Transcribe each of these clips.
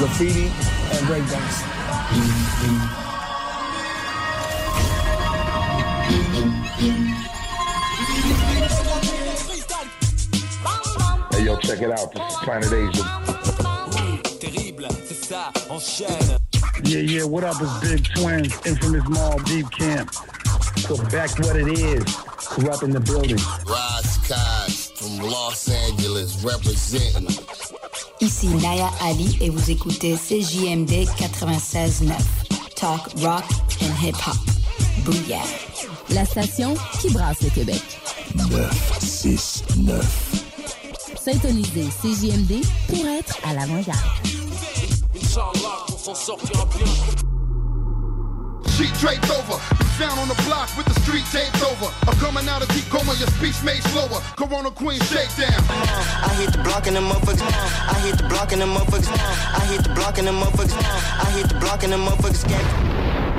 Graffiti, and breakdance. Hey, yo, check it out. This is Planet Asia. Yeah, yeah, what up? It's Big Twins, infamous mall, deep camp. So back to what it is. Corrupt in the building. Rise Cos from Los Angeles representing. Ici Naya Ali et vous écoutez CJMD 96.9. Talk, rock and hip-hop. Booyah. La station qui brasse le Québec. 969. Syntonisez CJMD pour être à l'avant-garde. Sheet draped over. Down on the block with the street taped over. I'm coming out of deep coma, your speech made slower. Corona Queen shakedown. I hit the block and the motherfuckers. I hit the block and the motherfuckers. I hit the block and the motherfuckers. I hit the block and the motherfuckers.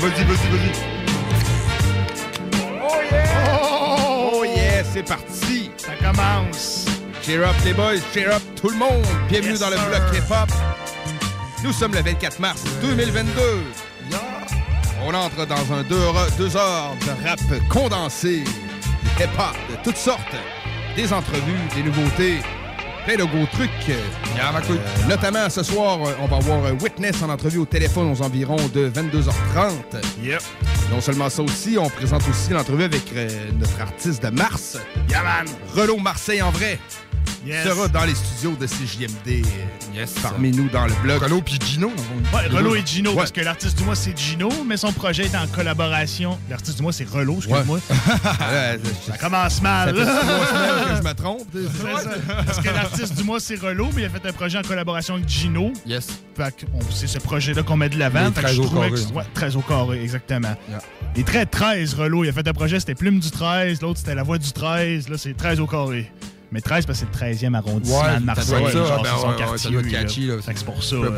Vas-y, vas-y, vas-y. Oh, yeah. Oh, yeah, c'est parti. Ça commence. Cheer up, les boys. Cheer up, tout le monde. Bienvenue Yes, dans le sir. bloc hip-hop. Nous sommes le 24 mars 2022. On entre dans un deux, heures- deux heures de rap condensé, hip-hop de toutes sortes, des entrevues, des nouveautés, plein de gros trucs. Euh, notamment ce soir, on va avoir Witness en entrevue au téléphone aux environs de 22h30. Yep. Non seulement ça aussi, on présente aussi l'entrevue avec euh, notre artiste de mars, Yaman. Relo Marseille en vrai. Yes. sera dans les studios de CJMD. euh, Parmi nous dans le blog. Relo puis Gino. Ouais, Relo et Gino, Ouais. parce que l'artiste du mois, c'est Gino, mais son projet est en collaboration. L'artiste du mois, c'est Relo, excuse-moi. ça commence mal. Ça fait trois semaines que je me trompe. Ça. Parce que l'artiste du mois, c'est Relo, mais il a fait un projet en collaboration avec Gino. Yes. Fait que on- c'est ce projet-là qu'on met de l'avant. Fait que 13 je au carré, que-. Ouais, 13 au carré, exactement. Les traits 13, Relo. Il a fait un projet, c'était Plume du 13. L'autre, c'était La Voix du 13. Là, c'est 13 au carré. Mais 13, parce que c'est le 13e arrondissement Ouais, de Marseille. Ben c'est son ouais, ouais, quartier. catchy, là. C'est pour ça. Là.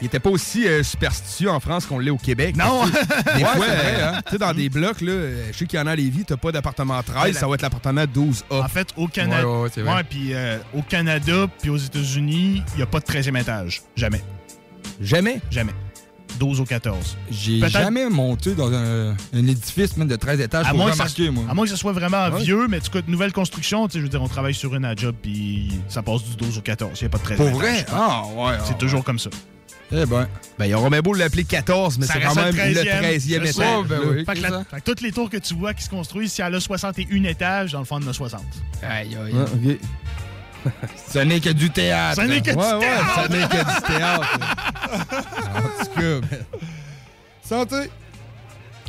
Il était pas aussi euh, superstitieux en France qu'on l'est au Québec. Non! Tu Des Ouais, fois, euh, hein. tu sais, dans des blocs, là, euh, je sais qu'il y en a à Lévis, t'as pas d'appartement 13, Ouais, la- ça va être l'appartement 12A. En fait, au Canada, Ouais, ouais, ouais, c'est vrai. ouais, puis euh, au Canada puis aux États-Unis, il n'y a pas de 13e étage. Jamais. Jamais? Jamais. 12 au 14. J'ai jamais monté dans un, un édifice même de 13 étages À pour moins, que ça, remarquer, moi. à moins que ce soit vraiment Ouais. vieux, mais en tout cas, de nouvelle construction, tu sais, je veux dire, on travaille sur une à job, puis ça passe du 12 au 14. Il n'y a pas de 13 Pour vrai? Ah, ouais. C'est ah, toujours comme ça. Eh ben. Ben, ils auront bien beau l'appeler 14, mais c'est quand même le 13e. 13e Je étage. Oh, ben oui. Fait que, la- fait que toutes les tours que tu vois qui se construisent, si elle a 61 étages, dans le fond, en a 60. Aïe, aïe. Ah, ok. Ce n'est que du théâtre. Ce n'est que du Ouais, ouais, théâtre! ça n'est que du théâtre. en tout cas, ben, santé!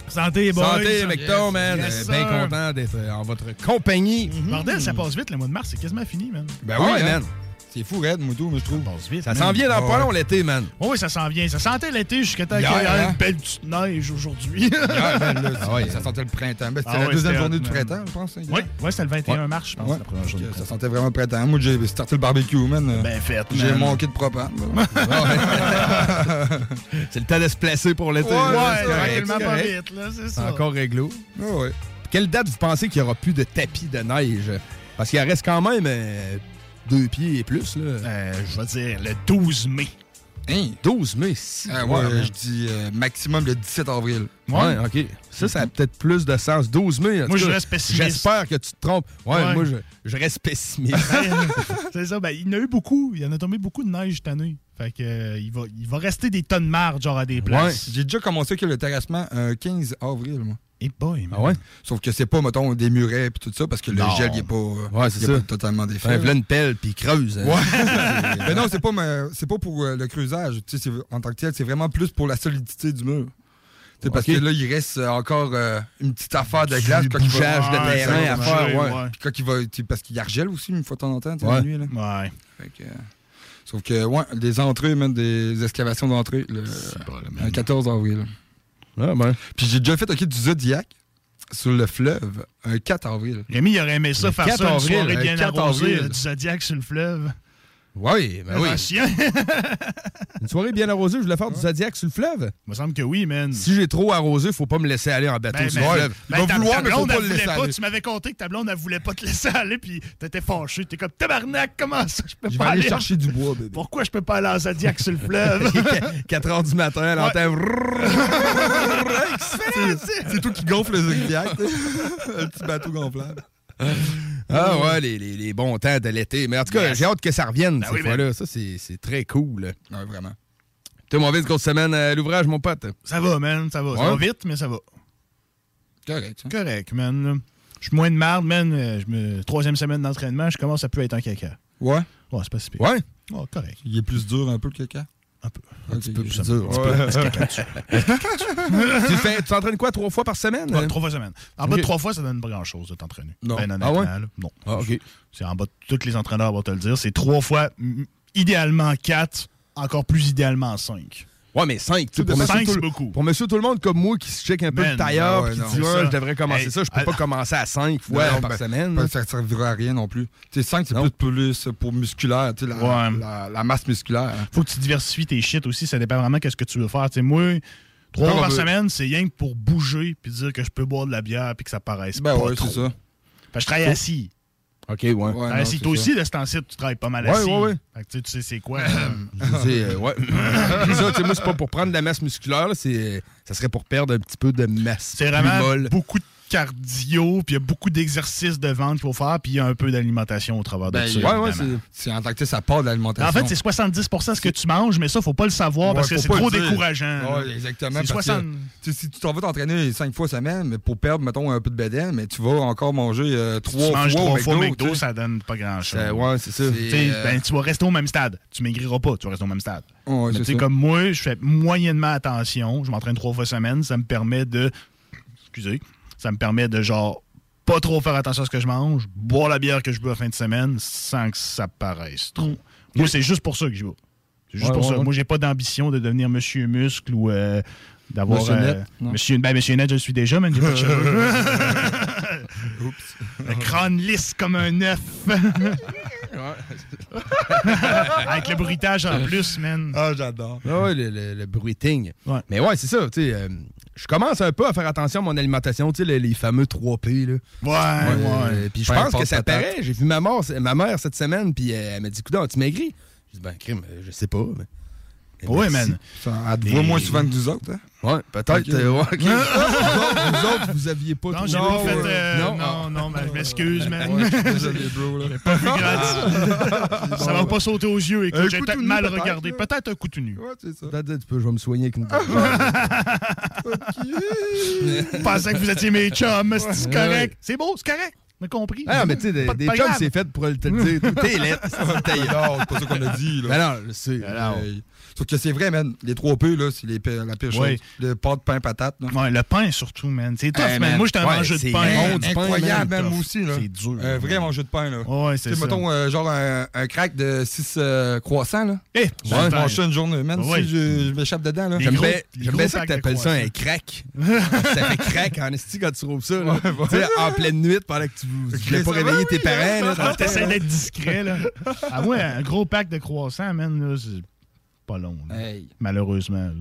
Santé, boys. Santé, Mecton, man. Yes, Bien content d'être euh, en votre compagnie. Bordel, ça passe vite, le mois de mars, c'est quasiment fini, man. Ben oui, ouais, man. C'est fou, Red, Moutou, mais je trouve. Ça s'en vient dans pas long l'été, man. Oh oui, ça s'en vient. Ça sentait l'été jusqu'à temps qu'il y ait hein? une belle petite neige aujourd'hui. Ben, Ah ouais. ça sentait le printemps. Ben, c'était Ah la ouais, deuxième journée du printemps, je pense. hein, Oui, ouais, c'était le 21 Ouais. mars, je pense, Ouais. la première journée. Ça sentait vraiment le printemps. Moi, j'ai starté le barbecue, man. Ben fait, J'ai mon kit de propane. C'est le temps de se placer pour l'été. Ouais, c'est pas vite, là, c'est ça. encore réglo. Ah. Quelle date vous pensez qu'il n'y aura plus de tapis de neige? Parce qu'il reste quand même euh, deux pieds et plus. Là. Euh, je vais dire le 12 mai. Hein? 12 mai, si. Ah ouais, je dis euh, maximum le 17 avril. Ouais, OK. Ça, ça a peut-être plus de sens. 12 mai. Moi, je cas, reste pessimiste. J'espère que tu te trompes. Ouais, Ouais. moi, je, je reste pessimiste. c'est ça, ben, il y en a eu beaucoup. Il y en a tombé beaucoup de neige cette année. Fait que, euh, il, va, il va rester des tonnes de marge, genre à des places. J'ai déjà commencé avec le terrassement euh, 15 avril, moi. Et boy, Ah ouais? Sauf que c'est pas, mettons, des murets et tout ça, parce que le Non. gel, il est pas, Ouais, totalement défait. Ouais, une pelle, puis creuse. hein. Ouais. Mais non, c'est pas, c'est pas pour euh, le creusage. Tu sais, c'est- en tant que tel, c'est vraiment plus pour la solidité du mur. Parce que là, il reste euh, encore euh, une petite affaire de Du glace. quand il va- bouchage de terrain à faire, ouais. Puis quand il va, parce qu'il argèle aussi une fois de temps en temps, la nuit. Là. Ouais. Fait que, euh, sauf que, ouais, des entrées, même des excavations d'entrées, le, le 14 avril. Ah, ben. Puis j'ai déjà fait ok, du Zodiac sur le fleuve un 4 avril. Rémi, il aurait aimé ça, Le faire 4 ça une avril, soirée le bien 4 arrosée, avril. euh, du Zodiac sur le fleuve. Oui, ben oui. Un chien. Une soirée bien arrosée, je voulais faire du Zodiac sur le fleuve. Il me semble que oui, man. Si j'ai trop arrosé, faut pas me laisser aller en bateau Ben, sur ben, le fleuve. ben, Il va ta, vouloir, mais faut pas le laisser pas. aller. Tu m'avais conté que ta blonde, elle voulait pas te laisser aller, puis t'étais fâché. T'es comme tabarnak, comment ça? Je peux Je vais pas aller aller. chercher du bois, bébé. Pourquoi je peux pas aller en Zodiac sur le fleuve? 4 heures du matin, elle entend... C'est toi qui gonfle le Zodiac. Un petit bateau gonflable. Ah ouais, les, les- les bons temps de l'été. Mais en tout cas, Yes. j'ai hâte que ça revienne Ben cette oui, fois-là. Ça, c'est c'est très cool. Ouais, vraiment. T'as mon vite grosse semaine à l'ouvrage, mon pote. ça va, man, ça va. Ça Ouais. va vite, mais ça va. Correct. hein. Correct, man. Je suis moins de marde, man. Euh, Je me... Troisième semaine d'entraînement, je commence à plus être un caca. Ouais. Ouais, c'est pas si pire. Ouais. Ouais, correct. Il est plus dur un peu le caca? Un peu. Un petit peu plus dur. tu fais- tu t'entraînes quoi, trois fois par semaine? Ouais, trois fois semaine. En bas de trois fois, ça donne pas grand-chose de t'entraîner. Non. Ben, Ah ouais? là, Non. Ah, OK. C'est en bas de tous les entraîneurs vont te le dire. C'est trois fois, idéalement quatre, encore plus idéalement cinq. Ouais, mais 5, tu sais, Cinq, pour, monsieur c'est tout le- beaucoup. pour monsieur tout le monde comme moi qui se check un peu Man, le tailleur ouais, puis non, qui dit je devrais commencer Hey, ça, je peux à- pas commencer à 5 fois Non, par ben, semaine. ben, ça ne servira à rien non plus. Tu sais, 5, c'est plus, plus pour musculaire, tu sais, la, Ouais. la, la masse musculaire. hein. Faut que tu diversifies tes shit aussi. Ça dépend vraiment de ce que tu veux faire. Tu sais, moi, trois par semaine, c'est rien que pour bouger puis dire que je peux boire de la bière puis que ça paraisse Ben pas ouais, trop. c'est ça. Fait que je travaille assis. OK, ouais. Ouais, assis. c'est aussi, de ce temps-ci, tu travailles pas mal Ouais, assis. ouais, ouais. Fait que tu sais, tu sais c'est quoi. Je sais, euh, ouais. C'est ça, tu sais, moi, c'est pas pour prendre de la masse musculaire, là, c'est, ça serait pour perdre un petit peu de masse. C'est vraiment molle. beaucoup de cardio, puis il y a beaucoup d'exercices de ventre qu'il faut faire, puis il y a un peu d'alimentation au travers de Ben, ça. Ouais, ouais, évidemment. c'est. En tant que ça part de l'alimentation. En fait, c'est 70% ce que tu manges, mais ça, faut pas le savoir parce que c'est trop décourageant. Ouais, exactement. C'est parce 60. que, tu sais, si tu t'en vas t'entraîner 5 fois semaine, mais pour perdre, mettons, un peu de bédaine, mais tu vas encore manger 3 tu fois manges trois au fois au McDo, McDo, tu ça donne pas grand-chose. ouais, c'est ça. Tu sais, euh, ben, tu vas rester au même stade. Tu maigriras pas, tu vas rester au même stade. Ouais, Mais tu comme moi, je fais moyennement attention. Je m'entraîne trois fois semaine. Ça me permet de. Excusez. Ça me permet de, genre, pas trop faire attention à ce que je mange, boire la bière que je bois à la fin de semaine sans que ça paraisse trop. Moi, c'est juste pour ça que je vais. C'est juste Ouais, pour ouais, ça. ouais. Moi, j'ai pas d'ambition de devenir Monsieur Muscle ou euh, d'avoir. Monsieur euh. Monsieur, ben, Monsieur Net, je le suis déjà, mais j'ai pas de cheveux. Le crâne lisse comme un œuf. Avec le bruitage en plus, man. Ah, j'adore. Ah ouais, le, le, le bruiting. Ouais. Mais ouais, c'est ça, tu sais. euh, je commence un peu à faire attention à mon alimentation, tu sais, les, les fameux 3P, là. Ouais, ouais. Euh, Puis je pense que ça paraît. J'ai vu ma, mort- ma mère cette semaine, puis elle m'a dit, écoute, tu maigris? J'ai dit, ben, crime, je sais pas. Mais... mais Ouais, merci. man. Elle te voit moins souvent que nous autres. Hein? Ouais, peut-être. Ok. euh, ouais, ok. vous, autres, vous autres, vous aviez pas Non, j'ai pas fait. euh, non. non, non, mais je m'excuse, man. Ouais, je suis désolé, bro. Là. Pas gratuit. Ça va pas sauter aux yeux. Écoute, j'ai peut-être mal peut-être, regardé. Peut-être un coup de nu. Ouais, c'est ça. Peut-être, tu peux, je vais me soigner avec une Je pensais que vous étiez mes chums. C'est correct? C'est beau, c'est correct. On a compris. Ah, mais tu sais, des, des chums, grave. c'est fait pour te le dire. T'es lettre. T'es Non, c'est pas ça qu'on a dit. Là. Ben non, je sais. Hey. Sauf que c'est vrai, man. Les trois P, là, c'est la pire Ouais. chose. Le pâte, pain, patate. là. Ouais, le pain, surtout, man. C'est tough, Hey, man. man. Moi, j'étais un Ouais, mangeur de pain. Hey, du pain, incroyable, man. même moi aussi. là. C'est dur. Un vrai mangeur de pain. Là. Ouais, c'est ça. mettons, euh, genre un, un crack de 6 croissants. Là. Eh, Je ouais. mange ça une journée. Même Ouais. si je, je m'échappe dedans. Là. J'aime bien, ça que t'appelles ça un crack. ça fait crack en esti quand tu trouves ça. Là. Tu sais, en pleine nuit, pendant que tu voulais pas réveiller tes oui, parents. Là, Ah, T'essaies d'être discret, là. Ah, ouais, un gros pack de croissants, man, là, c'est pas long, là. Hey. malheureusement. là.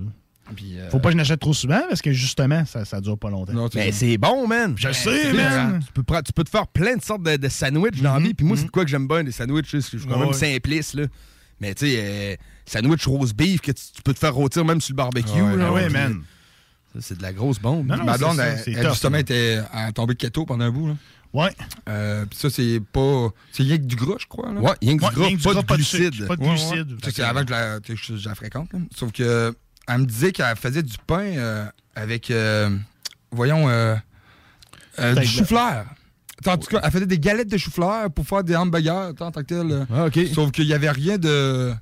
Puis, euh, Faut pas que je n'achète trop souvent parce que justement, ça, ça dure pas longtemps. non, Mais c'est bon, man. Je sais, man. Tu peux, prendre- tu peux te faire plein de sortes de, de sandwichs dans la vie. Puis moi, c'est de quoi que j'aime bien, des sandwichs. Je suis quand même Ouais. simpliste. Là. Mais tu sais, euh, sandwich rose beef que tu, tu peux te faire rôtir même sur le barbecue. Ouais, là, Ah ouais, man. Ça, c'est de la grosse bombe. Non, non, Ma c'est blonde, elle, c'est elle, tough, justement, était à tomber de keto pendant un bout. Là. Ouais. Euh, puis ça, c'est pas. C'est rien que du gras, je crois. Là. Ouais, rien que Ouais, du gras, rien que du pas de pas de glucides. Pas de ouais. c'est avant que je la, que je, je la fréquente. là. Sauf que elle me disait qu'elle faisait du pain euh, avec, euh, voyons, euh, euh, du chou-fleur. En tout cas, elle faisait des galettes de chou-fleur pour faire des hamburgers, en tant que tel. Ah, OK. Sauf qu'il n'y avait rien de.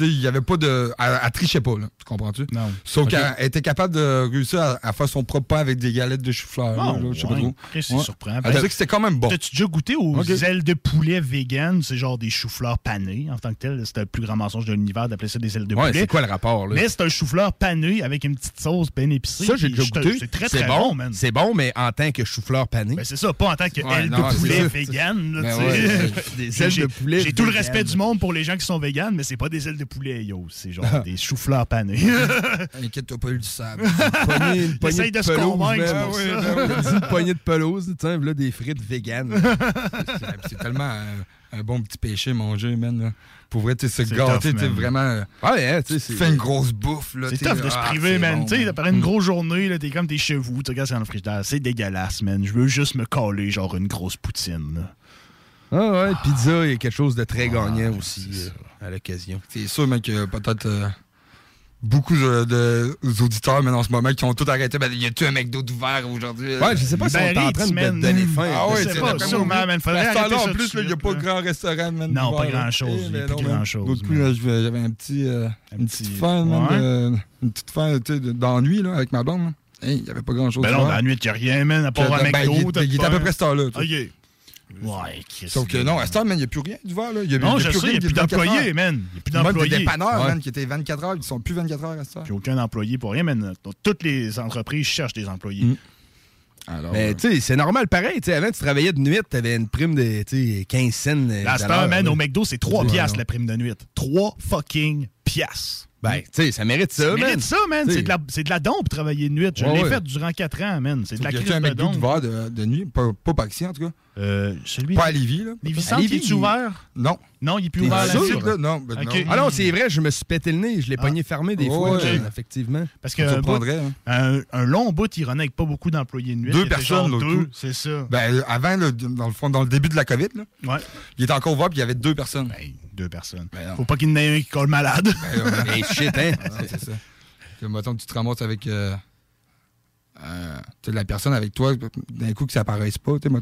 Il n'y avait pas de. Elle, elle trichait pas, là. Tu comprends-tu? Non. Sauf qu'elle était capable de réussir à, à faire son propre pain avec des galettes de chou-fleur. Là, je sais pas trop. C'est Ouais. surprenant. Elle disait que c'était quand même bon. T'as-tu déjà goûté aux ailes de poulet vegan? C'est genre des choux-fleurs panés en tant que tel. C'était le plus grand mensonge de l'univers d'appeler ça des ailes de poulet. c'est quoi le rapport, là? Mais c'est un chou-fleur pané avec une petite sauce bien épicée. Ça, j'ai déjà goûté. C'est très, très bon, man. C'est bon, mais en tant que chou-fleur pané. Ben, c'est ça, pas en tant que Ouais, aile non, de poulet vegan. Ben. Des ailes de poulet J'ai tout le respect du monde pour les gens qui sont véganes, mais c'est pas des ailes de poulet, yo. C'est genre des choux-fleurs panés. Inquiète-toi pas, eu du sable. poignée, une poignée Essaye de se pelouse, Ah ouais, ben ouais. Une poignée de pelouse, tiens, là, des frites vegan. C'est- tellement un, un bon petit péché manger, man. là. Pour vrai, tu sais, se C'est gâter, tu vraiment. euh, Ouais, hein, tu sais, Tu c'est. fais une grosse bouffe, là. C'est tough de se ah, priver, man. tu sais, après une grosse journée, là, t'es comme tes chevaux, tu regardes sur le frigidaire. C'est dégueulasse, man. Je veux juste me coller, genre, une grosse poutine. là. Ah ouais, pizza, il y a quelque chose de très gagnant Ah, aussi euh, à l'occasion. C'est sûr, man, que peut-être euh, beaucoup de, de- auditeurs, mais en ce moment, qui ont tout arrêté. Ben, y a-tu un McDo d'ouvert aujourd'hui? Ouais, je sais pas si on est en train de me donner faim. Ah ouais, c'est pas, sûrement, man. Faudrait arrêter ça en plus, de il n'y a pas de grand restaurant, man. Non, pas grand-chose, Eh, il y a mais plus non, man. grand-chose, L'autre coup, j'avais un petit, euh, Un une petit- petite de- une petite faim tu sais, de- d'ennui, là, avec ma blonde. Il n'y avait pas grand-chose. Ben non, nuit, il n'y a rien, man, à part un Ben, McDo. il, était à peu près ce temps-là. tu sais. OK. Ouais. Sauf que non, à ce temps, il n'y a plus rien d'ouvert. là. Il y a, Non, il y a je sais, il n'y a qui plus est 24 d'employés, man. Il n'y a plus Même des d'employés. dépanneurs, Ouais. man, qui étaient 24 heures, ils sont plus 24 heures à ce temps. Puis aucun employé pour rien, man. Donc, Toutes les entreprises cherchent des employés. Mm. Alors, Mais euh, tu sais, c'est normal pareil. Tu sais, avant, tu travaillais de nuit, tu avais une prime de tu sais, 15 cents. l'heure, man, là. au McDo, c'est 3 Ouais, piastres la prime de nuit. 3 fucking piastres. Ben, tu sais, ça mérite ça, Ça man. mérite ça, man. C'est de, la, c'est de la dompe travailler de nuit. Je Ouais, l'ai ouais. fait durant 4 ans, man. C'est de la il y crise a un de McDo dompe. d'ouvert de, de nuit, pas, pas par ici en tout cas. Euh, celui Pas à Lévis, là. Lévis Centre, il est ouvert? Non. Non, il est plus T'es ouvert la sûr, nuit. là? Non, ben non. Ah non, c'est vrai, je me suis pété le nez. Je l'ai pogné fermé des fois, ouais. effectivement. Parce que un, bout- hein. un, un long bout, il renait avec pas beaucoup d'employés de nuit. Deux personnes, l'autre deux, c'est ça. Ben, avant, là, dans le fond, dans le début de la COVID, là, il était encore ouvert, puis il y avait deux personnes. Deux personnes. Ben. Faut pas qu'il y en ait un qui colle malade. Ben. Hey, shit, hein? Ah, c'est ça. Que, mettons que tu te ramasses avec euh, euh, la personne avec toi, d'un coup que ça apparaisse pas, tu sais,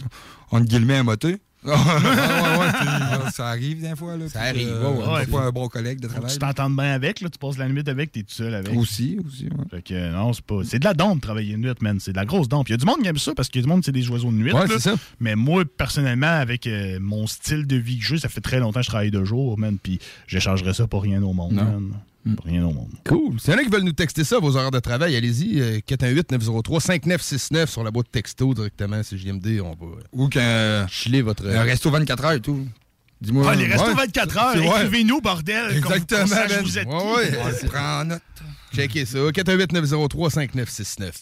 entre guillemets, un moté. ouais, ouais, ouais, tu sais, ça arrive des fois. Là, Ça puis, arrive, euh, ouais, pas un bon collègue de travail. tu t'entendes bien avec, là, tu passes la nuit avec, t'es tout seul avec. Aussi, aussi. ouais. Fait que, euh, non, c'est pas. C'est de la dompe travailler de nuit, man. C'est de la grosse dompe. Il y a du monde qui aime ça parce qu'il y a du monde c'est des oiseaux de nuit. Ouais, là. ça. Mais moi, personnellement, avec euh, mon style de vie que j'ai, ça fait très longtemps que je travaille de jour, man. Puis j'échangerais ça pour rien au monde, Non. man. Pour rien au monde. Cool. S'il y en a qui veulent nous texter ça, vos horaires de travail, allez-y. euh, 418-903-5969 sur la boîte texto directement, c'est JMD. On va euh, Ou qu'un chiller votre. un resto 24 heures et tout. Dis-moi. Ah, les restos Ouais. 24 heures, écrivez-nous, bordel. Exactement, man. vous êtes Ouais, qui. ouais. On le prend en note. Checkez ça. 418-903-5969.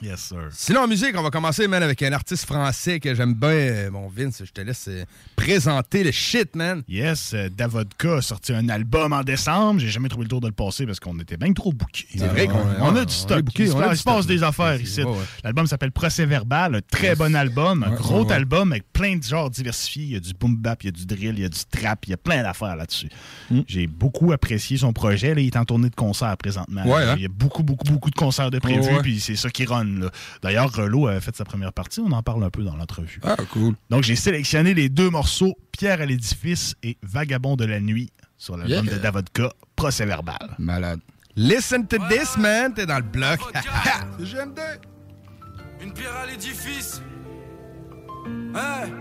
Yes, sir. Sinon, en musique, on va commencer, man, avec un artiste français que j'aime bien. Euh, Bon, Vince, je te laisse euh, présenter le shit, man. Yes, euh, Davodka a sorti un album en décembre. J'ai jamais trouvé le tour de le passer parce qu'on était bien trop bookés. C'est vrai qu'on- on a du stock. bookés, il se a passe, du des affaires ici. ouais, ouais. L'album s'appelle Procès Verbal, un très bon album, un Ouais, gros album avec plein de genres diversifiés. Il y a du boom bap, il y a du drill, il y a du trap, il y a plein d'affaires là-dessus. Mm. J'ai beaucoup apprécié son projet. Là, il est en tournée de concert présentement. Hein? Il y a beaucoup, beaucoup, beaucoup de concerts de prévus, puis c'est ça qui run. Fun. D'ailleurs, Relo a fait sa première partie. On en parle un peu dans l'entrevue. Ah, cool. Donc, j'ai sélectionné les deux morceaux Pierre à l'édifice et Vagabond de la nuit sur l'album Yeah. de Davodka, Procès verbal. Malade. Listen to this, man. T'es dans le bloc. GMD Une pierre à l'édifice Hey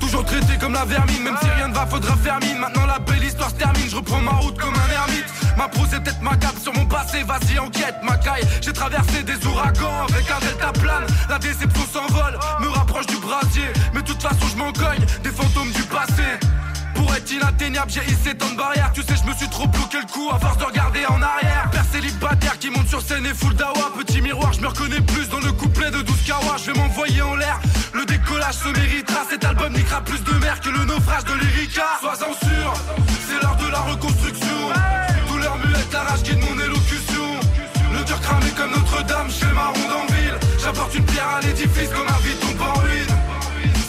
Toujours traité comme la vermine, même si rien ne va, faudra faire mine. Maintenant la belle histoire se termine, je reprends ma route comme un ermite. Ma prose est peut-être macabre sur mon passé, vas-y enquête, ma caille. J'ai traversé des ouragans avec un delta plane. La déception s'envole, me rapproche du brasier. Mais de toute façon, je m'en cogne des fantômes du passé. Pour être inatteignable, j'ai hissé tant de barrières. Tu sais, je me suis trop bloqué le cou à force de regarder en arrière. Père célibataire qui monte sur scène et full dawa. Petit miroir, je me reconnais plus dans le couplet de 12 kawa. Je vais m'envoyer en l'air. Le décollage se méritera. Cet album niquera plus de mer que le naufrage de l'Erika. Sois-en sûr, c'est l'heure de la reconstruction. Douleur muette, la rage guide mon élocution. Le cœur cramé comme Notre-Dame, chez ma ronde en ville. J'apporte une pierre à l'édifice comme un vide tombe en ruine.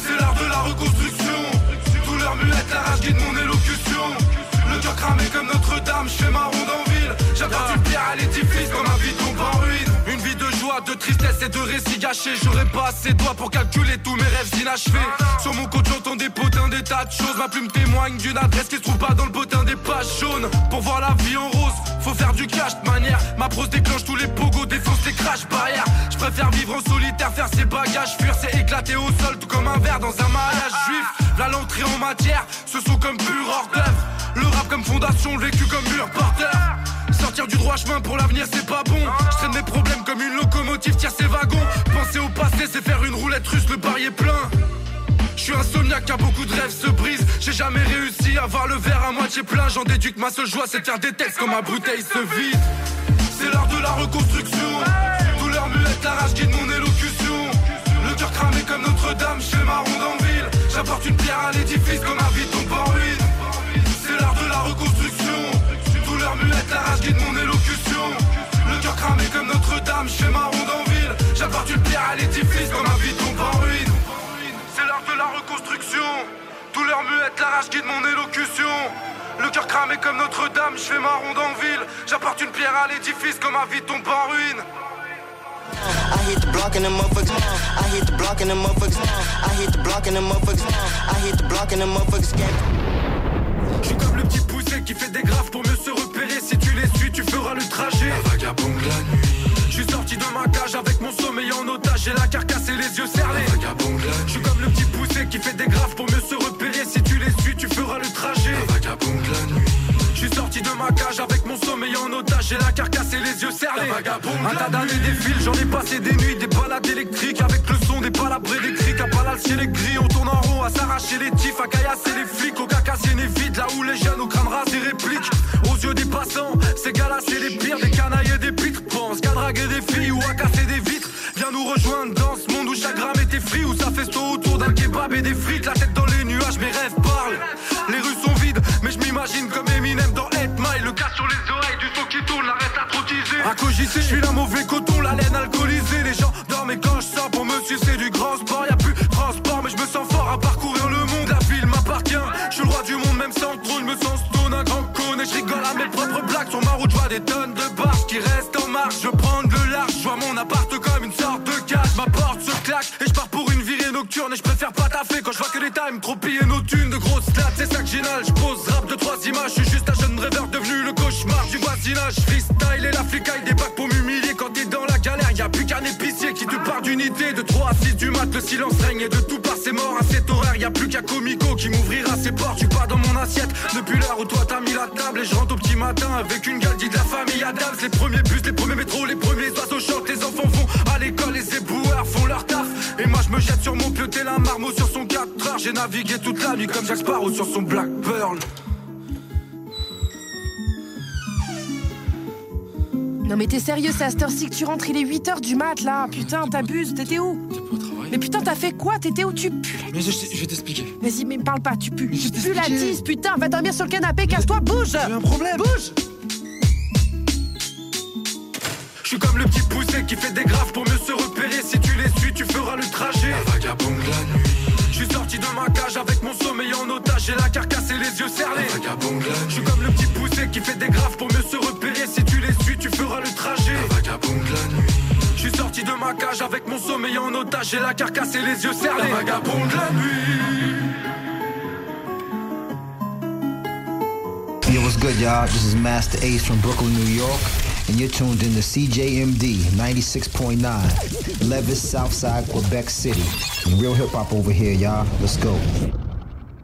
C'est l'heure de la reconstruction. Douleur muette, la rage guide mon élocution. Le cœur cramé comme Notre-Dame, chez ma ronde en ville. J'apporte une pierre à l'édifice comme un vide tombe en ruine. De tristesse et de récits gâchés. J'aurais pas assez de doigts pour calculer tous mes rêves inachevés. Sur mon compte, j'entends des potins, des tas de choses. Ma plume témoigne d'une adresse qui se trouve pas dans le potin des pages jaunes. Pour voir la vie en rose, faut faire du cash de manière. Ma prose déclenche tous les pogos, défonce les crash barrières. Je préfère vivre en solitaire, faire ses bagages, fuir, c'est éclater au sol, tout comme un verre dans un mariage juif. Là, l'entrée en matière, ce sont comme pur hors d'œuvre. Le rap comme fondation, le vécu comme mur porteur. Sortir du droit chemin pour l'avenir c'est pas bon. Je traîne mes problèmes comme une locomotive tire ses wagons. Penser au passé c'est faire une roulette russe le pari est plein. Je suis insomniaque car beaucoup de rêves se brisent. J'ai jamais réussi à voir le verre à moitié plein. J'en déduis que ma seule joie c'est faire des textes quand ma bouteille se vide. C'est l'heure de la reconstruction. Douleur muette, la rage guide mon élocution. Le cœur cramé comme Notre-Dame chez ma ronde en ville. J'apporte une pierre à l'édifice comme un vide tombe en la rage guide mon élocution Le cœur cramé comme Notre-Dame chez ma ronde en ville J'apporte une pierre à l'édifice comme un vide tombe en ruine C'est l'heure de la reconstruction Douleur muette, la rage guide mon élocution Le cœur cramé comme Notre-Dame, je fais ma ronde en ville J'apporte une pierre à l'édifice comme un vide tombe en ruine I hit the block and the motherfuckers. I hit the block and the motherfuckers. I hit the block and the motherfuckers. I hit the block and the motherfuckers. Je suis comme le petit poussé qui fait des graves pour mieux se tu feras le trajet. La vagabonde la nuit. Je suis sorti de ma cage avec mon sommeil en otage. J'ai la carcasse et les yeux nuit. Je suis comme le petit poussé qui fait des graves pour mieux se repérer. Si tu les suis, tu feras le trajet. La vagabonde la nuit. Je suis sorti de ma cage avec mon sommeil en otage. J'ai la carcasse et les yeux serrés. Un tas d'années défilent, j'en ai passé des nuits, des balades électriques avec le son des palabres et des crics. À Palal, chez les gris, on tourne en rond, à s'arracher les tifs, à caillasser les flics, au cacassier les vides, là où les jeunes au crâne rasé répliquent. Aux yeux des passants, ces gars-là, c'est les pires, des canailles et des pitres. Pense qu'à draguer des filles ou à casser des vitres. Viens nous rejoindre dans ce monde où chaque gramme était free, où ça festo autour d'un kebab et des frites. La tête dans les nuages, mes rêves parlent. Les rues sont vides, mais je m'imagine comme Eminem dans 8 Mile. Le cas sur les oreilles, du son qui tourne, la reste à trottiser. À cogiser, je suis la mauvais coton, la laine alcoolisée. Les gens dorment et quand je sors pour me sucer du grand sport, des tonnes de barres qui restent en marche. Je prends le large, je vois mon appart comme une sorte de cage. Ma porte se claque et je pars pour une virée nocturne. Et je préfère pas taffer quand je vois que les times trop piller nos thunes. De grosses stats, c'est ça que j'inhale. Je pose rap de trois images. Je suis juste un jeune rêveur devenu le cauchemar du voisinage. Freestyle et la flicaille débarque pour m'humilier. Quand t'es dans la galère, y a plus qu'un épicier qui te part d'unité. De 3 à 6 du mat, le silence règne. Et de tout part, c'est mort à cet horaire. Y a plus qu'un comico qui m'ouvrira ses portes. Tu pas dans mon assiette depuis l'heure où toi t'as mis la table. Matin avec une galdie de la famille Adams. Les premiers bus, les premiers métros, les premiers oiseaux chantent. Les enfants vont à l'école, les éboueurs font leur taf. Et moi je me jette sur mon pied, la marmot sur son 4 heures. J'ai navigué toute la nuit comme Jack Sparrow sur son Black Pearl. Non mais t'es sérieux, c'est à cette heure-ci que tu rentres, il est 8h du mat là. Putain, t'abuses, t'étais où? Mais putain, t'as fait quoi? T'étais où? Tu pues la Mais je, je vais t'expliquer. Vas-y, mais me parle pas, tu pues. Mais je Tu la. 10, putain, va dormir sur le canapé, casse-toi, bouge J'ai un problème. Bouge Je suis comme le petit poussé qui fait des graves pour mieux se repérer. Si tu les suis, tu feras le trajet. La vagabonde la nuit. Je suis sorti de ma cage avec mon sommeil en otage. J'ai la carcasse et les yeux serrés. La vagabonde la nuit. Je suis comme le petit poussé qui fait des graves pour mieux se repérer. La nuit. Je suis avec mon sommeil en otage, j'ai la carcasse et les yeux serrés. La vagabonde la nuit. Yo, what's good, y'all? This is Master Ace from Brooklyn, New York, and you're tuned in to CJMD 96.9, Levis, Southside, Quebec City. Real hip hop over here, y'all. Let's go.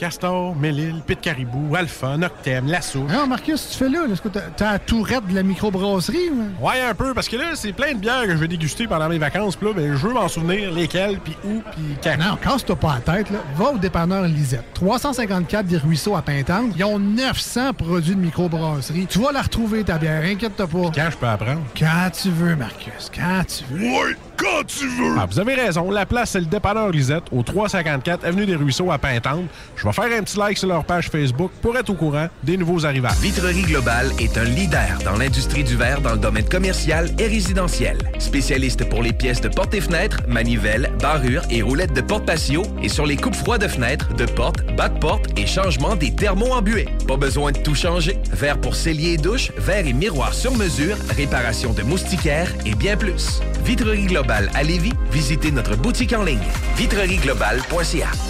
Castor, Mélile, Pit Caribou, Alpha, Noctem, Lasso. Non, Marcus, tu fais là? Est-ce que t'as t'as la tourette de la microbrasserie? ou? Ouais, un peu, parce que là, c'est plein de bières que je vais déguster pendant mes vacances. Puis là, ben, je veux m'en souvenir lesquelles, puis où, puis quand. Non, casse-toi pas la tête, là. Va au dépanneur Lisette. 354 des Ruisseaux à Pintante. Ils ont 900 produits de microbrasserie. Tu vas la retrouver, ta bière. Inquiète-toi pas. Quand je peux apprendre? Quand tu veux, Marcus. Quand tu veux. Ouais, quand tu veux! Ah, vous avez raison. La place, c'est le dépanneur Lisette, au 354 Avenue des Ruisseaux à Pintante. Je vais faire un petit like sur leur page Facebook pour être au courant des nouveaux arrivages. Vitrerie Globale est un leader dans l'industrie du verre dans le domaine commercial et résidentiel. Spécialiste pour les pièces de portes et fenêtres, manivelles, barrures et roulettes de porte patio et sur les coupes froides de fenêtres, de portes, bas de porte et changement des thermos embués. Pas besoin de tout changer. Verre pour cellier et douche, verre et miroir sur mesure, réparation de moustiquaires et bien plus. Vitrerie Globale à Lévis, visitez notre boutique en ligne vitrerieglobale.ca.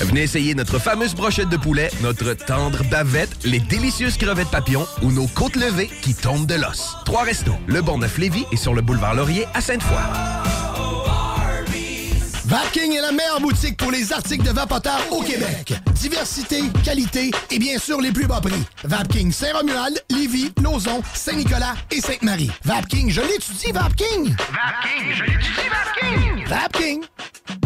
Venez essayer notre fameuse brochette de poulet, notre tendre bavette, les délicieuses crevettes papillons ou nos côtes levées qui tombent de l'os. Trois restos, le Bon Neuf Lévis et sur le boulevard Laurier à Sainte-Foy. Vapking est la meilleure boutique pour les articles de vapoteurs au Québec. Diversité, qualité et bien sûr les plus bas prix. Vapking Saint-Romuald, Lévis, Lauson, Saint-Nicolas et Sainte-Marie. Vapking, je l'étudie, Vapking! Vapking, je l'étudie, Vapking? Vapking!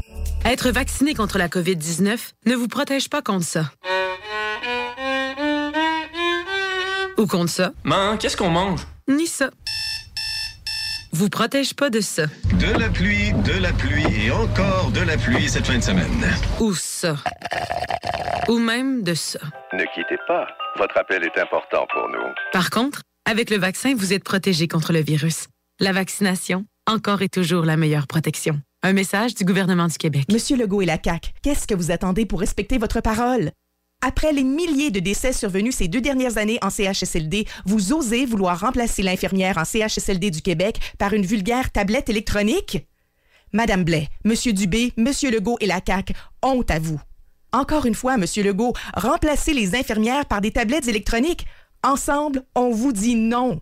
Être vacciné contre la COVID-19 ne vous protège pas contre ça. Ou contre ça. Man, qu'est-ce qu'on mange? Ni ça. Vous protège pas de ça. De la pluie, de la pluie et encore de la pluie cette fin de semaine. Ou ça. Ou même de ça. Ne quittez pas. Votre appel est important pour nous. Par contre, avec le vaccin, vous êtes protégé contre le virus. La vaccination, encore et toujours la meilleure protection. Un message du gouvernement du Québec. Monsieur Legault et la CAQ, qu'est-ce que vous attendez pour respecter votre parole? Après les milliers de décès survenus ces deux dernières années en CHSLD, vous osez vouloir remplacer l'infirmière en CHSLD du Québec par une vulgaire tablette électronique? Madame Blais, Monsieur Dubé, Monsieur Legault et la CAQ, honte à vous. Encore une fois, Monsieur Legault, remplacez les infirmières par des tablettes électroniques. Ensemble, on vous dit non.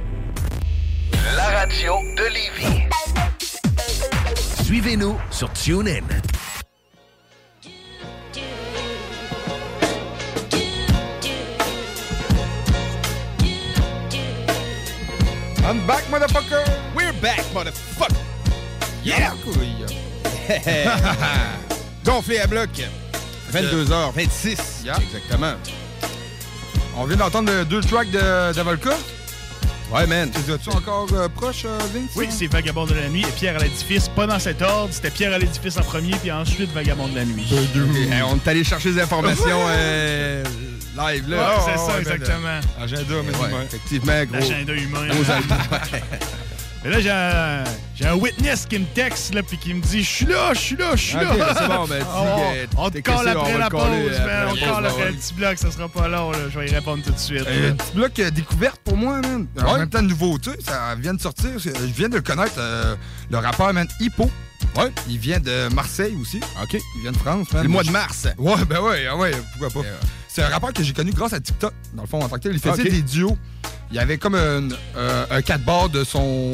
La radio de Lévis. Suivez-nous sur TuneIn. I'm back, motherfucker! We're back, motherfucker! Yeah! Gonflé à bloc. 22h26. Exactement. On vient d'entendre deux tracks de, de Volca. Ouais, man. Tu es encore euh, proche, euh, Vince? Oui, c'est Vagabond de la nuit et Pierre à l'édifice. Pas dans cet ordre. C'était Pierre à l'édifice en premier, puis ensuite Vagabond de la nuit. Hey, on est allé chercher des informations euh, live, là. Ouais, c'est Oh, ça, ouais, exactement. Agenda, mais Ouais, humain. effectivement, gros. L'agenda humain. Gros. Mais là, j'ai un, j'ai un witness qui me texte, là, puis qui me dit Je suis là, je suis là, je suis là. ben, c'est bon, ben, dis que on te colle après la le pause, man. On pause, colle après le petit bloc, ça sera pas long, là. Je vais y répondre tout de suite. Euh. Un petit bloc euh, découverte pour moi, man. En Ouais. même temps, nouveauté, ça vient de sortir. Je viens de connaître euh, le rappeur, man, Hippo. Ouais. Il vient de Marseille aussi. OK. Il vient de France, man. Le mois de mars. Ouais, ben ouais, ah ouais, pourquoi pas. C'est un rappeur que j'ai connu grâce à TikTok, dans le fond, en tant que tel. Il faisait Ok. des duos. Il y avait comme un, euh, un 4 bars de son,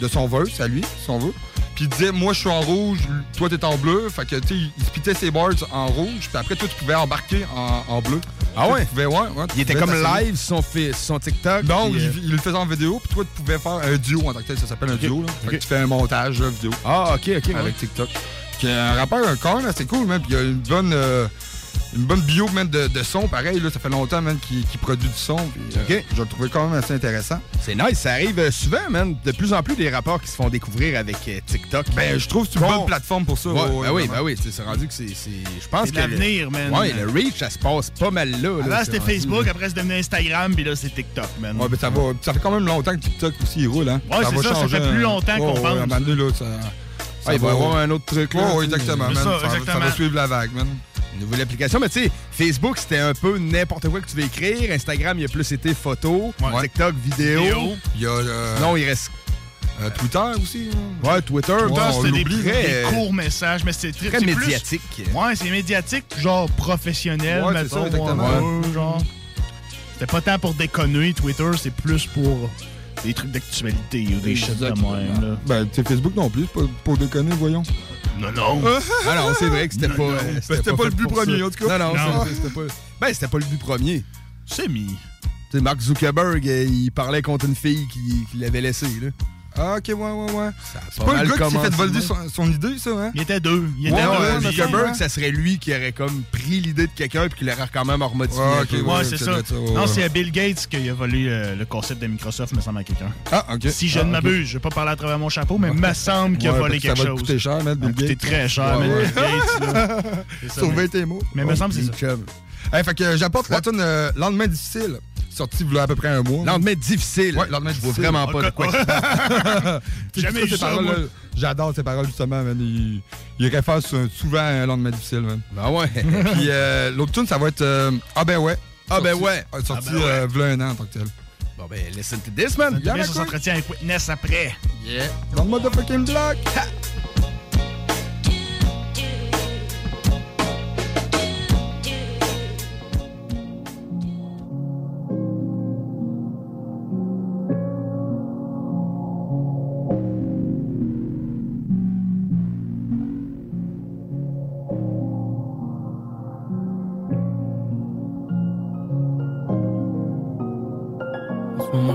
de son verse à lui, si on veut. Puis il disait, moi je suis en rouge, toi t'es en bleu. Fait que, tu sais, il splitait ses bars en rouge. Puis après, toi tu pouvais embarquer en, en bleu. Ah Tu ouais? pouvais, ouais, ouais, tu Il était comme live sur son, son TikTok. Il, euh, il le faisait en vidéo, puis toi, tu pouvais faire un duo en tant que tel, ça s'appelle un duo. Là. Fait que tu fais un montage là, vidéo. Ah, OK, OK. Avec TikTok. Puis un rappeur, un corps, là, c'est cool, man. Puis il y a une bonne, euh, une bonne bio, man, de, de son. Pareil, là, ça fait longtemps, man, qu'il produit du son. Puis, euh, Ok. Je le trouvais quand même assez intéressant. C'est nice, ça arrive euh, souvent, man. De plus en plus des rapports qui se font découvrir avec euh, TikTok. Ben, je trouve que c'est une Bon. bonne plateforme pour ça. Ouais, ouais, ben oui, ben oui, c'est rendu que c'est. c'est- Je pense que. l'avenir, man. Ouais, le reach, ça se passe pas mal là. là, Avant, c'était Facebook, après, c'est devenu Instagram, puis là, c'est TikTok, man. Ouais, ben ça, va, ça fait quand même longtemps que TikTok aussi il roule, hein. Ouais, c'est va ça, ça fait plus longtemps qu'on Ouais, ouais, pense. Ah, il va y avoir un autre truc là. Ouais, exactement, man. ça, va suivre la vague, man. Nouvelle application, mais tu sais, Facebook, c'était un peu n'importe quoi que tu veux écrire. Instagram, il a plus été photo. Ouais. TikTok, vidéo. Vidéo. Il y a euh, Non, il reste. euh, Twitter aussi. hein. Ouais, Twitter. Ouais, Twitter, on c'était des, des courts messages, mais c'est très, Très c'est plus- médiatique. Ouais, c'est médiatique, genre professionnel, Ouais, mettons. ça, ouais, genre. C'était pas tant pour déconner, Twitter, c'est plus pour des trucs d'actualité ou des shit de même, là. Ben, tu sais, Facebook non plus, c'est pas pour déconner, voyons. Non, non. Ah non, c'est vrai que c'était pas. euh, c'était pas fait le but pour premier, ça. en tout cas. Non, non, Non. c'était pas. Ben, c'était pas le but premier. C'est mis. Tu sais, Mark Zuckerberg, euh, il parlait contre une fille qui, qui l'avait laissé, là. Ah, ok, ouais, ouais, ouais. C'est pas le gars qui s'est fait voler de son, son idée, ça, hein? Il était deux. Il était ouais, deux. ouais, lui. Zuckerberg, ça serait lui qui aurait comme pris l'idée de quelqu'un puis qui l'aurait quand même remodifié. Peu. Ouais, c'est ça. Non, c'est Bill Gates qui a volé euh, le concept de Microsoft, me semble, à quelqu'un. Ah, ok. Si je Ah, ne m'abuse, je vais pas parler à travers mon chapeau, mais me semble qu'il a volé quelque ça va chose. te coûter cher, man, Ça va Bill Gates. très cher, man. Bill Gates, là. C'est ça, Sauver tes mots. Mais me semble que c'est ça. Hey, fait que j'apporte la tune euh, Lendemain difficile, sortie il y a à peu près un mois. Lendemain difficile. Ouais, lendemain Je vois difficile. vraiment pas de quoi. Jamais ces paroles, J'adore ces paroles, justement, man. Il, il réfère sou- souvent à un lendemain difficile, man. Ben ouais. Puis euh, l'autre tune, ça va être euh, Ah ben ouais. Ah ben Sorti- ouais. euh, Sorti Ah ben ouais. euh, v'là un an en tant que tel. Bon ben, listen to this, man. Bien, ça s'entretient avec Witness après. Yeah. Dans le motherfucking block. Ha!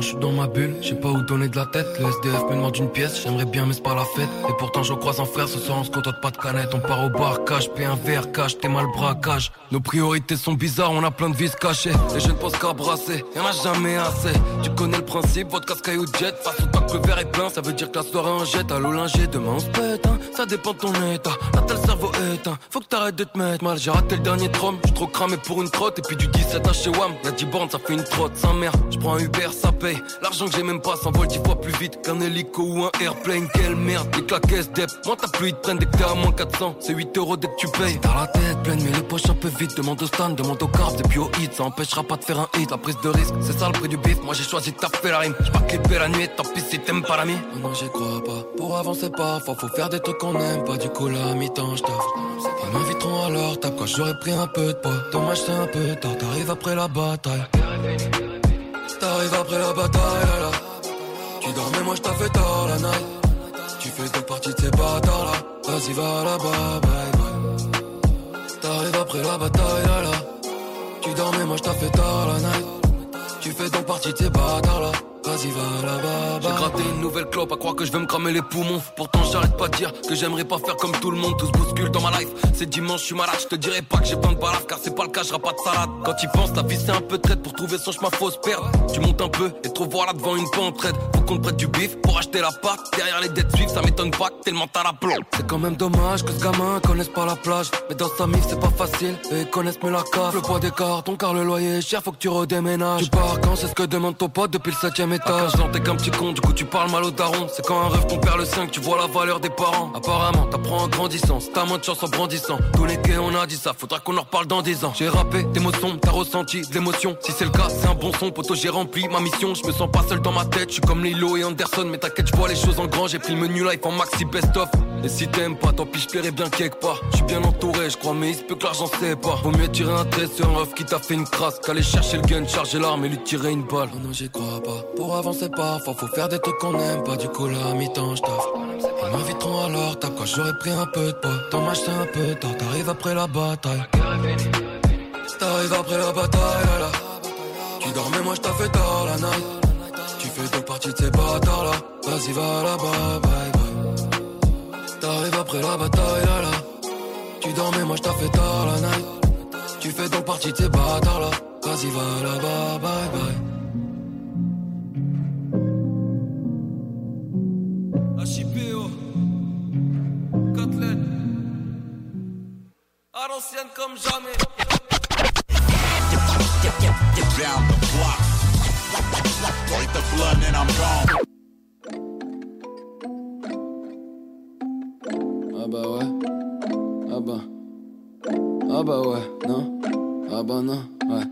Je suis dans ma bulle, je sais pas où donner de la tête. Le SDF me demande une pièce, j'aimerais bien mais c'est pas la fête. Et pourtant je croise en frère, ce soir on se contente pas de canettes. On part au bar, cache, paie un verre, cache, t'es mal braquage. Nos priorités sont bizarres, on a plein de vices cachés. Les jeunes pensent qu'à brasser, y'en a jamais assez. Tu connais le principe, votre cascaille ou jet. Façon pas que le verre est plein, ça veut dire que la soirée en jette. À l'Ollinger, demain on se pète, hein. ça dépend de ton état. Là t'as le cerveau éteint, faut que t'arrêtes de te mettre mal. J'ai raté le dernier trom, je trop cramé pour une trotte. Et puis du 17 à chez WAM, y'a 10 bornes, ça fait une trotte. Sans mère, je prends un Uber, ça paye. L'argent que j'ai même pas s'envole 10 fois plus vite qu'un hélico ou un airplane. Quelle merde, les claques SDEP. Moi ta pluie, ils te dès que t'es à moins 400. C'est 8 euros dès que tu payes. T'as la tête pleine, mais les poches un peu vite. Demande au stand, demande au carbs, et puis au hit. Ça empêchera pas de faire un hit. La prise de risque, c'est ça le prix du bif. Moi j'ai choisi de taper la rime. J'pars clipper la nuit, tant pis si t'aimes pas l'ami. Oh non, j'y crois pas. Pour avancer parfois, faut faire des trucs qu'on aime. Pas du coup à mi-temps, j't'offre. Ils m'inviteront leur table quand j'aurais pris un peu de poids. Dommage, c'est un peu tard. T'arrives après la bataille. T'arrives après la bataille, là. Tu dormais, moi je t'ai fait tard la night. Tu fais deux parties de ces bâtards là. Vas-y, va là-bas, bye bye. T'arrives après la bataille, là. Tu dormais, moi je t'ai fait tard la night. Tu fais donc partie de ces bâtards là. Vas-y, va là-bas. J'ai gratté une nouvelle clope à croire que je vais me cramer les poumons. Pourtant, j'arrête pas de dire que j'aimerais pas faire comme tout le monde. Tout se bouscule dans ma life. C'est dimanche, je suis malade. Je te dirais pas que j'ai plein de balafres car c'est pas le cas, j'aurai pas de salade. Quand tu penses, la vie c'est un peu traite pour trouver son chemin, faut se perdre. Tu montes un peu et trop voir là devant une pente raide. Faut qu'on te prête du bif pour acheter la part. Derrière les dettes suivent, ça m'étonne pas que tellement t'as la plomb. C'est quand même dommage que ce gamin connaisse pas la plage. Mais dans sa mif, c'est pas facile. Et ils connaissent mieux la cave. Le poids des cartons car le loyer est cher, faut que tu redéménages. Tu pars quand c'est ce que demande ton pote depuis le septième étage. À 15 ans, t'es qu'un petit con, du coup tu parles mal au daron. C'est quand un rêve qu'on perd le 5, tu vois la valeur des parents. Apparemment, t'apprends en grandissant. C'est ta moins de chance en brandissant. Tous les quais, on a dit ça, faudra qu'on en reparle dans 10 ans. J'ai rappé des mots sombres, t'as ressenti de l'émotion. Si c'est le cas, c'est un bon son, poto, j'ai rempli ma mission. Je me sens pas seul dans ma tête, je suis comme Lilo et Anderson. Mais t'inquiète, je vois les choses en grand, j'ai pris le menu life en maxi best-of. Et si t'aimes pas, tant pis, je plairai bien quelque part. Je suis bien entouré, je crois, mais il se peut que l'argent sépare. Vaut mieux tirer un trait sur un ref qui t'a fait une crasse qu'aller chercher le gun, charger l'arme et lui tirer une balle. Oh non, j'y crois pas. Pour avancer parfois, faut faire des trucs qu'on aime, pas du cola à mi-temps, j't'offre. Ils m'inviteront leur table quand j'aurais pris un peu de poids. Dommage, c'est un peu tard, t'arrives après la bataille. T'arrives après la bataille, là, là. Tu dormais, moi j't'ai fait tard la night. Tu fais deux parties de ces bâtards là. Vas-y, va là-bas, bye bye. T'arrives après la bataille, là, là. Tu dormais, moi j't'ai fait tard la night. Tu fais donc partie de ces bâtards là. Vas-y, va là-bas, bye bye. Jamais. Ah bah ouais. Ah bah. Ah bah ouais, non. Ah bah non, ouais.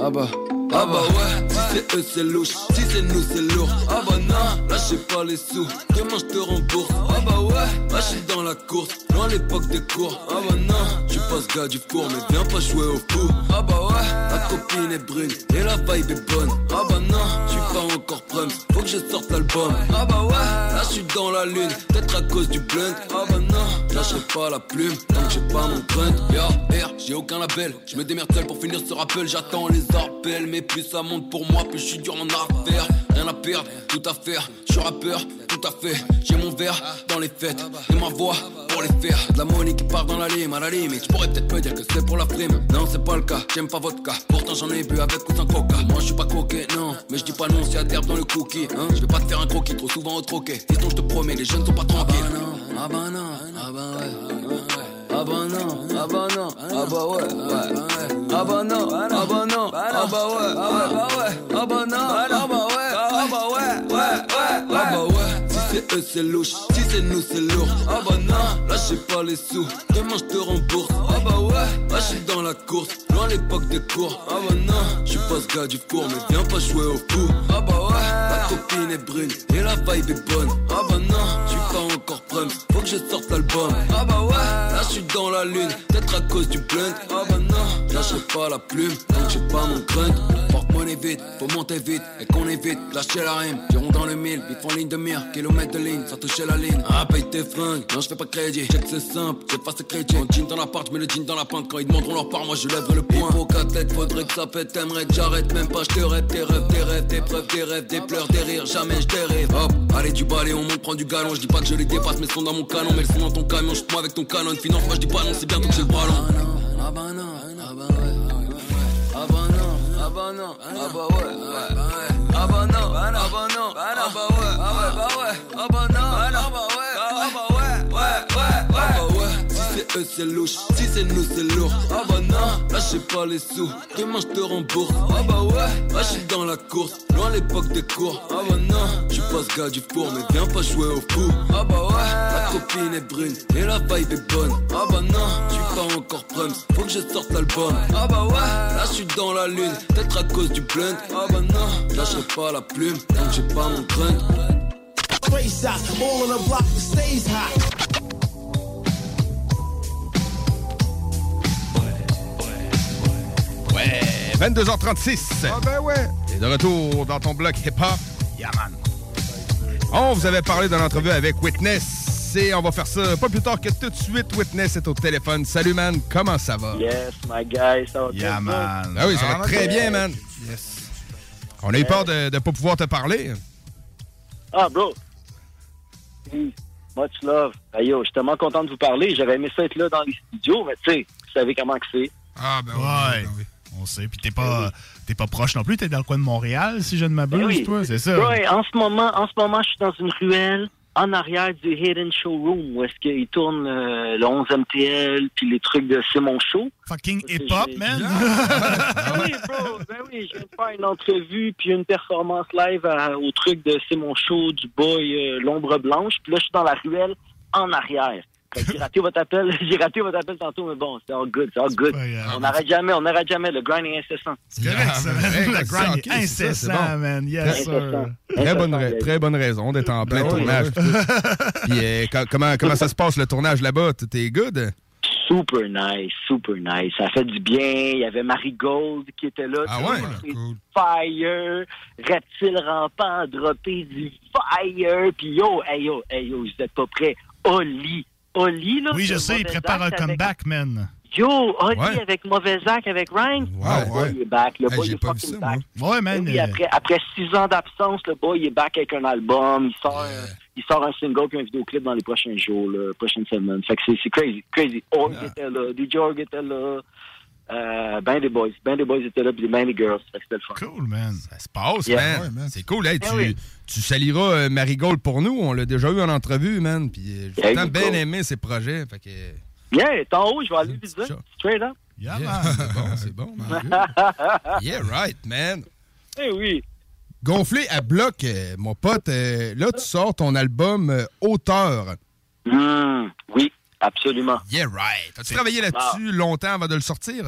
Ah bah. Ah bah ouais, si c'est eux c'est louche, si c'est nous c'est lourd. Ah bah non, lâchez pas les sous, demain je te rembourse. Ah bah ouais, là j'suis dans la course, loin l'époque des cours. Ah bah non, gars du four, mais viens pas jouer au fou. Ah bah ouais, ta copine est brune et la vibe est bonne. Ah bah non, j'suis pas encore prêt, faut que je sorte l'album. Ah bah ouais, là j'suis dans la lune, peut-être à cause du blunt. Ah bah non, lâcherai pas la plume tant que j'ai pas mon grunt. Yeah, yeah, j'ai aucun label. Je me démerde seul pour finir ce rappel. J'attends les appels, mais plus ça monte pour moi, plus je suis dur en affaire. Rien à perdre, tout à faire. Je suis rappeur, tout à fait. J'ai mon verre dans les fêtes et ma voix pour les faire. De la money qui part dans la lime, à la limite. Je pourrais peut-être me dire que c'est pour la prime. Non, c'est pas le cas. J'aime pas vodka. Pourtant j'en ai bu avec ou sans coca. Moi je suis pas coquet, non. Mais je dis pas non, y a d'herbe dans le cookie. Hein. Je vais pas te faire un croquis trop souvent au troquet. Sinon je te promets, les jeunes sont pas tranquilles. Ah bah ouais. Ah bah non, ah bah non, ah bah ouais, ouais. Ah bah non, ah bah non, ah bah ouais, ouais, ah bah non, ah bah c'est louche, si c'est nous c'est lourd. Ah bah non, lâchez pas les sous, demain je te rembourse. Ah bah ouais, là je suis dans la course, loin l'époque des cours. Ah bah non, je suis pas ce gars du four, mais viens pas jouer au fou. Ah bah ouais, la copine est brune et la vibe est bonne. Ah bah non, je suis pas encore prêt, faut que je sorte l'album. Ah bah ouais, là je suis dans la lune, peut-être à cause du blunt. Ah bah non, lâcherai pas la plume, tant que j'ai pas mon grunt. Porte-monnaie vite, faut monter vite, et qu'on évite, lâcher la rime. Tirons dans le mille, vite en ligne de mire, kilomètres de ligne, sans toucher la ligne. Ah, paye tes fringues, non, je fais pas crédit. Check c'est simple, j'ai pas ce crédit. Mon jean dans la part, je mets le jean dans la pente. Quand ils demanderont leur part, moi je lèverai le poing. Faut qu'à faudrait que ça pète, t'aimerais que j'arrête même pas, je te rêve, tes rêves, tes rêves, des preuves, des rêves, des pleurs, des rires, jamais je dérive. Hop, allez du balai, on monte, prend du galon. Je dis pas que je les dépasse, mais sont dans mon canon, mais ils sont dans ton camion. Chute-moi avec ton canon, finance, moi je dis pas non, c'est bientôt que j'ai le bah non, ah bah non, ah bah ouais, ah bah non, eux c'est louche, si c'est nous c'est lourd. Ah bah non, lâchez pas les sous, demain je te rembourse. Ah bah ouais, là je suis dans la course, loin l'époque des cours. Ah bah non, je suis pas ce gars du four, mais viens pas jouer au fou. Ah bah ouais, la copine est brune et la vibe est bonne. Ah bah non, suis pas encore prêt, faut que je sorte l'album. Ah bah ouais, là je suis dans la lune, peut-être à cause du blunt. Ah bah non, lâcherai pas la plume, tant j'ai pas mon grunt. All on the block stays hot. Ouais, 22h36. Ah ben ouais. Et de retour dans ton bloc hip-hop. Yaman. On vous avait parlé dans l'entrevue avec Witness. Et on va faire ça pas plus tard que tout de suite. Witness est au téléphone. Salut, man. Comment ça va? Yes, my guy, ça va Yeah, très man. bien. Ah oui, ça va Ah, très ok. bien, man. Yes. On a eu peur de ne pas pouvoir te parler. Ah, bro. Much love. Hey, yo, je suis tellement content de vous parler. J'aurais aimé ça être là dans les studios, mais tu sais, vous savez comment que c'est. Ah, ben ouais. On sait. Puis t'es pas, t'es pas proche non plus. T'es dans le coin de Montréal, si je ne m'abuse, Ben oui. toi. C'est ça. Ouais, en ce moment, en ce moment, je suis dans une ruelle en arrière du Hidden Showroom où est-ce qu'ils tournent euh, le 11 MTL puis les trucs de C'est mon show. Fucking hip-hop, man. Ben oui, bro. Ben oui, je viens de faire une entrevue puis une performance live à- au truc de C'est mon show du boy euh, L'ombre blanche. Puis là, je suis dans la ruelle en arrière. Que J'ai raté votre appel, j'ai raté votre appel tantôt, mais bon, c'est all good, c'est all good. On n'arrête jamais, on n'arrête jamais, le grind est incessant. C'est correct, ça. Le grind est incessant, man. Yes, sir. Très bonne, ra- très bonne raison d'être en plein Ben tournage. ben. Puis, euh, co- comment, comment ça se passe le tournage là-bas? T'es good? Super nice, super nice. Ça fait du bien. Il y avait Marie Gold qui était là. Ah ouais? Fire. Reptile rampant droppé du fire. Puis yo, hey yo, hey yo, vous êtes pas prêts. Oli. Oli, là. Oui, je sais. Il prépare un acte avec- comeback, man. Yo, Oli Ouais. avec Mauvais Acte avec Ryan. le boy est back. Le Hey, boy est fucking ça, back. moi. Ouais, man, Oui, euh, après, après six ans d'absence, le boy est back avec un album. Il sort, euh, il sort un single puis un vidéoclip dans les prochains jours, là, prochaines semaines. Fait que c'est crazy, crazy. Org était là, DJ Org était là. Euh, ben des boys, ben des boys étaient là, puis ben des girls. C'était le fun. Cool, man. Ça se passe, Yeah. man. C'est cool. Hey, Eh tu, oui. tu salieras euh, Marigold pour nous. On l'a déjà eu en entrevue, man. Puis euh, j'ai Yeah, bien cool. aimé ses projets. Fait que... Yeah, t'es en haut, je vais aller lui dire. Straight up. Yeah, Yeah, c'est bon, c'est bon. man. Yeah, right, man. Eh oui. Gonflé à bloc, euh, mon pote. euh, là, tu sors ton album Auteur. Hmm, oui, absolument. Yeah, right. As-tu travaillé là-dessus Ah. longtemps avant de le sortir?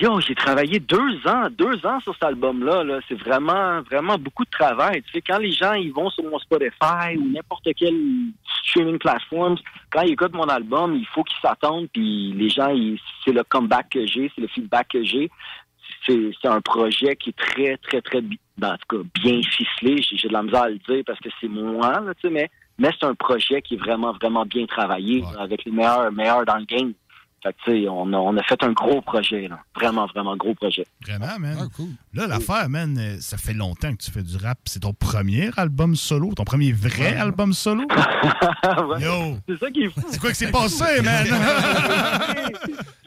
Yo, j'ai travaillé deux ans, deux ans sur cet album-là. -là, c'est vraiment, vraiment beaucoup de travail. Tu sais, quand les gens ils vont sur mon Spotify ou n'importe quelle streaming platform, quand ils écoutent mon album, il faut qu'ils s'attendent. Puis les gens, c'est le comeback que j'ai, c'est le feedback que j'ai. C'est un projet qui est très, très, très, ben, en tout cas, bien ficelé. J'ai j'ai de la misère à le dire parce que c'est moi, là, tu sais, mais mais c'est un projet qui est vraiment, vraiment bien travaillé, avec les meilleurs, meilleurs dans le game. Fait que, tu sais, on a, on a fait un gros projet, là. Vraiment, vraiment gros projet. Vraiment, man. Là, l'affaire, man, euh, ça fait longtemps que tu fais du rap. C'est ton premier album solo, ton premier vrai album solo? Yo! C'est ça qui est fou. C'est quoi que c'est passé, man?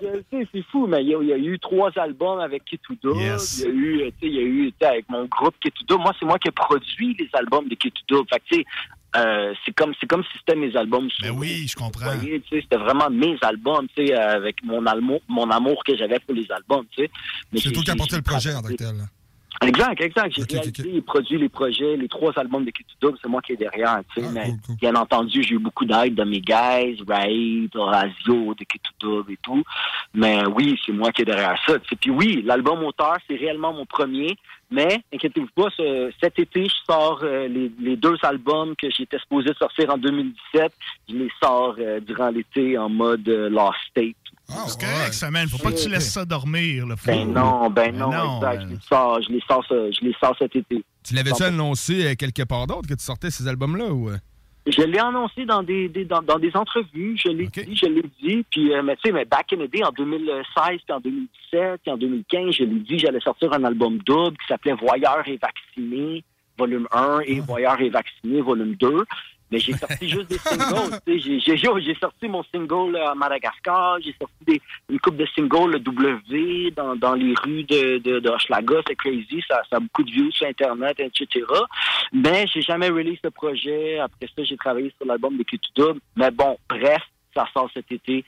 Je le sais, c'est fou, mais il y, a, il y a eu trois albums avec Kituda. Yes. Il y a eu, euh, tu sais, il y a eu, tu sais, avec mon groupe Kituda. Moi, c'est moi qui ai produit les albums de Kituda. Fait que, tu sais, euh, c'est comme, c'est comme si c'était mes albums. Ben oui, je comprends. C'était vraiment mes albums, tu sais, avec mon amour, mon amour que j'avais pour les albums, tu sais. Mais C'est toi qui as j'ai- porté le projet en tant que tel. Exact, exact. J'ai réalisé et produit les projets, les trois albums de Kitty Dub, c'est moi qui est derrière. Tu sais, Ah, mais bien entendu, j'ai eu beaucoup d'aide de mes guys, Raid, Horazio, de Kitty Dub et tout. Mais oui, c'est moi qui est derrière ça. tu sais. Puis oui, l'album auteur, c'est réellement mon premier. Mais inquiétez-vous pas, ce- cet été, je sors euh, les, les deux albums que j'étais supposé sortir en 2017. Je les sors euh, durant l'été en mode euh, Lost State. C'est correct, ça, man. Faut pas que tu laisses ça dormir. Là. Faut- Ben non, ben Ben non, non, exact. ben- Je les sors, je les sors, ce- je les sors cet été. Tu l'avais-tu annoncé euh, quelque part d'autre que tu sortais ces albums-là ou. Je l'ai annoncé dans des, des- dans, dans des entrevues, je l'ai dit, je l'ai dit. Puis, euh, mais tu sais, mais back in the day, en 2016, puis en 2017, puis en 2015, je l'ai dit, j'allais sortir un album double qui s'appelait Voyeur et vacciné, volume 1, et Voyeur et vacciné, volume 2. Mais j'ai sorti juste des singles. J'ai- sorti mon single euh, à Madagascar, j'ai sorti des, une coupe de singles le W dans, dans les rues de, de, de c'est crazy, ça, ça a beaucoup de views sur Internet, etc. Mais j'ai jamais release le projet. Après ça, j'ai travaillé sur l'album de Kitudub. Mais bon, bref, ça sort cet été.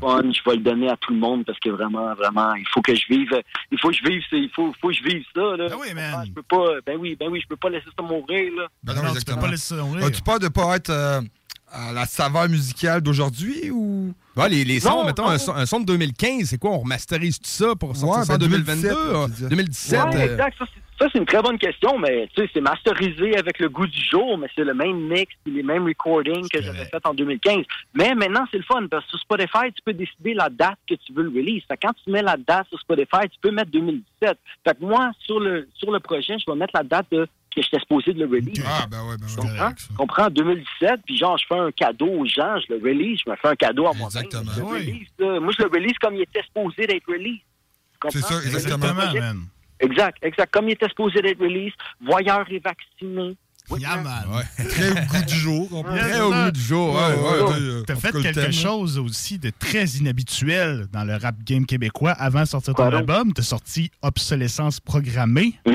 Fun, je vais le donner à tout le monde parce que vraiment, vraiment, il faut que je vive, il faut que je vive, ça, il faut, faut que je vive ça, là. Ben oui, Je peux pas, ben oui, ben oui, je peux pas laisser ça mourir, là. Ben non, exactement. As-tu peur de pas être euh, à la saveur musicale d'aujourd'hui ou? Ouais, les, les sons, Non, mettons, non. Un, son, un son de 2015, c'est quoi? On remasterise tout ça pour sortir Ouais, ça en ben 2022? 2017, euh, tu disais. 2017? Ouais, euh, exact. Ça, c'est- ça, c'est une très bonne question, mais tu sais, c'est masterisé avec le goût du jour, mais c'est le même mix, les mêmes recordings que j'avais fait en 2015. Mais maintenant, c'est le fun, parce que sur Spotify, tu peux décider la date que tu veux le release. Fait que quand tu mets la date sur Spotify, tu peux mettre 2017. Fait que moi, sur le, sur le projet, je vais mettre la date de, que j'étais supposé de le release. Ah, ben ouais, ben ouais. Comprends? Comprends? 2017, puis genre, je fais un cadeau aux gens, je le release, je me fais un cadeau à moi-même. Exactement. Je le release, là. Moi, je le release comme il était supposé d'être release. C'est ça, exactement. projet. Exact, exact. Comme il était supposé d'être release, voyeur et vacciné. Yeah, man. Très au goût du jour. on peut Yeah, dire. c'est ça. ouais, T'as fait le quelque chose aussi de très inhabituel dans le rap game québécois avant de sortir ton album. T'as sorti Obsolescence programmée, Mmh,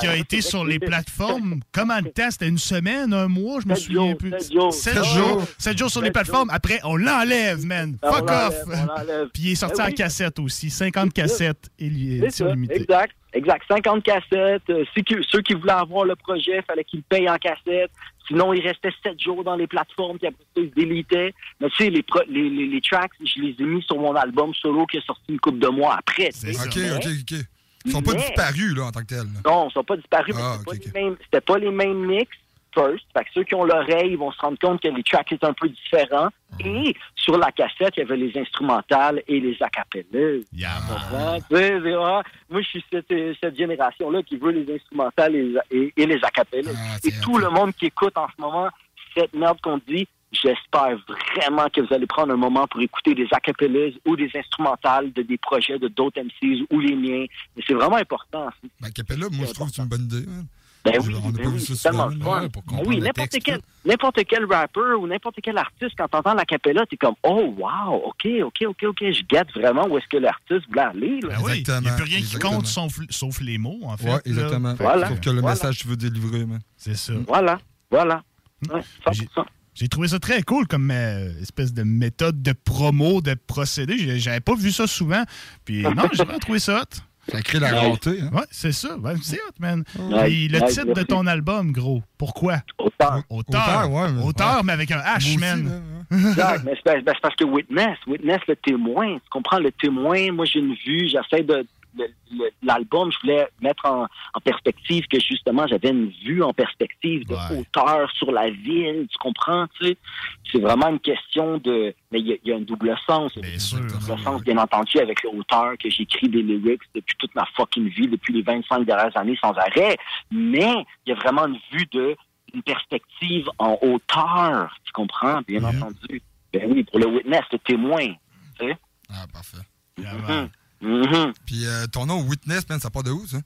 qui a ouais, été sur les plateformes. Comment de temps? C'était une semaine, un mois? Je me souviens plus. sept jours. Sept jours. jours. Sept jours sur les plateformes. Après, on l'enlève, man. Fuck off. Puis il est sorti Ben en oui. cassette aussi. 50 cassettes et ça, limitée. exact. Exact. 50 cassettes. Euh, ceux, qui, ceux qui voulaient avoir le projet, il fallait qu'ils payent en cassette. Sinon, il restait 7 jours dans les plateformes, puis après ça, ils se délitaient. Mais tu sais, les, pro- les, les, les tracks, je les ai mis sur mon album solo qui est sorti une couple de mois après. Ok, Mais- ok, ok. Ils sont pas Mais- disparus, là, en tant que tels. là. Non, ils sont pas disparus, mais Ah, c'était ok, pas les mêmes- c'était pas les mêmes mix first. Fait que ceux qui ont l'oreille vont se rendre compte que les tracks étaient un peu différents. Et sur la cassette, il y avait les instrumentales et les acapellas. C'est- ah, moi, je suis cette, cette génération-là qui veut les instrumentales et, et- et les acapellas. et tout le monde qui écoute en ce moment cette merde qu'on dit, j'espère vraiment que vous allez prendre un moment pour écouter des acapellas ou des instrumentales de des projets de d'autres MCs ou les miens. Mais c'est vraiment important. Ben, Capella, moi, je trouve que c'est une bonne idée. hein. Ben oui, ben oui, tellement fun. pour Ben comprendre oui, n'importe quel, n'importe quel rapper ou n'importe quel artiste, quand t'entends la capella, t'es comme, oh, wow, OK, OK, OK, OK, je guette vraiment où est-ce que l'artiste voulait aller. Là. Ben oui, il n'y a plus rien qui compte sauf, sauf les mots, en fait. Ouais, exactement. Voilà. Sauf que le Voilà. message que tu veux délivrer, man. C'est ça. Voilà, voilà. Ouais, J'ai- J'ai trouvé ça très cool comme euh, espèce de méthode de promo, de procédé. J'avais pas vu ça souvent. Puis non, j'ai vraiment trouvé ça hot. Ça crée la rareté. Hein? Ouais, c'est ça. C'est hot, man. Ouais. Puis le Ouais, titre de ton album, gros, pourquoi? Auteur. Auteur. Auteur, ouais, mais- Auteur, ouais. mais avec un H, man. Exact, mais c'est parce- ben, c'est parce que Witness, Witness, le témoin, tu comprends, le témoin, moi j'ai une vue, j'essaie de, l'album, je voulais mettre en, en perspective que justement j'avais une vue en perspective de hauteur sur la ville, tu comprends, tu sais? C'est vraiment une question de, mais il y, a- il y a un double sens, y a un double sens bien entendu avec le hauteur que j'écris des lyrics depuis toute ma fucking vie, depuis les 25 dernières années sans arrêt, mais il y a vraiment une vue de une perspective en hauteur, tu comprends, bien entendu. Ben oui, pour le witness, le témoin, tu sais? Ah, parfait. Mhm. Puis euh, ton nom, Witness, man, ça part de où, ça?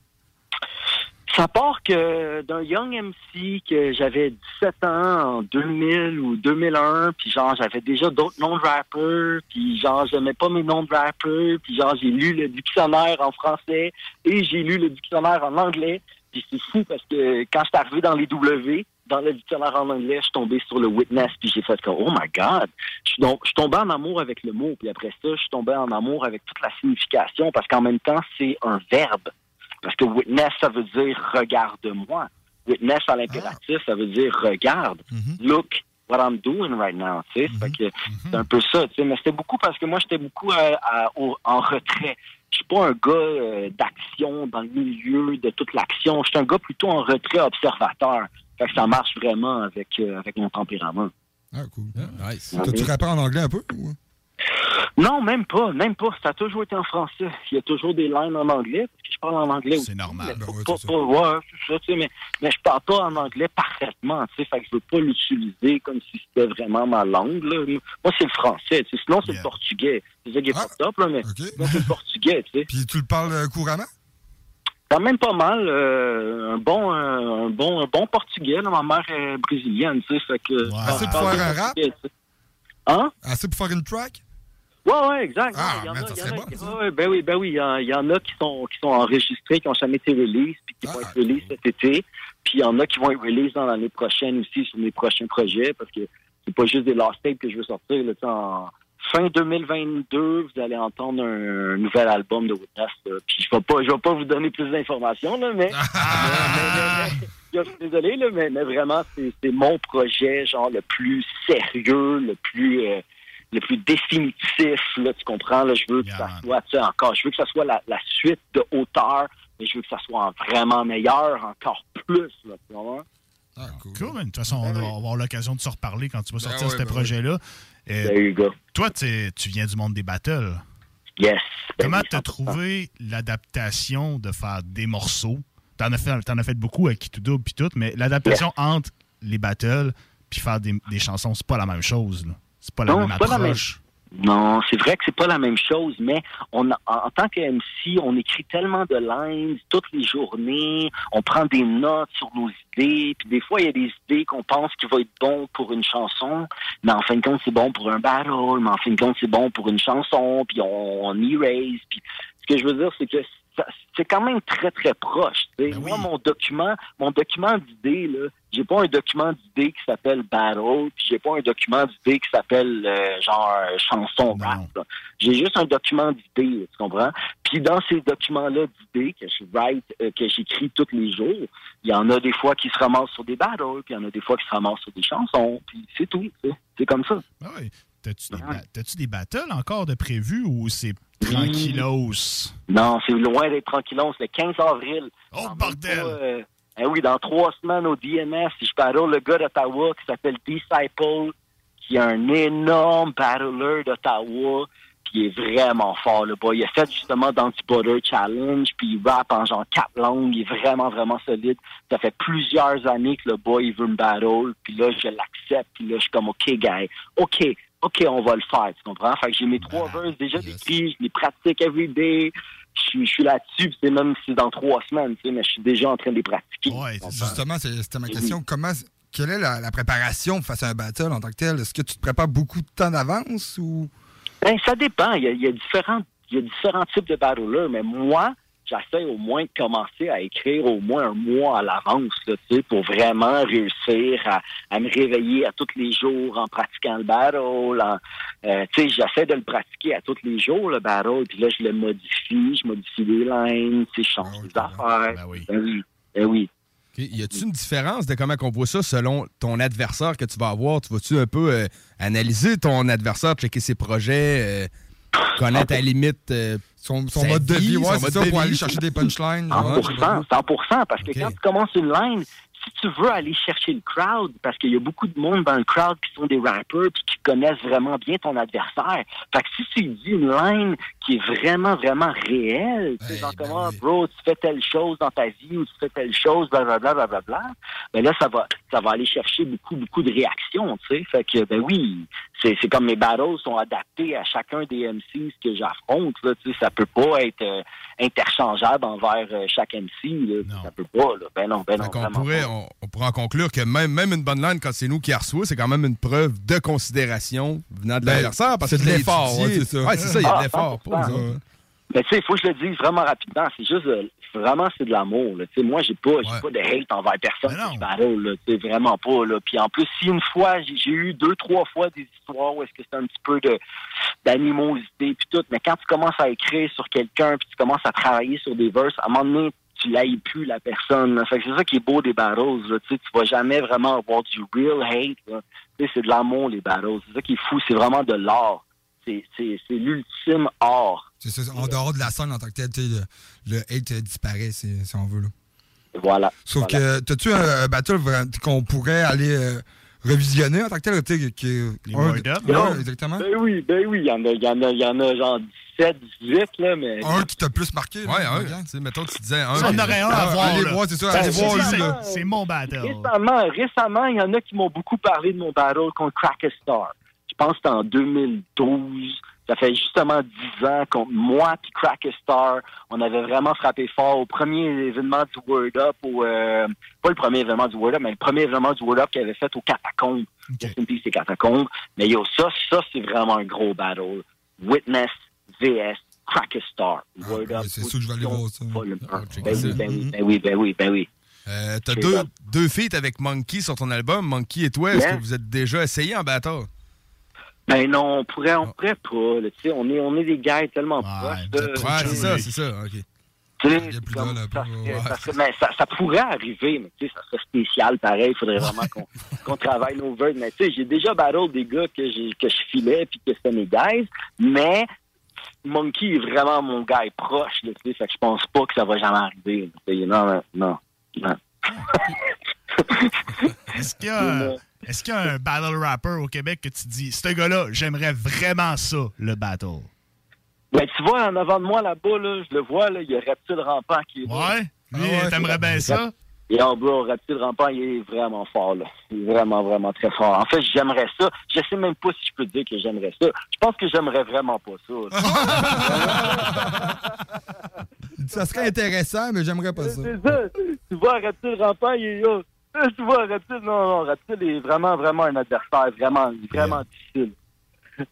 Ça part que d'un young MC que j'avais 17 ans en 2000 ou 2001, puis genre j'avais déjà d'autres noms de rappeurs, puis genre j'aimais pas mes noms de rappeurs, puis genre j'ai lu le dictionnaire en français et j'ai lu le dictionnaire en anglais, puis c'est fou parce que quand je suis arrivé dans les W, dans le dictionnaire en anglais, je suis tombé sur le witness, puis j'ai fait comme oh my god, je donc je suis tombé en amour avec le mot, puis après ça je suis tombé en amour avec toute la signification parce qu'en même temps c'est un verbe. Parce que witness, ça veut dire regarde-moi. Witness à l'impératif, ça veut dire regarde. Look what I'm doing right now. Tu sais, Fait que c'est un peu ça. tu sais. Mais c'était beaucoup parce que moi, j'étais beaucoup euh, à- au- en retrait. Je suis pas un gars euh, d'action dans le milieu de toute l'action. Je suis un gars plutôt en retrait observateur. Fait que ça marche vraiment avec, euh, avec mon tempérament. Ah, cool. nice. T'as-tu rappé en anglais un peu? ou? Non, même pas, même pas. Ça a toujours été en français. Il y a toujours des lignes en anglais, parce que je parle en anglais aussi. C'est normal. Ben pas, pas- ouais, c'est ça, tu sais, mais, mais je parle pas en anglais parfaitement, tu sais, fait que je veux pas l'utiliser comme si c'était vraiment ma langue, là. Moi, c'est le français, tu sais, sinon c'est le portugais. C'est ça qui est pas top, là, mais c'est le portugais, tu sais. Ah, Puis tu le parles euh, couramment? Quand même pas mal, euh, un bon, un, un bon, un bon portugais, là. Ma mère est brésilienne, tu sais, fait que... Assez pour faire un rap? Hein? Assez pour faire une track? Ouais, ouais, exact. Ah, il y en man, a, ça il y serait en a bon, qui- ça. ouais, ben oui, ben oui, il y, en- il y en a qui sont qui sont enregistrés, qui ont jamais été release, puis qui vont être release cet été. Puis il y en a qui vont être release dans l'année prochaine aussi sur mes prochains projets, parce que c'est pas juste des last tapes que je veux sortir. Là, en fin 2022, vous allez entendre un, nouvel album de là. Puis je vais pas, je vais pas vous donner plus d'informations, là, mais, mais- mais- mais- je suis désolé, là, mais, vraiment, c'est mon projet, genre le plus sérieux, le plus euh, le plus définitif, là, tu comprends? Là, je veux que ça soit, tu sais, encore, je veux que ça soit la, la suite de hauteur, mais je veux que ça soit vraiment meilleur, encore plus, là, tu comprends? Cool, man. De toute façon, on va avoir l'occasion de se reparler quand tu vas sortir Ben ouais, ce ben projet-là. Euh, toi, tu viens du monde des battles. Yes. Ben Comment t'as 100%. trouvé l'adaptation de faire des morceaux? T'en as fait, t'en as fait beaucoup avec Kitudo puis tout, mais l'adaptation entre les battles puis faire des, des chansons, c'est pas la même chose. là. C'est pas la Non, même c'est pas la même- approche. Non, c'est vrai que c'est pas la même chose, mais on en, tant que MC, on écrit tellement de lines toutes les journées, on prend des notes sur nos idées, puis des fois il y a des idées qu'on pense qui vont être bon pour une chanson, mais en fin de compte c'est bon pour un battle, mais en fin de compte c'est bon pour une chanson, puis on, on erase, puis ce que je veux dire c'est que c'est quand même très très proche. sais. Moi mon document, mon document d'idées là, j'ai pas un document d'idées qui s'appelle battle, puis j'ai pas un document d'idées qui s'appelle euh, genre chanson rap. J'ai juste un document d'idées, là, tu comprends? Puis dans ces documents-là d'idées que je write, euh, que j'écris tous les jours, il y en a des fois qui se ramassent sur des battles, puis il y en a des fois qui se ramassent sur des chansons, puis c'est tout. C'est comme ça. Ah oui. T'as-tu des, ba- des battles encore de prévus ou c'est tranquillos? Non, c'est loin d'être tranquillon. C'est le 15 avril. Oh, bordel! eh oui, dans trois semaines au DMS, je battle le gars d'Ottawa qui s'appelle Disciple, qui est un énorme battler d'Ottawa, puis il est vraiment fort, le boy. Il a fait justement Butter Challenge, puis il rappe en genre quatre langues. Il est vraiment, vraiment solide. Ça fait plusieurs années que le boy, il veut me battle, puis là, je l'accepte, puis là, je suis comme, OK, guy, OK, OK, on va le faire, tu comprends? Fait que j'ai mes trois verses déjà écrits, je les pratique every day. Je suis- je suis là-dessus, c'est même si dans trois semaines, tu sais, mais je suis déjà en train de les pratiquer. Justement, c'est- c'était ma question. Comment, quelle est la, la préparation face à un battle en tant que tel? Est-ce que tu te prépares beaucoup de temps d'avance ou? Ben, ça dépend. Il y a, il y a différents, il y a différents types de battlers, mais moi, j'essaie au moins de commencer à écrire au moins un mois à l'avance, tu sais, pour vraiment réussir à, à me réveiller à tous les jours en pratiquant le battle. en- euh, tu sais, j'essaie de le pratiquer à tous les jours, le battle, puis là, je le modifie, je modifie les lines, tu sais, je change les affaires. Ben oui. Ben oui. OK. Y a-tu une différence de comment on voit ça selon ton adversaire que tu vas avoir? Tu vas-tu un peu euh, analyser ton adversaire, checker ses projets, euh, connaître à la limite euh, son, sa mode de vie, ouais, son c'est mode ça, de pour vie? aller chercher des punchlines. 100%, 100%, parce que quand tu commences une line, si tu veux aller chercher le crowd, parce qu'il y a beaucoup de monde dans le crowd qui sont des rappers puis qui connaissent vraiment bien ton adversaire. Fait que si tu dis une line qui est vraiment, vraiment sais, genre comment, bro, tu fais telle chose dans ta vie ou tu fais telle chose, blablabla, blablabla, ben là, ça va, ça va aller chercher beaucoup, beaucoup de réactions, tu sais. Fait que, ben oui, c'est, c'est comme mes battles sont adaptés à chacun des MCs que j'affronte, là, tu sais. Ça peut pas être euh, interchangeable envers euh, chaque MC, là. Ça peut pas, là. Ben non, ben non, on pourrait, on, on pourrait en conclure que même, même une bonne line, quand c'est nous qui la reçoit, c'est quand même une preuve de considération venant de Ben, l'adversaire. parce c'est que de tu l'as l'effort, ouais, c'est ça. Ouais, c'est ça, il y a de Ah, l'effort. Pas 100%. nous autres. Mais tu sais, il faut que je le dise vraiment rapidement. C'est juste, euh, vraiment, c'est de l'amour. là. Tu sais, moi, j'ai pas, j'ai pas de hate envers personne sais, vraiment pas. Là. Puis en plus, si une fois, j'ai eu deux, trois fois des histoires où est-ce que c'est un petit peu de d'animosité puis tout. Mais quand tu commences à écrire sur quelqu'un puis tu commences à travailler sur des verses, à un moment donné, tu l'ailles plus la personne. c'est ça qui est beau des battles. Là. Tu sais, tu vas jamais vraiment avoir du real hate. là. Tu sais, c'est de l'amour les battles. C'est ça qui est fou. C'est vraiment de l'art. C'est l'ultime art. C'est ça, en dehors de la scène en tant que tel, tu sais, le, le hate disparaît, si, si on veut. Là. Voilà. Sauf Voilà. que, t'as-tu un, un battle qu'on pourrait aller euh, revisionner en tant que tel? tu sais, qui Les un- Ouais, Non. exactement. Ben oui, ben oui, il y en a, il y en a, il y en a genre 17, 18, là, mais. Un qui t'a plus marqué. Ouais, un. Tu sais, mettons, tu disais un. Ça, on aurait un à Ah, voir. allez là. voir, c'est ça, allez c'est- voir, c'est- lui, là. C'est mon battle. Récemment, récemment, il y en a qui m'ont beaucoup parlé de mon battle contre Cracker Star. Je pense que c'était en 2012. Ça fait justement 10 ans contre moi et Cracker Star. On avait vraiment frappé fort au premier événement du Word Up, au, euh, pas le premier événement du Word Up, mais le premier événement du Word Up qu'il avait fait au Catacombes. Peace, c'est Catacombes. Mais yo, ça, ça, c'est vraiment un gros battle. Witness, VS, Cracker Star. Word Up. C'est sûr que je vais aller voir ça. volume un. checker Ben ça. oui, ben oui, ben oui, ben oui, ben oui. Euh, T'as C'est deux, deux feats avec Monkey sur ton album. Monkey et toi, est-ce que vous êtes déjà essayé en battle? Ben non, on pourrait, on pourrait pas. là, tu sais, on est, on est des gars tellement proches. de- Ouais, c'est ça, c'est ça. OK. ça mais pourrait arriver, mais tu sais, ça serait spécial pareil. Il faudrait vraiment qu'on qu'on travaille nos words. Mais tu sais, j'ai déjà battle des gars que, j'ai- que je filais puis que c'était mes guys, mais Monkey est vraiment mon gars proche. Là, tu sais, fait que je pense pas que ça va jamais arriver. Non, non, non. Est-ce qu'il y, qu'il y a un battle rapper au Québec que tu dis, ce gars-là, j'aimerais vraiment ça, le battle? Ben, tu vois, en avant de moi, là-bas, là, je le vois, là, il y a Reptile Rampant qui est là. Ouais? Lui, Ah ouais, t'aimerais c'est- bien ça? Et en bro, Reptile Rampant, il est vraiment fort, là. Il est vraiment, vraiment très fort. En fait, j'aimerais ça. Je sais même pas si je peux dire que j'aimerais ça. Je pense que j'aimerais vraiment pas ça. Ça serait intéressant, mais j'aimerais pas ça. C'est ça. Tu vois, Reptile Rampant, il est là. Tu vois, Reptile, non, non, Reptile est vraiment, vraiment un adversaire, vraiment, vraiment difficile.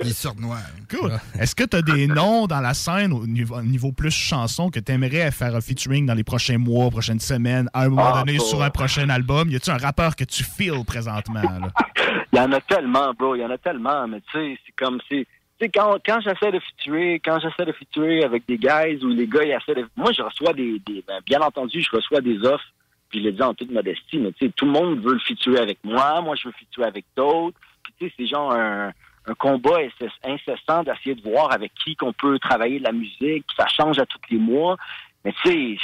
Il est surnois. Cool. Est-ce que tu as des noms dans la scène au niveau, au niveau plus chanson que tu aimerais faire un featuring dans les prochains mois, prochaines semaines, à un moment Ah, donné sur un prochain album? Y a-tu un rappeur que tu feels présentement? Là? Il y en a tellement, bro. Il y en a tellement. Mais tu sais, c'est comme si. Tu sais, quand, quand j'essaie de featurer, quand j'essaie de featurer avec des guys ou les gars, ils essaient de. Moi, je reçois des. des- ben, bien entendu, je reçois des offres. Puis je le dis en toute modestie, mais tu sais, tout le monde veut le featurer avec moi. Moi, je veux featurer avec d'autres. Puis tu sais, c'est genre un, un combat incess- incessant d'essayer de voir avec qui qu'on peut travailler de la musique. Ça change à tous les mois. Mais tu sais,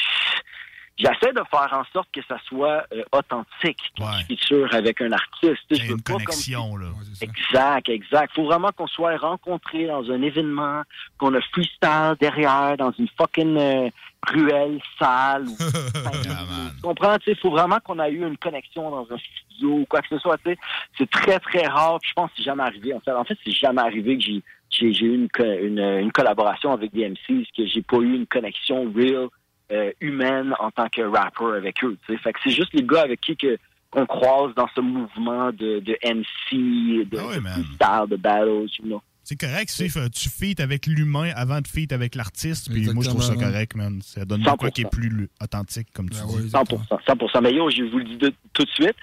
j'essaie de faire en sorte que ça soit euh, authentique je feature avec un artiste. Tu sais, je veux Une pas comme- connexion, là. Exact, exact. Faut vraiment qu'on soit rencontrés dans un événement, qu'on a freestyle derrière, dans une fucking euh, ruelle sale. ou- tu comprends? Tu sais, faut vraiment qu'on ait eu une connexion dans un studio ou quoi que ce soit. Tu sais, c'est très très rare. je pense que c'est jamais arrivé. En fait, en fait, c'est jamais arrivé que j'ai j'ai j'ai eu une, une, une collaboration avec des MCs que j'ai pas eu une connexion real euh, humaine en tant que rapper avec eux. tu sais. Fait que c'est juste les gars avec qui que qu'on croise dans ce mouvement de, de MC, de, Ah de de battles, you know. C'est correct, tu sais, tu feat avec l'humain avant de feat avec l'artiste, puis moi je trouve ça correct, man. Ça donne quoi 100%. qui est plus lu- authentique, comme tu dis. 100%, 100%. Mais yo, je vous le dis de- tout de suite,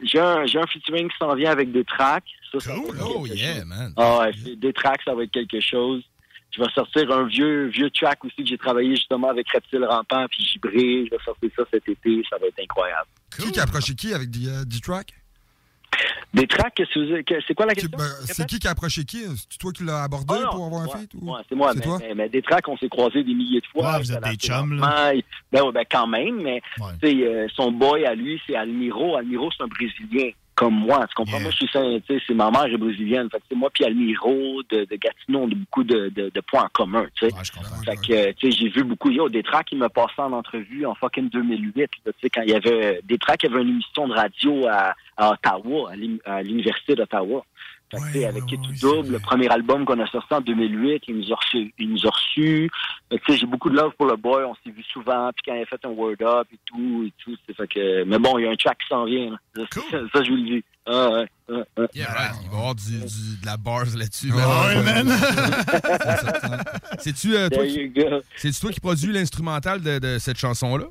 j'ai un, j'ai un featuring qui s'en vient avec des tracks. Ça, ça va être Oh, yeah, chose. man. Ah des tracks, ça va être quelque chose. Je vais sortir un vieux vieux track aussi que j'ai travaillé justement avec Reptile Rampant puis Gibré. Je vais sortir ça cet été, ça va être incroyable. Qui qui a approché qui avec des, euh, des tracks? Des tracks, c'est quoi la question? Ben, c'est qui qui a approché qui? C'est toi qui l'as abordé Ah pour avoir un feat? ou- ouais, c'est moi. Mais, toi? mais- mais des tracks, on s'est croisés des milliers de fois. Ouais, vous êtes des chums, là. Ben, ben quand même, mais euh, son boy à lui, c'est Almiro. Almiro, c'est un Brésilien comme moi. Tu comprends? Moi, je suis saint- tu sais, c'est ma mère est brésilienne. Fait que c'est moi puis Almiro de, de Gatineau, on a beaucoup de, de, de points en commun, tu sais. fait que, tu sais, j'ai vu beaucoup. Yo, des tracks, il m'a passé en entrevue en fucking 2008, là, tu sais, quand il y avait des tracks, il y avait une émission de radio à, à Ottawa, à l'Université d'Ottawa. Fait que, avec Kit Double, le premier album qu'on a sorti en 2008, il nous a. Il nous sais, j'ai beaucoup de love pour le boy. On s'est vu souvent. Puis quand il a fait un word up et tout, et tout. c'est Fait que, mais bon, il y a un track qui s'en vient. là. Ça, ça, ça, je vous le dis. Ah, ouais, ouais, ouais. Yeah, right. Il va y avoir du, du- de la bars là-dessus. Ouais, man. C'est-tu euh, toi, qui- c'est-tu toi qui produis l'instrumental de, de cette chanson-là?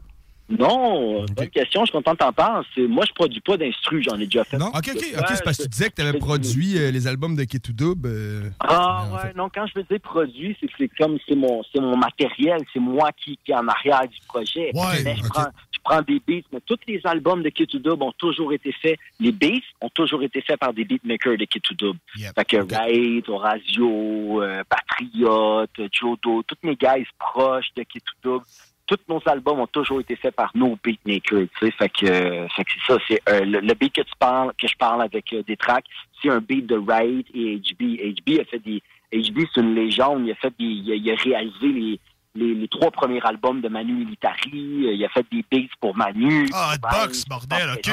Non, bonne question. Je suis content de t'en parler. C'est- Moi, je produis pas d'instru. J'en ai déjà fait. Non? Ok, ok. ok, c'est parce que tu disais que tu avais produit euh, les albums de Ketu Dub. euh, Ah ouais, non, quand je veux dire produit, c'est que c'est comme c'est mon mon matériel, c'est moi qui, qui est en arrière du projet. Ouais, Mais je, prends, je prends des beats, mais tous les albums de Kid Dub ont toujours été faits, les beats ont toujours été faits par des beatmakers de Kid Dub. Fait que Raid, Horatio, euh, Patriote, Jodo, tous mes guys proches de Kid Dub, tous nos albums ont toujours été faits par nos beatmakers, tu sais. Fait que, euh, fait que c'est ça, c'est euh, le, beat que tu parles, que je parle avec euh, des tracks, c'est un beat de Raid et HB. HB a fait des, HB c'est une légende, il a fait des, il a réalisé les, les, les trois premiers albums de Manu Militari, euh, il a fait des beats pour Manu. Ah, pour Box, Vine, bordel, ok.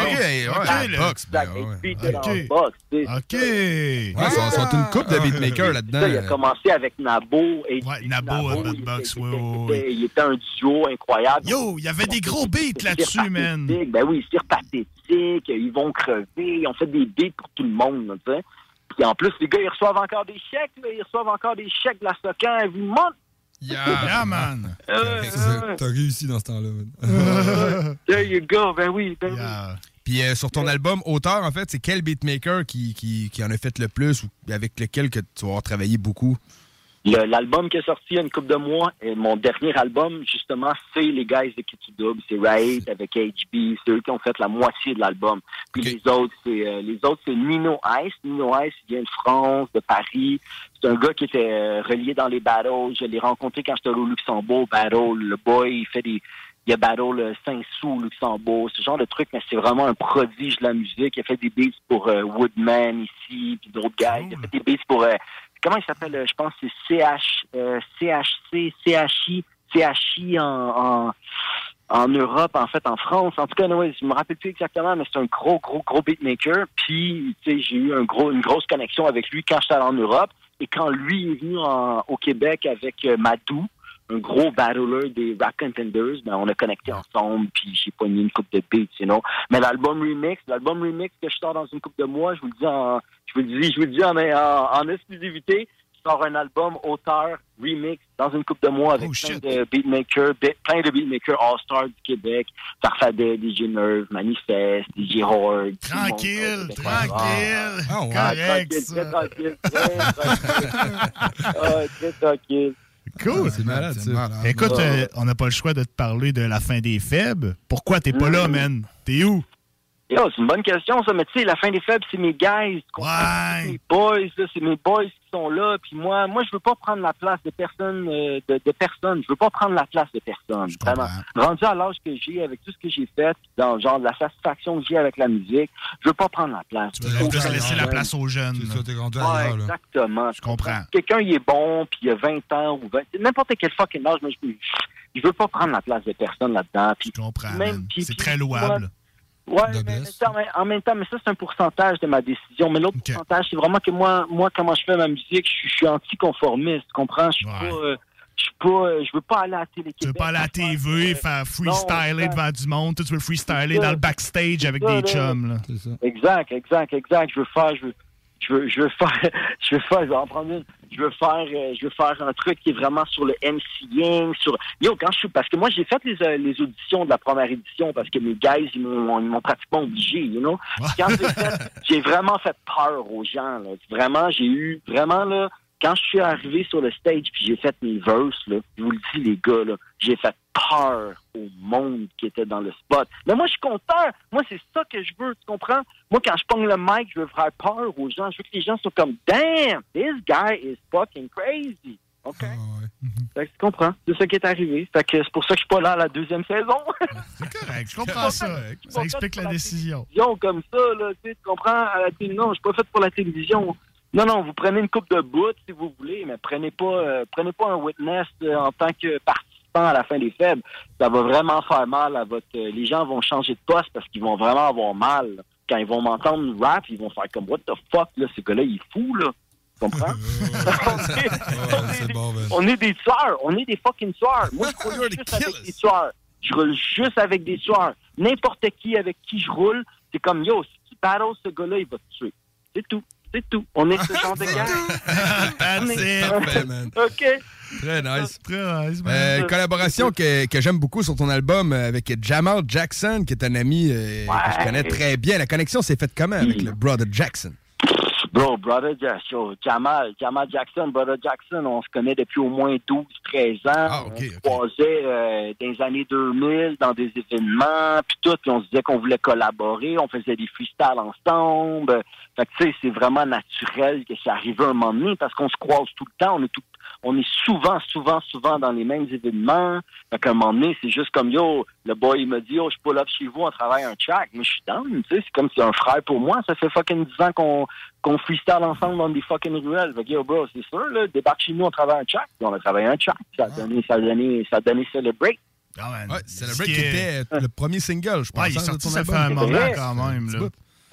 ben Ok. Box, tu sais. OK. Ils sont, une couple de beatmakers là-dedans. Il a commencé avec Nabo. Et Ouais, Nabo, euh, Bad Box, ouais, ouais, il, était, un duo incroyable. Yo, il y avait des gros beats là-dessus, man. Ben oui, c'est pathétique, ils vont crever, ils ont fait des beats pour tout le monde, tu sais. Puis en plus, les gars, ils reçoivent encore des chèques, là, ils reçoivent encore des chèques de la Socan every month. Yeah, man. Euh, euh, T'as réussi dans ce temps-là. man. There you go, ben oui, ben oui. Puis euh, sur ton album auteur, en fait, c'est quel beatmaker qui, qui, qui en a fait le plus ou avec lequel que tu vas avoir travaillé beaucoup? L'album qui est sorti il y a une couple de mois, et mon dernier album, justement, c'est les guys de Kitty Dub, c'est Raid avec HB, c'est eux qui ont fait la moitié de l'album. Puis les autres, c'est euh, les autres, c'est Nino Ice. Nino Ice, il vient de France, de Paris. C'est un gars qui était euh, relié dans les battles. Je l'ai rencontré quand j'étais au Luxembourg, battle. Le boy, il fait des il a battle le Saint-Sou au Luxembourg, ce genre de truc, mais c'est vraiment un prodige de la musique. Il a fait des beats pour euh, Woodman ici, puis d'autres gars. Il a fait des beats pour euh, comment il s'appelle, euh, je pense que c'est CH, euh, CHC, CHI, CHI en, en, en Europe, en fait, en France. En tout cas, anyway, je me rappelle plus exactement, mais c'est un gros, gros, gros beatmaker. Puis, tu sais, j'ai eu un gros, une grosse connexion avec lui quand j'étais allé en Europe. Et quand lui est venu en- au Québec avec euh, Madou, un gros battler des Rap Contenders, ben, on a connecté ensemble, puis j'ai pogné une coupe de beats, you know. Mais l'album remix, l'album remix que je sors dans une coupe de mois, je vous le dis en, je vous le dis, je vous le dis en, en, en exclusivité, je sors un album auteur remix dans une coupe de mois avec plein de beatmakers, be- plein de beatmakers all-stars du Québec, Farfadet, DJ Nerve, Manifest, DJ Horde. monde, Tranquille, tranquille. Ah, ouais. Correct, Tranquille, ça. très tranquille, très tranquille. Ah, très tranquille. Cool. C'est malade, ça. Écoute, euh, on n'a pas le choix de te parler de la fin des faibles. Pourquoi t'es pas là, man? T'es où? Yo, c'est une bonne question, ça. Mais tu sais, la fin des faibles, c'est mes guys. tu comprends? C'est mes boys, là. C'est mes boys qui sont là. Puis moi, moi, je veux pas prendre la place de personne, euh, de, de personne. Je veux pas prendre la place de personne. Vraiment. Rendu à l'âge que j'ai, avec tout ce que j'ai fait, dans genre de la satisfaction que j'ai avec la musique, je veux pas prendre la place. Tu veux laisser la place aux jeunes. C'est ça, Ouais, exactement. Je comprends. Quelqu'un, il est bon, puis il a 20 ans ou 20... N'importe quel fucking âge, mais je, je veux pas prendre la place de personne là-dedans. Je comprends, C'est très louable. Ouais, mais, mais ça, mais en même temps, mais ça, c'est un pourcentage de ma décision. Mais l'autre pourcentage, c'est vraiment que moi, moi, comment je fais ma musique, je, suis- je suis anticonformiste, tu comprends? Je suis pas, euh, je suis pas, euh, je veux pas aller à la télé Tu veux pas aller à la TV, faire freestyler devant du monde. Tu veux freestyler dans le backstage avec ça, des là. chums. Là. Exact, exact, exact. Je veux faire, je veux, je veux, je veux faire, je veux faire, je vais en prendre une. Je veux faire, euh, je veux faire un truc qui est vraiment sur le MCing, sur. Yo, quand je suis, parce que moi j'ai fait les, euh, les auditions de la première édition parce que mes guys ils m'ont, ils m'ont pratiquement obligé, you know. Quand j'ai fait, j'ai vraiment fait peur aux gens. Là. Vraiment, j'ai eu vraiment là. Quand je suis arrivé sur le stage puis j'ai fait mes verses, là, je vous le dis, les gars, là, j'ai fait peur au monde qui était dans le spot. Mais moi, je suis content. Moi, c'est ça que je veux, tu comprends? Moi, quand je pogne le mic, je veux faire peur aux gens. Je veux que les gens soient comme, damn, this guy is fucking crazy. OK? Fait que tu comprends? C'est ça qui est arrivé. Fait que c'est pour ça que je suis pas là à la deuxième saison. Correct, je comprends ça. Ça explique la décision. comme ça, là, tu sais, tu comprends? À la télé, non, je suis pas fait pour la télévision. Non, non, vous prenez une coupe de bout si vous voulez, mais prenez pas, euh, prenez pas un witness euh, en tant que participant à la fin des faibles. Ça va vraiment faire mal à votre. euh, les gens vont changer de poste parce qu'ils vont vraiment avoir mal. Quand ils vont m'entendre rap, ils vont faire comme What the fuck, là, ce gars-là, il est fou, là. Tu comprends? On est des tueurs. On est des fucking tueurs. Moi, je roule juste avec des tueurs. Je roule juste avec des tueurs. N'importe qui avec qui je roule, c'est comme, yo, si tu battles ce gars-là, il va te tuer. C'est tout. C'est tout. On est ce genre de gars. Parfait, man. OK. Très nice. Très nice, Euh, collaboration que, que j'aime beaucoup sur ton album euh, avec Jamal Jackson, qui est un ami euh, que je connais très bien. La connexion s'est faite comment avec le brother Jackson? Bro, Brother Jackson, Jamal, Jamal Jackson, Brother Jackson, on se connaît depuis au moins 12, 13 ans. on se croisait euh, dans les années 2000 dans des événements, puis tout, puis on se disait qu'on voulait collaborer, on faisait des freestyles ensemble. Fait que tu sais, c'est vraiment naturel que ça arrive un moment donné parce qu'on se croise tout le temps, on est tout on est souvent, souvent, souvent dans les mêmes événements. Fait qu'à un moment donné, c'est juste comme, yo, le boy, il me dit, yo, je pull up chez vous, on travaille un track. Mais je suis down, tu sais, c'est comme si c'est un frère pour moi. Ça fait fucking 10 ans qu'on qu'on freestyle ensemble dans des fucking ruelles. Fait que, yo, bro, c'est sûr, là, débarque chez nous, on travaille un track. Puis on a travaillé un track. Ça a donné, ça a donné, ça a donné Celebrate. Ouais, Celebrate qui était le premier single, je pense. Ouais, il est hein, sorti, ça fait un moment quand même. Là.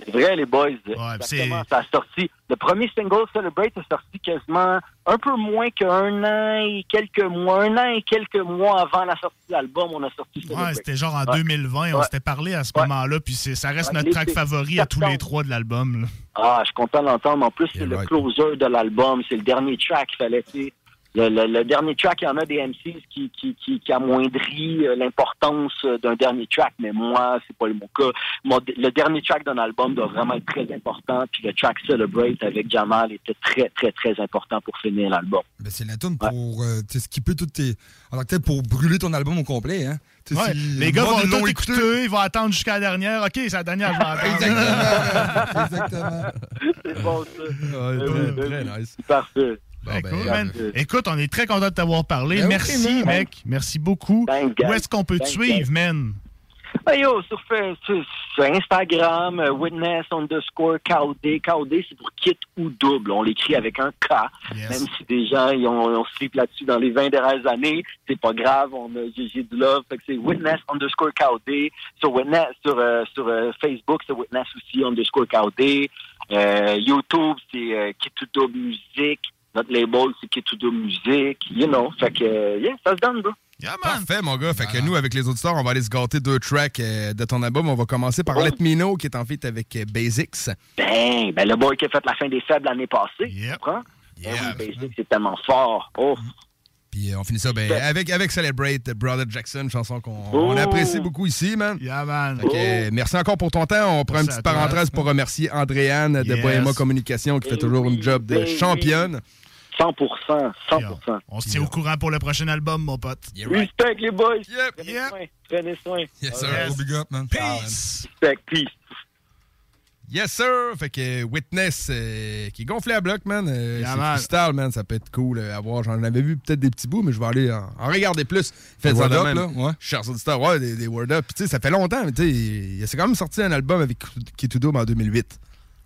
C'est vrai, les boys. c'est- Exactement. Ça a sorti. Le premier single, Celebrate, est sorti quasiment un peu moins qu'un an et quelques mois. Un an et quelques mois avant la sortie de l'album, on a sorti Ouais, c'était genre en Ouais. 2020. On Ouais. s'était parlé à ce moment-là. Puis c'est- ça reste Ouais, notre track favori à tous les trois de l'album. là. Ah, je suis content de l'entendre. En plus, c'est le closer de l'album. C'est le dernier track. Il fallait, tu sais, le, le- le dernier track, il y en a des MCs qui, qui, qui, qui amoindrit euh, l'importance euh, d'un dernier track, mais moi, c'est pas mon cas. Mon- le dernier track d'un album doit vraiment être très important. Puis le track Celebrate avec Jamal était très, très, très important pour finir l'album. Ben, c'est la tune pour euh, tu sais, skipper toutes tes. Alors, peut-être pour brûler ton album au complet. Hein? Tu sais, Ouais, si les le gars vont écouter, ils vont attendre jusqu'à la dernière. OK, c'est la dernière, je vais attendre. Exactement. c'est bon, ça. Ouais, Euh, très, oui, très oui. nice. Parfait. Ben, ben, cool, ben, man. euh, Écoute, on est très content de t'avoir parlé. Ben Merci, mec. Merci beaucoup. Où est-ce qu'on peut te suivre, man? Ben yo, sur, Fa- sur, sur Instagram, euh, witness underscore KOD. KOD, c'est pour kit ou double. On l'écrit avec un K. Même si des gens ils ont, ils ont slip là-dessus dans les 20 dernières années, c'est pas grave. On a, j'ai, du love. Fait que c'est witness underscore KOD. Sur, witness, sur, euh, sur euh, Facebook, c'est witness aussi underscore KOD. YouTube, c'est kit ou double musique. Notre label, c'est kit ou double musique. You know. Fait que, euh, yeah, ça se donne, bro. Parfait, mon gars. Fait que nous, avec les auditeurs, on va aller se gâter deux tracks euh, de ton album. On va commencer par Let Me Know, qui est en fait avec euh, Basics. Ben, ben le boy qui a fait la fin des faibles l'année passée, tu comprends? Ben oui, Basic, c'est tellement fort. Oh. Puis euh, on finit ça ben, avec, avec Celebrate, de Brother Jackson, chanson qu'on Oh. on apprécie beaucoup ici, man. Yeah, man. Que, euh, merci encore pour ton temps. On prend une petite parenthèse pour remercier Andréane de Yes. Bohema Communication, qui fait toujours une job de championne. 100 100 On se tient au courant pour le prochain album, mon pote. Respect, les boys. Yep. Prenez soin. Prenez soin. Yes, sir. Big up, man. Peace. Respect, peace. Yes, sir. Fait que Witness, euh, qui est gonflé à bloc, man. Euh, Yeah, c'est man. freestyle, man. Ça peut être cool euh, à voir. J'en avais vu peut-être des petits bouts, mais je vais aller en, en regarder plus. Faites Word ça Up, là, ouais. Chers auditeurs, ouais, des, des Word Up. Puis, tu sais, ça fait longtemps, mais tu sais, il s'est quand même sorti un album avec Kid en 2008.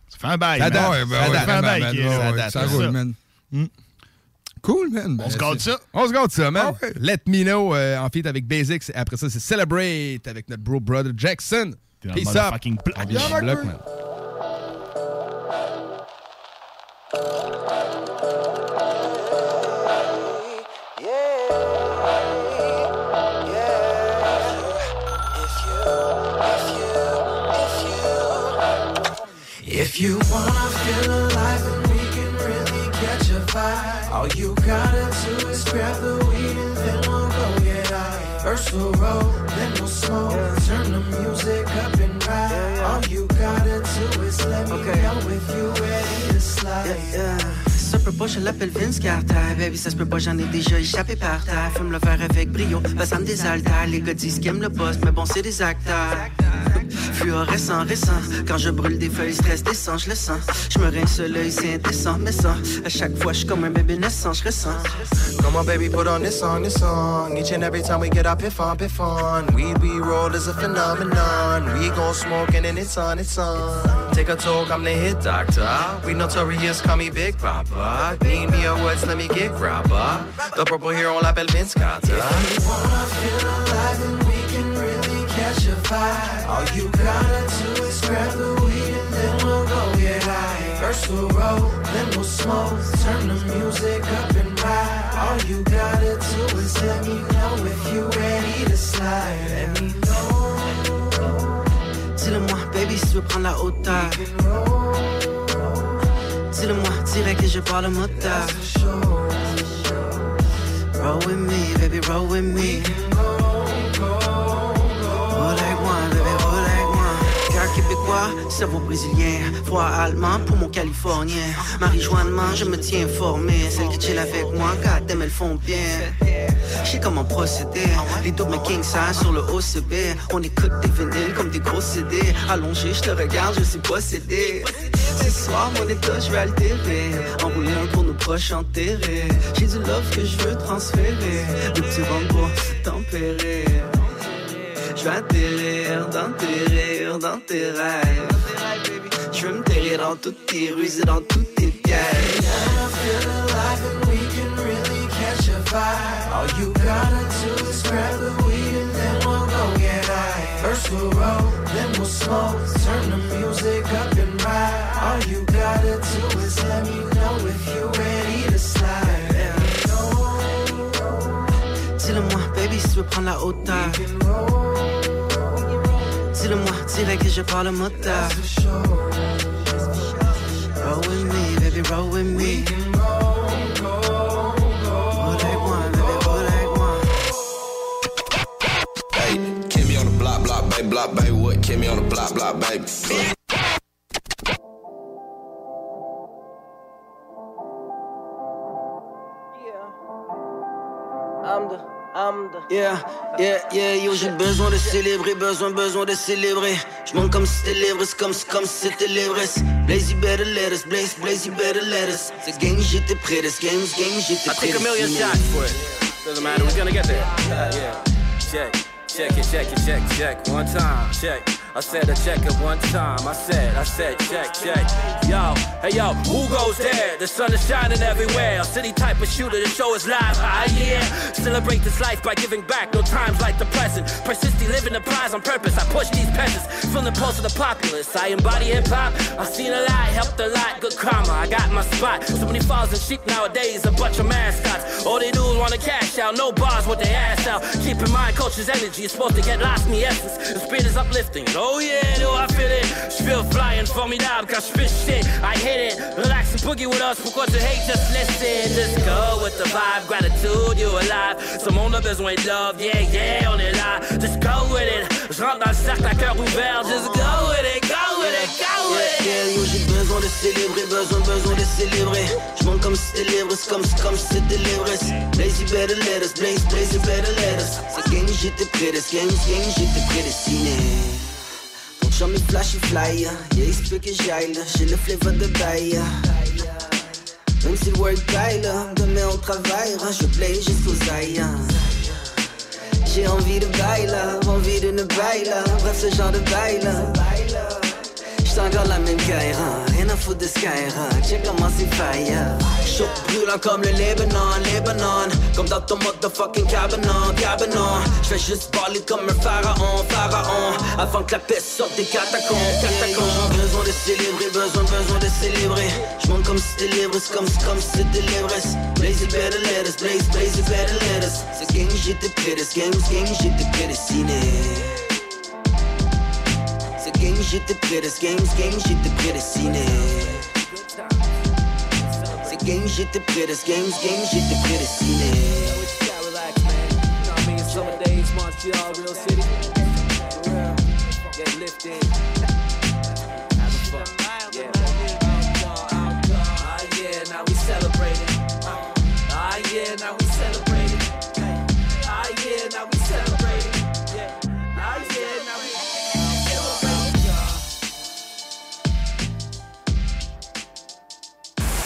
Ça fait un bail, Ça man. date. Ouais, ben ça ouais, date. ça Ça. Ça c'est roule, man. Mm. Cool, man. Ben, On se garde ça. On se garde ça, man. Ah ouais. Let Me Know, euh, en feat avec Basics. Et après ça, c'est Celebrate avec notre bro brother Jackson. Peace up. bloc. Yeah, du bloc, man. If you wanna feel all you gotta do is grab the weed and then we'll go get high. First we'll roll, then we'll smoke, turn the music up and ride. All you gotta do is let me know if you ready to slide. ça se peut pas, je l'appelle Vince Carter. Baby, ça se peut pas, j'en ai déjà échappé par terre. Fume le verre avec brio, ça me désaltère. Les gars disent qu'ils aiment le boss, mais bon, c'est des acteurs. Fluorescent, récent. Quand je brûle des feuilles, stress descend, je le sens. Je me rince l'œil, c'est indécent, mais ça. À chaque fois, je suis comme un bébé naissant, je ressens. Come on, baby, put on this song, this song. Each and every time we get our piff on, piff on. Weed we roll is a phenomenon. We gon' smoke and then it's on, it's on. Take a talk, I'm the hit doctor. We notorious, call me Big Papa. Need me a woods, let me get grabber. The purple hero, on l'appelle Vince Carter. wanna feel alive really catch a vibe. All you gotta do is grab the weed and then we'll go get high. First we'll roll, then we'll smoke. Turn the music up and ride. All you gotta do is let me know if you ready to slide. Let me know. Dis-le-moi, baby, si tu veux prendre la hauteur. Dis-le-moi, direct et je parle le moteur. Roll with me, baby, roll with me. Québécois, cerveau brésilien. Froid allemand pour mon californien. Marijuana, je me tiens informé. Celles qui chill avec moi, goddamn, elles font bien. Je sais comment procéder. Les doubles king size sur le OCB. On écoute des vinyles comme des gros CD. Allongé, je te regarde, je suis possédé. Ce soir, mon état, je vais altérer. Enrouler un pour nos proches enterrés. J'ai du love que je veux transférer. Le petit vent pour tempérer. Je vais atterrir dans tes rires, dans tes rêves. Je veux me terrer dans toutes tes ruses et dans toutes tes vibe. All you gotta do is grab the weed and then we'll go get high? First we'll roll, then we'll smoke. Turn the music up and ride. All you gotta do is let me know if you ready to slide. Dis-le-moi, baby, si tu veux prendre la hauteur. Dis-le-moi, direct que je parle le moteur. Roll with me, baby, roll with me. Block, block, baby, block, baby, what? Kimmy on the block, block, baby. Yeah, yeah, yeah, yo, j'ai besoin de célébrer, besoin, besoin de célébrer. Je monte comme si c'était l'ivresse, comme, si- comme si c'était l'ivresse. Blaze, you better let us, blaze, blaze, you better let us. Ce game, j'étais prêt, this ce game, j'étais I prêt. take a million de shots for it. Doesn't matter, we're gonna get there? Uh, yeah. Check, check it, check it, check, check. One time, check. I said a check it one time. I said, I said, check, check. Yo, hey yo, who goes there? The sun is shining everywhere. A city type of shooter, the show is live. Ah yeah. Celebrate this life by giving back. No times like the present. Persisting, living the prize on purpose. I push these peasants from the pulse of the populace. I embody hip hop. I've seen a lot, helped a lot. Good karma, I got my spot. So many falls and sheep nowadays, a bunch of mascots. All they do is wanna cash out, no bars with their ass out. Keep in mind, culture's energy is supposed to get lost in the essence. The spirit is uplifting. Oh yeah, do I feel it? Je feel flying formidable quand je fais shit. I hit it. Relax and boogie with us. Pourquoi tu hate? Just listen. Just go with the vibe. Gratitude, you alive. Ce monde a besoin de love. Yeah, yeah, on est là. Just go with it. Je rentre dans le cercle à cœur ouvert. Just go with it, go with it, go with it. Yeah, yo, j'ai besoin de célébrer, besoin, besoin de célébrer. Je monte comme si c'était l'ivresse, comme, comme si c'était l'ivresse. Blaze, better let us, blaze, blaze, better let us. Ce game, j'étais prêt, ce game, j'étais prédestiné. Chum est flashy fly, yeah, se peut que j'aille j'ai le flavor de bail. Même si le work là, demain on travaillera, je blaze jusqu'aux ailes. J'ai envie de bail là, envie de ne bail là, bref ce genre de bail là. J'suis encore la même Kaira, rien à foutre de Skyra, check comment c'est faille. Chaud brûlant comme le Lebanon, Lebanon, comme dans ton motherfucking cabanon, cabanon. J'fais juste parler comme un pharaon, pharaon, avant que la paix sorte des catacombes, catacombes. Besoin de célébrer, besoin, besoin de célébrer. J'monte comme si c'était l'ivresse, comme, comme si c'était l'ivresse. Blaze, you better let us, blaze, blaze, better let us. Ce game, j'étais game, ce game, j'étais j'étais prêt, this game, ce game, j'étais prédestiné. Summer days, Montreal, real city. For real. Get lifted.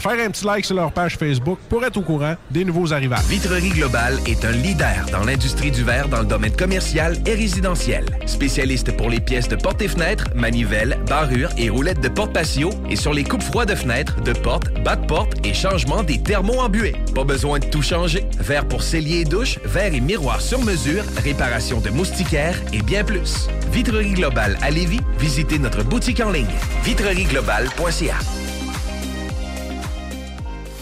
faire un petit like sur leur page Facebook pour être au courant des nouveaux arrivages. Vitrerie Globale est un leader dans l'industrie du verre dans le domaine commercial et résidentiel. Spécialiste pour les pièces de portes et fenêtres, manivelles, barrures et roulettes de porte patio et sur les coupes froides de fenêtres, de portes, bas de et changement des thermos embués. Pas besoin de tout changer. Verre pour cellier et douche, verre et miroir sur mesure, réparation de moustiquaires et bien plus. Vitrerie Globale à Lévis, visitez notre boutique en ligne vitrerieglobale.ca.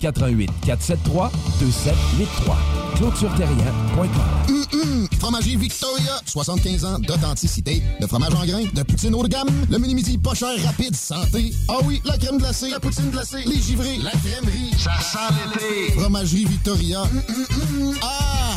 88 473 2783. clôtureterrien.com. Hum, hum, Fromagerie Victoria, 75 ans d'authenticité, de fromage en grains, de poutine haut de gamme, le mini midi pas cher, rapide, santé. Ah oui, la crème glacée, la poutine glacée, les givrés, la crèmerie. Ça sent l'été. Fromagerie Victoria. Hum, hum, hum. Ah!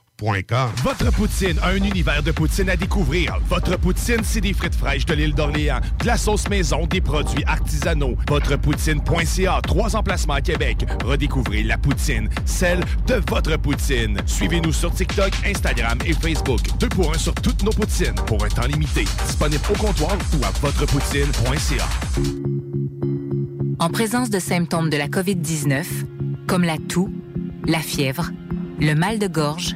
Votre poutine, un univers de poutine à découvrir. Votre poutine, c'est des frites fraîches de l'île d'Orléans, de la sauce maison, des produits artisanaux. Votrepoutine.ca, trois emplacements à Québec. Redécouvrez la poutine, celle de votre poutine. Suivez-nous sur TikTok, Instagram et Facebook. Deux pour un sur toutes nos poutines, pour un temps limité. Disponible au comptoir ou à votrepoutine.ca. En présence de symptômes de la COVID-19, comme la toux, la fièvre, le mal de gorge,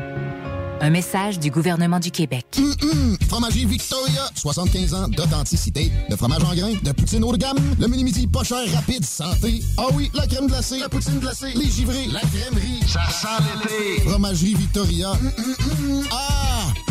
Un message du gouvernement du Québec. Hum, Fromagerie Victoria, 75 ans d'authenticité, de fromage en grains, de poutine haut de gamme, le mini-midi pas cher, rapide, santé. Ah oui, la crème glacée, la poutine glacée, les givrés, la crèmerie. Ça sent l'été. Fromagerie Victoria. Hum, hum, hum. Ah!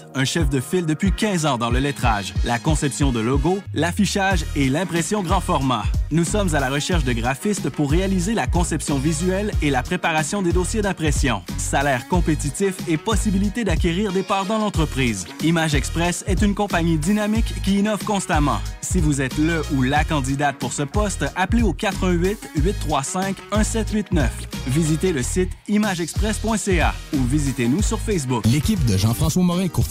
un chef de file depuis 15 ans dans le lettrage, la conception de logos, l'affichage et l'impression grand format. Nous sommes à la recherche de graphistes pour réaliser la conception visuelle et la préparation des dossiers d'impression. Salaire compétitif et possibilité d'acquérir des parts dans l'entreprise. Image Express est une compagnie dynamique qui innove constamment. Si vous êtes le ou la candidate pour ce poste, appelez au 88 835 1789. Visitez le site imageexpress.ca ou visitez-nous sur Facebook. L'équipe de Jean-François Morin, courtier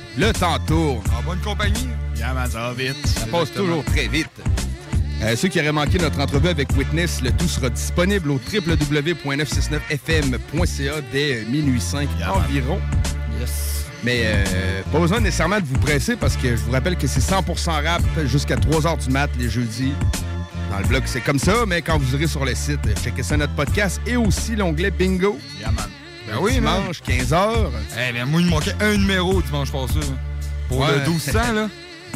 Le temps tourne. En bonne compagnie. Yeah, man, ça va vite. Ça passe toujours très vite. Euh, ceux qui auraient manqué notre entrevue avec Witness, le tout sera disponible au www.969fm.ca dès minuit 5 environ. Yes. Mais euh, pas besoin nécessairement de vous presser parce que je vous rappelle que c'est 100% rap jusqu'à 3h du mat les jeudis. Dans le blog, c'est comme ça, mais quand vous irez sur le site, checkez ça notre podcast et aussi l'onglet Bingo. Yeah, man. Ben oui, dimanche, 15h. Eh bien, moi, il me manquait un numéro dimanche passé. Pour Ouais. le 1200, là.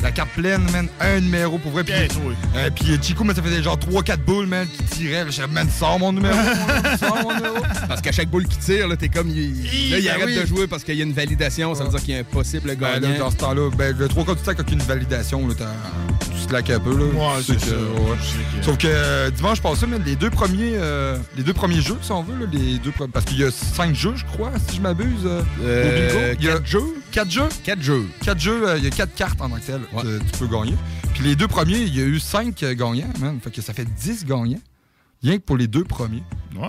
La carte pleine, man. Un numéro pour vrai. Puis, euh, puis euh, Chico, man, ça faisait genre 3-4 boules, man, qui tiraient. Je disais, man, sors mon numéro. man, sors mon numéro. Parce qu'à chaque boule qui tire, là, t'es comme. il- là, il ben arrête oui. de jouer parce qu'il y a une validation. Ça veut dire qu'il y a un possible Ben, gagnant. là, dans ce temps-là, ben, le 3 quarts du temps, quand il y a une validation, là, t'as- slack un peu. Là. Ouais, Tu sais c'est que- ça. ouais. C'est que- Sauf que euh, dimanche passé, man, les deux premiers euh, les deux premiers jeux, si on veut, là, les deux parce qu'il y a 5 jeux, je crois, si je m'abuse. euh, Euh. Il y a quatre jeux? 4 jeux? 4 jeux. 4 jeux, euh, il y a 4 cartes en tant que telles que tu peux gagner. Puis les deux premiers, il y a eu 5 gagnants, man. Fait que ça fait 10 gagnants. Rien que pour les deux premiers. Ouais.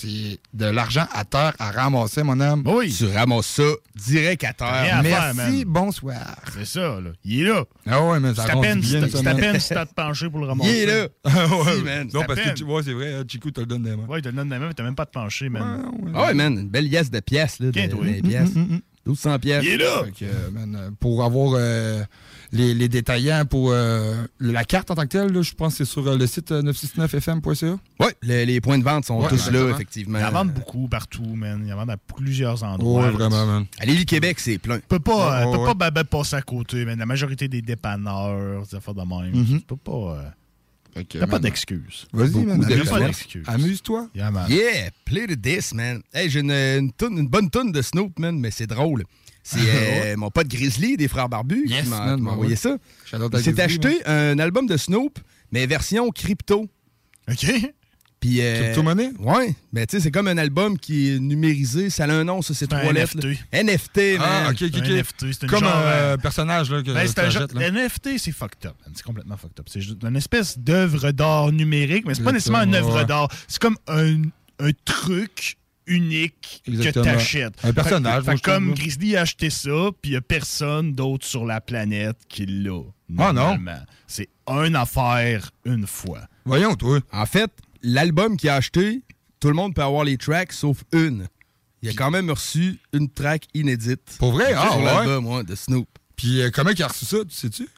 C'est de l'argent à terre à ramasser, mon âme. Oui. Tu ramasses ça direct à terre. À Merci, bonsoir. C'est ça, là. Il est là. Ah ouais, mais ça C'est à peine si bien, t'as- ça, c'est à man. peine si t'as te pencher pour le ramasser. Il est là. ouais, Si, man, non, parce que tu vois, c'est vrai, Chico te le donne des mains. Ouais, il te le donne la main, mais t'as même pas de pencher, man. Ah ouais, man. Une belle liasse de pièces, là. De, Quinte, oui. des pièces. Mm, mm, mm. 1200 pièces. Il est là. Fait que, man, pour avoir euh, les, les détaillants pour euh, la carte en tant que telle, là, je pense que c'est sur euh, le site euh, 969fm.ca. Ouais, le- les points de vente sont Ouais, tous là, effectivement. Ils en vendent beaucoup partout, man. Ils en vendent à plusieurs endroits. Là. vraiment, man. À l'île Québec, c'est plein. Tu peux pas, Ouais, euh, peux ouais, pas passer à côté, man. La majorité des dépanneurs, des affaires de même. Mhm. Tu peux pas. euh, T'as pas d'excuses. Vas-y, man. amuse-toi. pas d'excuses. Amuse-toi. Yeah. Yeah, play to this, man. Hey, j'ai une, une bonne tonne de Snoop, man, mais c'est drôle. C'est euh, mon pote Grizzly des Frères Barbus Yes, qui m'a envoyé ça. Il s'est acheté un album de Snoop, mais version crypto. OK. Puis, euh, Crypto-monnaie? Ouais. Mais tu sais, c'est comme un album qui est numérisé. Ça a un nom, ça, c'est trois lettres. NFT. là. NFT, man. Ah, ok, ok. NFT, c'est une Comme genre, un euh, personnage là, que Ben, tu achètes, là. NFT, c'est fucked up. C'est complètement fucked up. C'est juste une espèce d'œuvre d'art numérique, mais c'est pas nécessairement une œuvre ouais. d'art. C'est comme un, un truc unique Exactement. que t'achètes. Un personnage, Fait, comme. Grizzly a acheté ça, puis il y a personne d'autre sur la planète qui l'a. Ah, non. normalement. C'est une affaire une fois. Voyons, toi. En fait, l'album qu'il a acheté, tout le monde peut avoir les tracks sauf une. Il a quand même reçu une track inédite. Pour vrai? Ah, Sur ouais? l'album, ouais, de Snoop. Puis euh, comment il a reçu ça, tu sais-tu?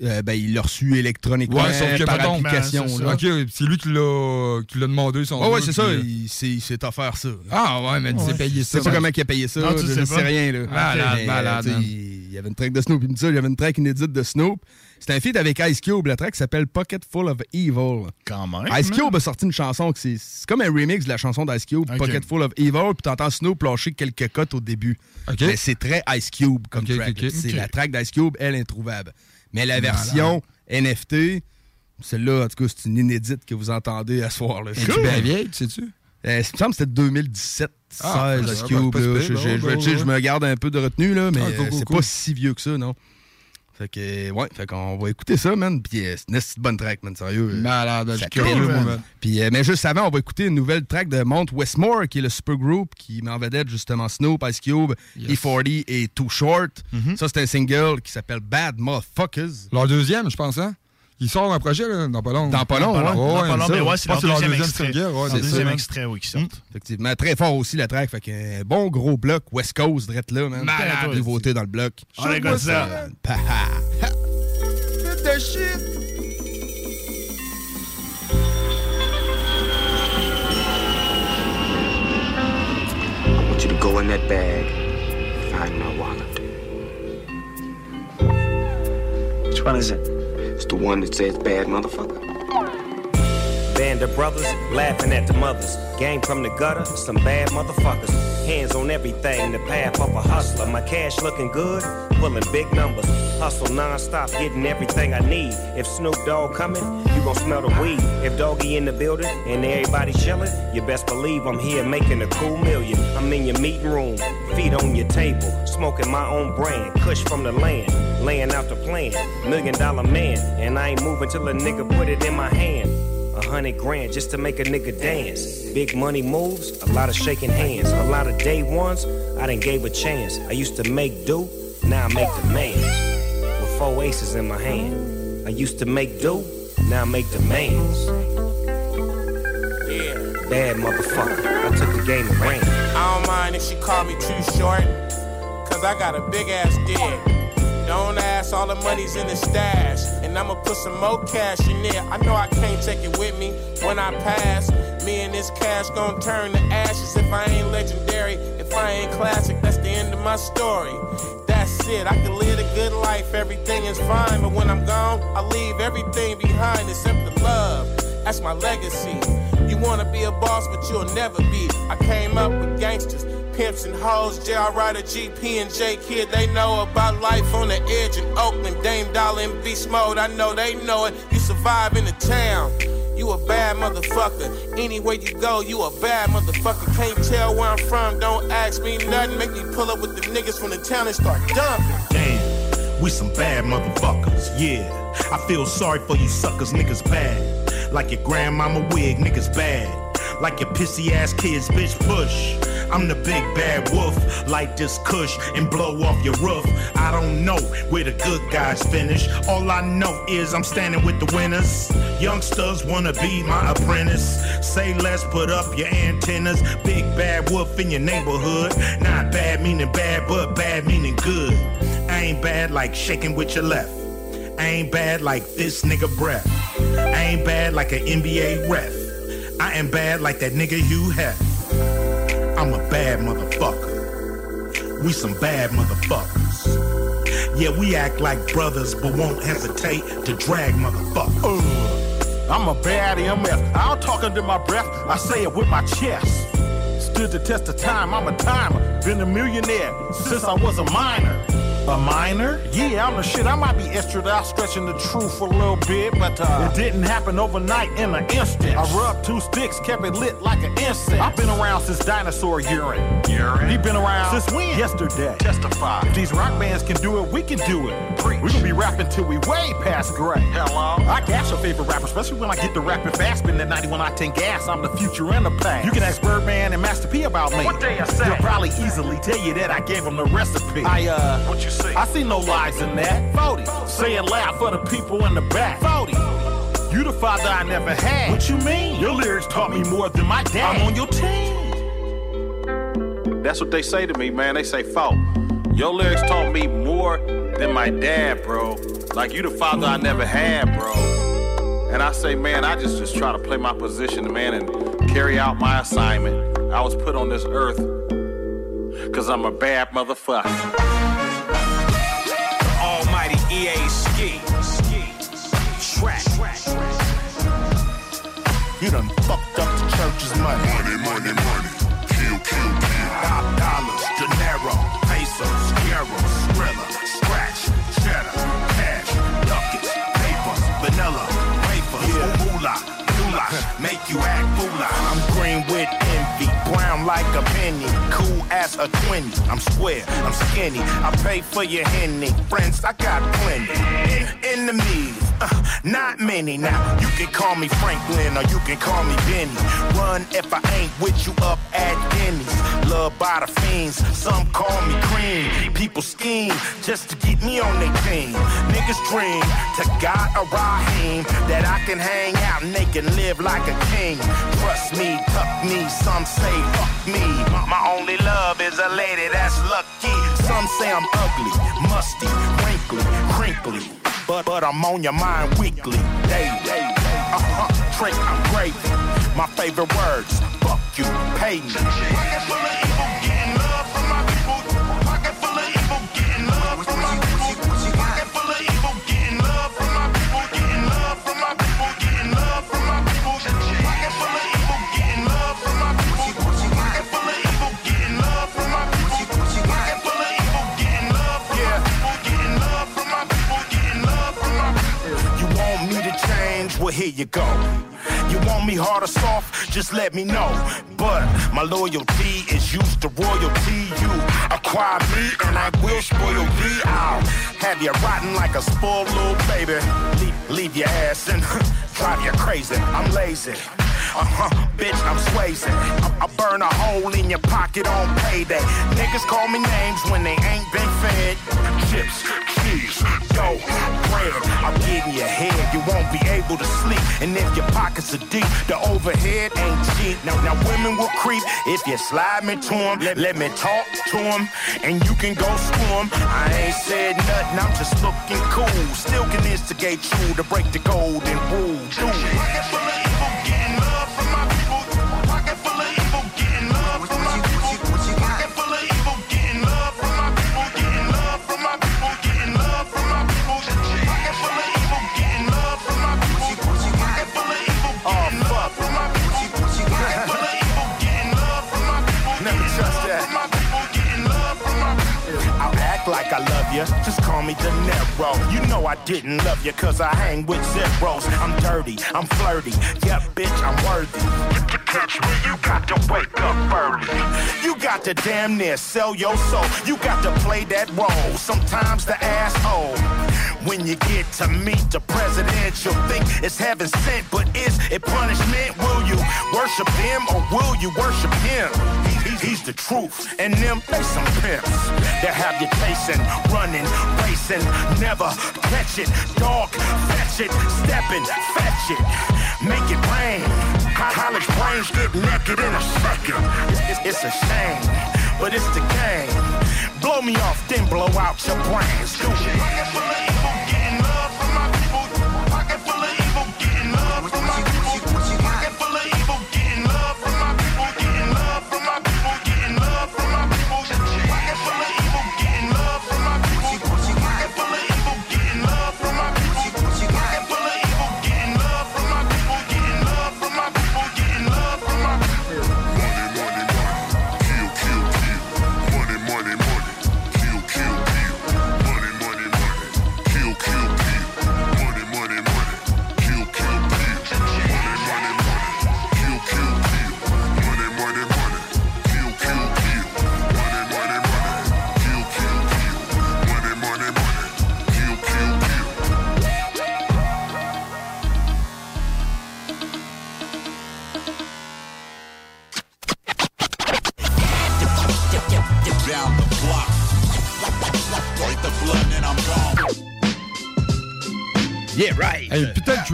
Euh, ben, il l'a reçu électroniquement Ouais, sauf que, par mettons, application. c'est c'est lui qui l'a qui l'a demandé, son Ouais, ouais, c'est ça. euh, Il s'est, il s'est offert ça. Ah, ouais, mais il s'est payé Je ça. sais pas comment il a payé ça. Non, tu je sais sais rien. Là. Malade, Mais, malade, tu sais, man. Il y avait une track de Snoop. Il me dit ça. Il y avait une track inédite de Snoop. C'était un feat avec Ice Cube. La track s'appelle Pocket Full of Evil. Quand même. Ice. Cube a sorti une chanson que c'est c'est comme un remix de la chanson d'Ice Cube. Pocket Full of Evil, puis t'entends Snoop lâcher quelques cotes au début. OK. Mais c'est très Ice Cube comme track. C'est la track d'Ice Cube, elle est introuvable. Mais la version NFT, celle-là, en tout cas, c'est une inédite que vous entendez à ce soir. Là. Es-tu bien vieille, tu sais-tu? Euh, il me semble que c'était 2017, 16, Ah, Ice c'est Cube. Je, me garde un peu de retenue, là, mais Ah, cool, cool, c'est cool. pas si vieux que ça, non? Fait que, ouais, fait qu'on va écouter ça, man. Puis euh, c'est une bonne track, man, sérieux. Malade, ça curieux, man. man. Puis, euh, mais juste avant, on va écouter une nouvelle track de Mount Westmore, qui est le supergroupe qui met en vedette justement Snoop, Ice Cube, Yes. E40 et Too Short. Mhm. Ça, c'est un single qui s'appelle Bad Motherfuckers. Leur deuxième, je pense, hein? Ils sortent un projet, là, dans pas long. Dans pas long, Dans pas ouais. long, dans pas long, mais ouais, c'est leur que deuxième extrait. c'est deuxième ça. extrait, oui, qui sort. Effectivement, très fort aussi la track. Fait qu'un bon gros bloc West Coast, drette là, man. Malade. Nouveauté dans le bloc. On écoute ça. That shit! I want you to go in that bag and find my wallet. Which one is it? It's the one that says bad motherfucker. Band of brothers laughing at the mothers. Gang from the gutter, some bad motherfuckers. Hands on everything, the path of a hustler. My cash looking good, pulling big numbers. Hustle non-stop, getting everything I need. If Snoop Dogg coming, you gon' smell the weed. If Doggy in the building and everybody chilling, you best believe I'm here making a cool million. I'm in your meeting room, feet on your table, smoking my own brand, kush from the land, laying out the plan. Million dollar man, and I ain't moving till a nigga put it in my hand. A hundred grand just to make a nigga dance. Big money moves, a lot of shaking hands. A lot of day ones, I done gave a chance. I used to make do, now I make demands. With four aces in my hand. I used to make do, now I make demands. Yeah. Bad motherfucker, I took the game and ran. I don't mind if she call me too short, cause I got a big ass dick. Don't ask, all the money's in the stash, and I'ma put some more cash in there. I know I can't take it with me when I pass. Me and this cash gon' turn to ashes if I ain't legendary. If I ain't classic, that's the end of my story. That's it, I can live a good life, everything is fine. But when I'm gone, I leave everything behind except the love. That's my legacy. You wanna be a boss, but you'll never be. I came up with gangsters, pimps and hoes, J.R. Ryder, GP and J Kid. They know about life on the edge in Oakland. Dame Dollar and Beast Mode, I know they know it. You survive in the town. You a bad motherfucker. Anywhere you go, you a bad motherfucker. Can't tell where I'm from, don't ask me nothing. Make me pull up with the niggas from the town and start dumping. Damn, we some bad motherfuckers, yeah. I feel sorry for you suckers, niggas bad. Like your grandmama wig, niggas bad. Like your pissy ass kids, bitch, push. I'm the big bad wolf, light this kush and blow off your roof. I don't know where the good guys finish. All I know is I'm standing with the winners. Youngsters wanna be my apprentice. Say less, put up your antennas. Big bad wolf in your neighborhood. Not bad meaning bad, but bad meaning good. I ain't bad like shaking with your left. I ain't bad like this nigga breath. I ain't bad like an NBA ref. I am bad like that nigga you have. I'm a bad motherfucker. We some bad motherfuckers. Yeah, we act like brothers, but won't hesitate to drag motherfuckers. I'm a bad MF. I don't talk under my breath, I say it with my chest. Stood the test of time, I'm a timer. Been a millionaire since I was a minor. A minor? Yeah, I'm the shit. I might be extra out stretching the truth a little bit, but uh, it didn't happen overnight in an instant. I rubbed two sticks, kept it lit like an incense. I've been around since dinosaur urine. Urine? He been around since when? Yesterday. Testify. If these rock bands can do it, we can do it. Preach. We gonna be rapping till we way past gray. Hello? I gas your favorite rapper, especially when I get to rapping fast. Spin that 91 octane gas. I'm the future and the past. You can ask Birdman and Master P about me. What they say? They'll probably easily tell you that I gave them the recipe. I uh, what you I see no lies in that. 40. Say it loud for the people in the back. 40. You the father I never had. What you mean? Your lyrics taught me more than my dad. I'm on your team. That's what they say to me, man. They say, "Fo, your lyrics taught me more than my dad, bro. Like you the father I never had, bro." And I say, man, I just just try to play my position, man, and carry out my assignment. I was put on this earth because I'm a bad motherfucker. You done fucked up the church's money. Money, money, money. Kill, kill, kill. Top dollars, dinero, pesos, euros, skrilla, scratch, cheddar, cash, ducats, papers, vanilla, wafers, moolah, moolah, make you act moolah. I'm green with envy, brown like a penny, cool as a twinny. I'm square, I'm skinny, I pay for your henny. Friends, I got plenty. Enemies, uh, not many. Now, you can call me Franklin or you can call me Benny. Run if I ain't with you up at Denny's. Loved by the fiends, some call me cream. People scheme just to keep me on their team. Niggas dream to God or Raheem that I can hang out naked, live like a king. Trust me, tuck me, some say fuck me. My, my only love is a lady that's lucky. Some say I'm ugly, musty, wrinkly, crinkly. But, but I'm on your mind weekly, daily. Uh-huh, trick, I'm gravy. My favorite words, fuck you, pay me. Well, here you go. You want me hard or soft? Just let me know. But my loyalty is used to royalty. You acquire me and I will spoil thee. I'll have you rotten like a spoiled little baby. Leave, leave your ass and drive you crazy. I'm lazy. Uh-huh, bitch, I'm swayzy. I, I burn a hole in your pocket on payday. Niggas call me names when they ain't been fed. Chips, cheese, dough, bread. I'm getting your head. You won't be able to sleep. And if your pockets are deep, the overhead ain't cheap. Now, now women will creep if you slide me to them. Let, let me talk to them, and you can go screw. I ain't said nothing, I'm just looking cool. Still can instigate you to break the golden rule. Dude. Just call me De Niro. You know I didn't love you cause I hang with zeros. I'm dirty, I'm flirty, yep, bitch, I'm worthy. To catch me, you got to wake up early. You got to damn near sell your soul. You got to play that role, sometimes the asshole. When you get to meet the president, you'll think it's heaven sent, but is it punishment? Will you worship him or will you worship him? He- he's the truth, and them, they some pimps. They have you chasing, running, racing, never catch it. Dog, fetch it, stepping, fetch it, make it rain. Co- College brains get naked in a second. It's, it's a shame, but it's the game. Blow me off, then blow out your brains.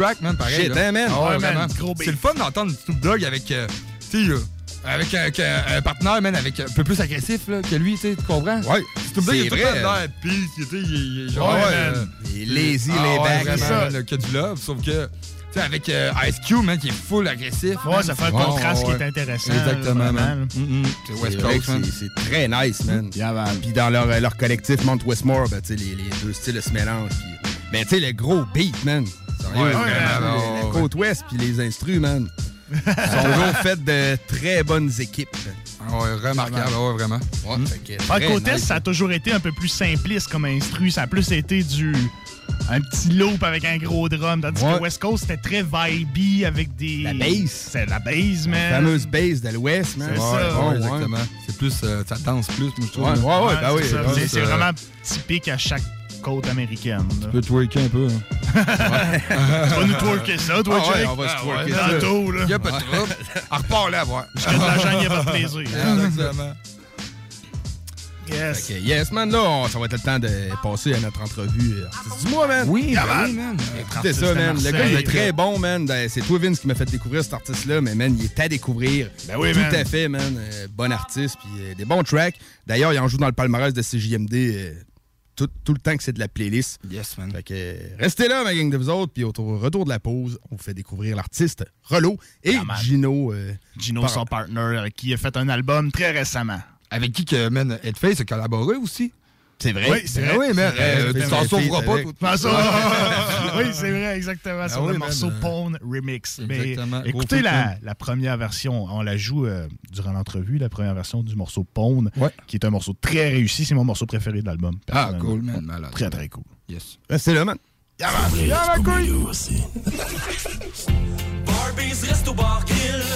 Track, man, pareil. Shit, là. hein, man? Ah ouais, man. C'est le fun d'entendre Snoop Dogg avec, euh, tu sais, euh, avec, euh, avec, euh, un partenaire, man, avec un peu plus agressif là, que lui, tu comprends? Ouais, Snoop Dogg, c'est il est vrai. peace, il est- il est genre... Ouais, man. Il est lazy, ah, ouais, vraiment, man, que du love, sauf que... Avec euh, Ice Cube, man, qui est full agressif. Ouais, man. ça fait un Ouais, contraste ouais, qui est intéressant, Exactement, là, man. vraiment. Mm. C'est West Coast, très nice, man. Puis dans leur, leur collectif Mount Westmore, ben, les, les deux styles se mélangent. Ben, tu sais, le gros beat, man. Ouais, la, côte ouest puis les instrus, man. Ils sont toujours faits de très bonnes équipes. Ah ouais, remarquable, ouais, vraiment. Ouais, fait que très côté, nice. ça a toujours été un peu plus simpliste comme instru. Ça a plus été du. Un petit loop avec un gros drum. Tandis Ouais. que West Coast, c'était très vibey avec des. La bass. C'est la bass, man. La fameuse base de l'ouest, man. C'est Ouais, ça. exactement. C'est plus... euh, ça danse plus, moi, je trouve. Ouais, ouais, ouais, ben oui. c'est euh, vraiment typique à chaque côte américaine. là. Tu peux twerker un peu. hein. Tu vas nous twerker ça, toi, Ah ouais, on va se Ah twerker ouais, ça. Tantôt, là. Il a pas de trouble. On repart là à voir. Jusqu'à de l'argent, il n'y a pas de plaisir. Exactement. Yes. Yes, man, là, on- ça va être le temps de passer à notre entrevue. euh, artiste du mois, man. Oui, Ah, ben man. oui, man. Écoutez ça, man. Le gars, il est très bon, man. Ben, C'est toi, Vince, qui m'a fait découvrir cet artiste-là, mais man, il est à découvrir. Ben oui, Tout man. à fait, man. Euh, bon artiste, puis euh, des bons tracks. D'ailleurs, il en joue dans le palmarès de CJMD euh, tout, tout le temps que c'est de la playlist. Yes, man. Fait que restez là, ma gang de vous autres, puis au tour- retour de la pause, on vous fait découvrir l'artiste Rollo et Ah. Gino. euh, Gino, par- son partner, qui a fait un album très récemment. Avec qui que, man, Headface a collaboré aussi. C'est vrai. Oui, c'est Ben vrai. oui. C'est vrai. euh, tu t'en sauveras pas. Ah, oui, c'est vrai, exactement. sur oui, le morceau euh, Pone Remix. Mais exactement. Écoutez la, première version. On la joue euh, durant l'entrevue, la première version du morceau Ouais. qui est un morceau très réussi. C'est mon morceau préféré de l'album. Ah, cool, man. Très, très cool. Yes. Restez là, man.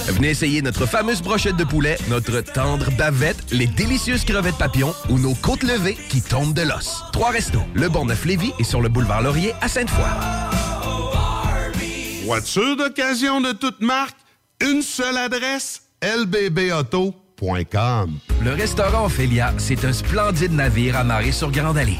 Venez essayer notre fameuse brochette de poulet, notre tendre bavette, les délicieuses crevettes papillons ou nos côtes levées qui tombent de l'os. Trois restos, le Bonneuf Lévis et sur le boulevard Laurier à Sainte-Foy. Voiture d'occasion de toute marque, une seule adresse, lbbauto.com. Le restaurant Ophélia, c'est un splendide navire amarré sur Grande Allée.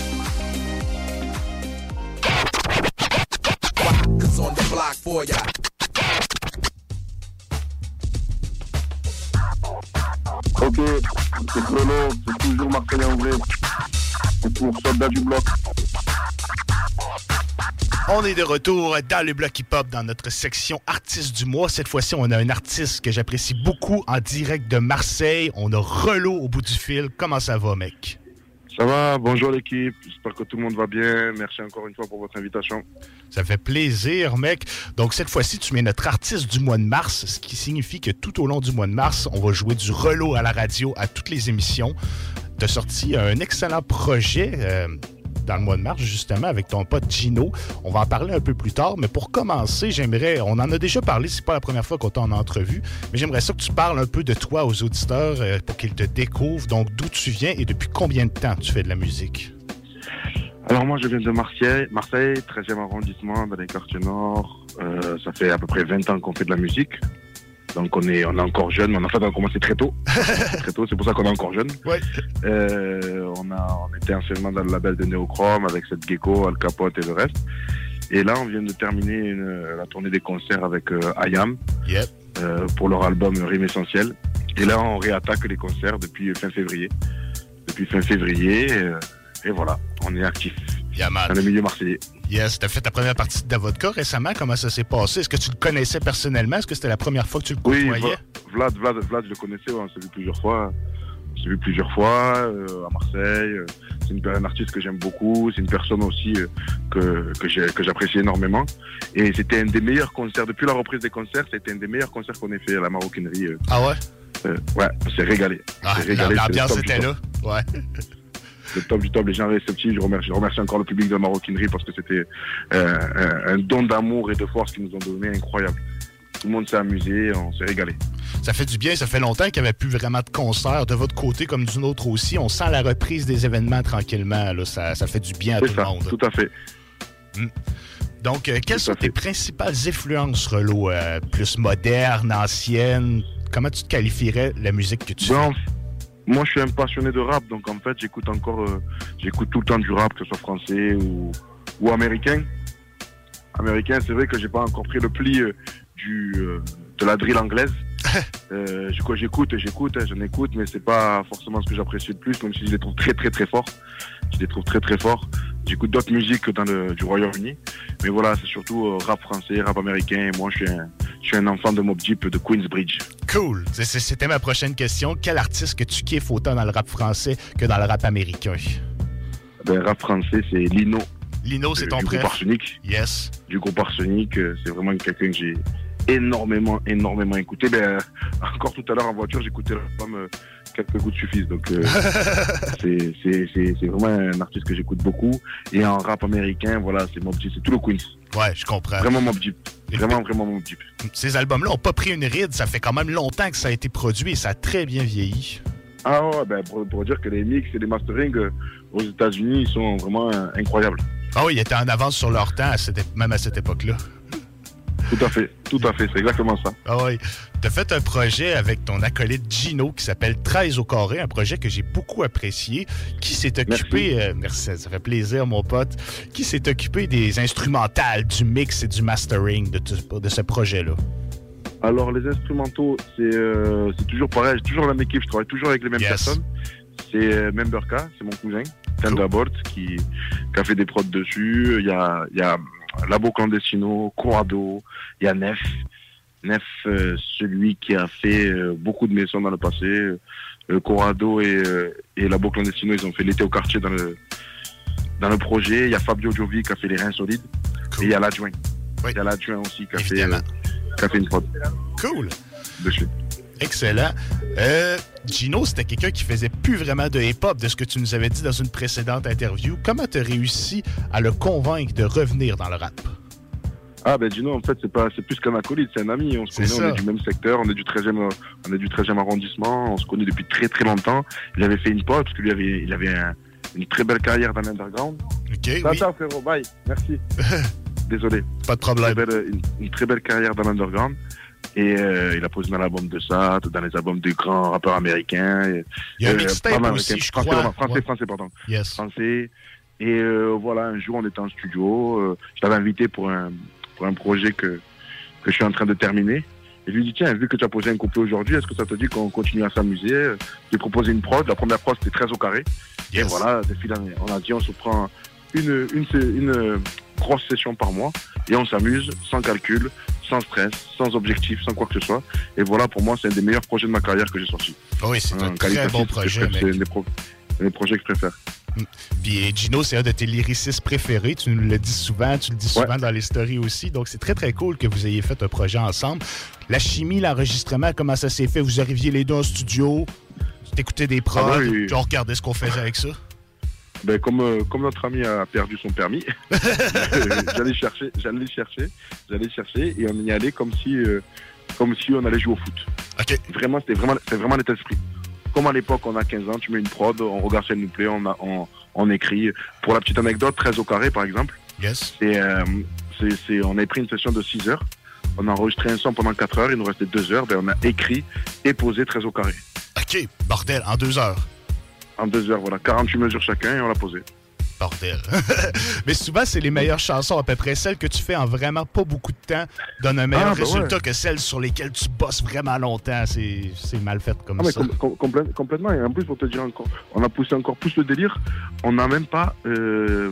for ya. Ok, c'est Chrono, c'est toujours Marseille en vrai. C'est pour Soldat du Bloc. On est de retour dans le bloc hip-hop dans notre section artiste du mois. Cette fois-ci, on a un artiste que j'apprécie beaucoup en direct de Marseille. On a Relo au bout du fil. Comment ça va, mec? Ça va, bonjour l'équipe, j'espère que tout le monde va bien. Merci encore une fois pour votre invitation. Ça fait plaisir, mec. Donc, cette fois-ci, tu mets notre artiste du mois de mars, ce qui signifie que tout au long du mois de mars, on va jouer du Relo à la radio à toutes les émissions. Tu as sorti un excellent projet euh, dans le mois de mars, justement, avec ton pote Gino. On va en parler un peu plus tard, mais pour commencer, j'aimerais, on en a déjà parlé, c'est pas la première fois qu'on t'a en entrevue, mais j'aimerais ça que tu parles un peu de toi aux auditeurs euh, pour qu'ils te découvrent. Donc, d'où tu viens et depuis combien de temps tu fais de la musique? Alors moi je viens de Marseille, Marseille 13e arrondissement dans les quartiers nord. Euh, ça fait à peu près 20 ans qu'on fait de la musique. Donc on est, on est encore jeune, mais en fait on a commencé très tôt. très tôt, c'est pour ça qu'on est encore jeune. Euh, on, a, on était anciennement dans le label de Neochrome avec cette Gecko, Al Capote et le reste. Et là on vient de terminer une- la tournée des concerts avec euh, IAM euh, pour leur album Rime Essentiel. Et là on réattaque les concerts depuis fin février. Depuis fin février. euh, et voilà. on est actif. Dans le milieu marseillais. Yes, t'as fait ta première partie de vodka récemment. Comment ça s'est passé? Est-ce que tu le connaissais personnellement? Est-ce que c'était la première fois que tu le Oui, côtoyais? Vla- Vlad, Vlad, Vlad, je le connaissais, on s'est vu plusieurs fois. On s'est vu plusieurs fois euh, à Marseille. Euh, C'est une- un artiste que j'aime beaucoup. C'est une personne aussi euh, que, que j'apprécie énormément. Et c'était un des meilleurs concerts. Depuis la reprise des concerts, c'était un des meilleurs concerts qu'on ait fait à la maroquinerie. euh. Ah ouais? Ouais, on s'est régalé. Ah, régalé, l'ambiance était là. Ouais. Le top du top, les gens réceptifs. Je remercie, je remercie encore le public de la maroquinerie parce que c'était euh, un, un don d'amour et de force qu'ils nous ont donné incroyable. Tout le monde s'est amusé, on s'est régalé. Ça fait du bien. Ça fait longtemps qu'il n'y avait plus vraiment de concerts de votre côté comme du nôtre aussi. On sent la reprise des événements tranquillement. Là. Ça, ça fait du bien à tout ça, le monde. tout à fait. Hmm. Donc, euh, quelles sont tes principales influences, Relo? Euh, plus modernes, anciennes? Comment tu te qualifierais la musique que tu Ben, fais? Moi, je suis un passionné de rap, donc en fait, j'écoute encore, euh, j'écoute tout le temps du rap, que ce soit français ou, américain. Américain, c'est vrai que j'ai pas encore pris le pli euh, du euh, de la drill anglaise. Euh, quoi, j'écoute, j'écoute, hein, j'en écoute, mais c'est pas forcément ce que j'apprécie le plus, même si je les trouve très très très forts. Je les trouve très très forts. J'écoute d'autres musiques dans le du Royaume-Uni, mais voilà, c'est surtout euh, rap français, rap américain. Et moi, je suis un, je suis un enfant de Mob Deep de Queensbridge. Cool. C'était ma prochaine question. Quel artiste que tu kiffes autant dans le rap français que dans le rap américain? Ben, rap français, c'est Lino. Lino, c'est Euh, ton du préf? groupe Arsenic. Yes. Du groupe Arsenic, euh, c'est vraiment quelqu'un que j'ai énormément, énormément écouté. Ben, encore tout à l'heure en voiture, j'écoutais l'album euh, Quelques gouttes suffisent. Donc, euh, c'est- vraiment un artiste que j'écoute beaucoup. Et en rap américain, voilà, c'est Mob Deep, c'est tout le Queens. Ouais, je comprends. Vraiment Mob Deep. Vraiment, vraiment Mob Deep. Ces albums-là n'ont pas pris une ride. Ça fait quand même longtemps que ça a été produit et ça a très bien vieilli. Ah ouais, ben, pour, pour dire que les mix et les mastering euh, aux États-Unis, sont vraiment euh, incroyables. Ah oui, ils étaient en avance sur leur temps, à cette même à cette époque-là. Tout à fait, tout à fait, c'est exactement ça. Ah oui. Tu as fait un projet avec ton acolyte Gino qui s'appelle 13 au carré, un projet que j'ai beaucoup apprécié, qui s'est occupé, euh, merci, ça fait plaisir mon pote, qui s'est occupé des instrumentales, du mix et du mastering de, tout- de ce projet-là? Alors, les instrumentaux, c'est euh, toujours pareil, j'ai toujours la même équipe, je travaille toujours avec les mêmes Yes. personnes. C'est euh, Member K, c'est mon cousin, Thunderbolt, qui, qui a fait des prods dessus. Il y a, il y a Labo Clandestino, Corrado, il y a Nef. Nef, euh, celui qui a fait euh, beaucoup de maisons dans le passé. Euh, Corrado et, et Labo Clandestino, ils ont fait l'été au quartier dans le, dans le projet. Il y a Fabio Giovi qui a fait les reins solides. Et il y a l'adjoint. Il y a l'adjoint aussi qui a, fait, qui a fait une prod. Cool. Dessus. Excellent. Euh, Gino, c'était quelqu'un qui faisait plus vraiment de hip-hop, de ce que tu nous avais dit dans une précédente interview. Comment tu as réussi à le convaincre de revenir dans le rap? Ah ben Gino en fait c'est pas c'est plus qu'un acolyte, c'est un ami, on se connaît, on ça. est du même secteur, on est du 13e euh, on est du 13e arrondissement, on se connaît depuis très très longtemps. Il avait fait une pause parce que lui avait il avait un- une très belle carrière dans l'underground. OK, oui. ciao, frérot, bye. Merci. Désolé. Pas de problème. Une, très belle- une- une très belle carrière dans l'underground. Et euh, il a posé dans l'album de ça, dans les albums de grands rappeurs américains. Et, Il y a un euh, mixtape aussi, je Français, crois. Français, Ouais. français, pardon. Yes. Français. Et euh, voilà, un jour, on était en studio. euh, je l'avais invité pour un, pour un projet que, que je suis en train de terminer. Et je lui ai dit, tiens, vu que tu as posé un couplet aujourd'hui, est-ce que ça te dit qu'on continue à s'amuser Je lui ai proposé une prod? La première prod, c'était 13 au carré. Et voilà, on a dit, on se prend une, une, une, grosse session par mois et on s'amuse sans calcul, sans stress, sans objectif, sans quoi que ce soit. Et voilà, pour moi, c'est un des meilleurs projets de ma carrière que j'ai sorti. Oui, c'est un très qualitatif, bon projet. C'est des, pro- c'est des projets que je préfère. Puis euh, Gino, c'est un de tes lyricistes préférés. Tu nous le dis souvent, tu le dis souvent dans les stories aussi. Donc, c'est très, très cool que vous ayez fait un projet ensemble. La chimie, l'enregistrement, comment ça s'est fait? Vous arriviez les deux en studio, t'écoutais des prods, Ah oui. tu regardais ce qu'on faisait avec ça? Ben, comme, euh, comme notre ami a perdu son permis, j'allais chercher, j'allais chercher, j'allais chercher et on y allait comme si, euh, comme si on allait jouer au foot. Vraiment, c'était vraiment, c'était vraiment l'état d'esprit. Comme à l'époque, on a 15 ans, tu mets une prod, on regarde si elle nous plaît, on, a, on, on écrit. Pour la petite anecdote, 13 au carré, par exemple. Yes. C'est, euh, c'est, c'est- on avait pris une session de 6 heures. On a enregistré un son pendant 4 heures, il nous restait 2 heures. Ben, on a écrit et posé 13 au carré. OK, bordel, en deux heures. En 2 heures, voilà. 48 mesures chacun et on l'a posé. bordel. Mais souvent, c'est les meilleures chansons, à peu près celles que tu fais en vraiment pas beaucoup de temps, donnent un meilleur Ah, bah résultat ouais. que celles sur lesquelles tu bosses vraiment longtemps. C'est c'est mal fait comme Ah, mais ça. com- com- complè- complètement. Et en plus, pour te dire encore, on a poussé encore plus le délire. On n'a même pas, euh,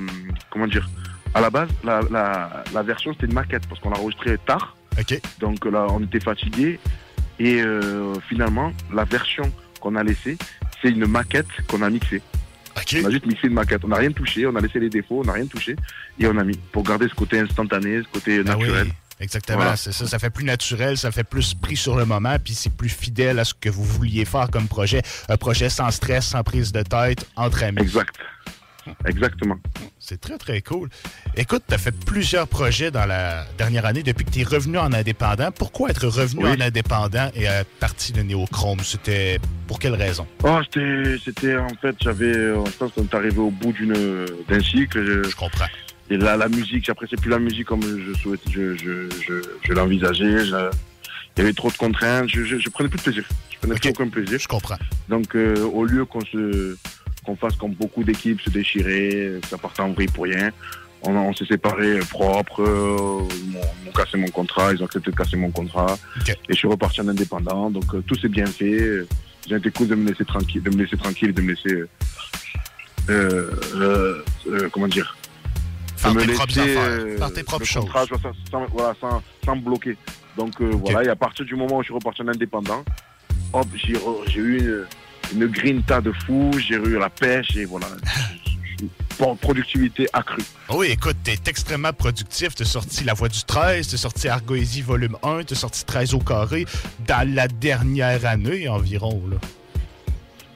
comment dire, à la base, la, la, la version c'était une maquette parce qu'on l'a enregistré tard. Ok. Donc là, on était fatigué et euh, finalement, la version qu'on a laissée, c'est une maquette qu'on a mixée. On a juste mixé une maquette. On n'a rien touché. On a laissé les défauts. On n'a rien touché et on a mis pour garder ce côté instantané, ce côté Ah oui, naturel. exactement, Voilà. c'est ça. Ça fait plus naturel, ça fait plus pris sur le moment, puis c'est plus fidèle à ce que vous vouliez faire comme projet. Un projet sans stress, sans prise de tête, entre amis. Exact. Exactement. C'est très, très cool. Écoute, tu as fait plusieurs projets dans la dernière année depuis que tu es revenu en indépendant. Pourquoi être revenu Oui. en indépendant et être parti de Néochrome? C'était pour quelle raison? Oh, c'était, c'était en fait, j'avais, je pense qu'on est arrivé au bout d'un cycle. Je, comprends. Et là, la musique, j'appréciais plus la musique comme je souhaitais, je, je, je, je l'envisageais. il y avait trop de contraintes. Je, je, je prenais plus de plaisir. Je prenais plus aucun plaisir. Je comprends. Donc, euh, au lieu qu'on se, qu'on fasse comme beaucoup d'équipes se déchirer, ça parte en vrille pour rien. On, on s'est séparés euh, propre, euh, ils m'ont ils m'ont cassé mon contrat, ils ont accepté de casser mon contrat. Et je suis reparti en indépendant, donc euh, tout s'est bien fait. J'ai été cool de me laisser tranquille, de me laisser tranquille, de me laisser, euh, euh, euh, euh, comment dire, Faire de me tes propres laisser, affaires, euh, faire tes propres choses. contrat, sans, sans- voilà, sans, sans me bloquer. Donc euh, voilà, et à partir du moment où je suis reparti en indépendant, hop, j'ai eu une, une grinta de fou, j'ai eu la pêche et voilà. Pro- productivité accrue. Ah Oui, écoute, t'es extrêmement productif. T'as sorti La Voix du 13, t'as sorti Argoésie volume 1, t'as sorti 13 au carré dans la dernière année environ. Là.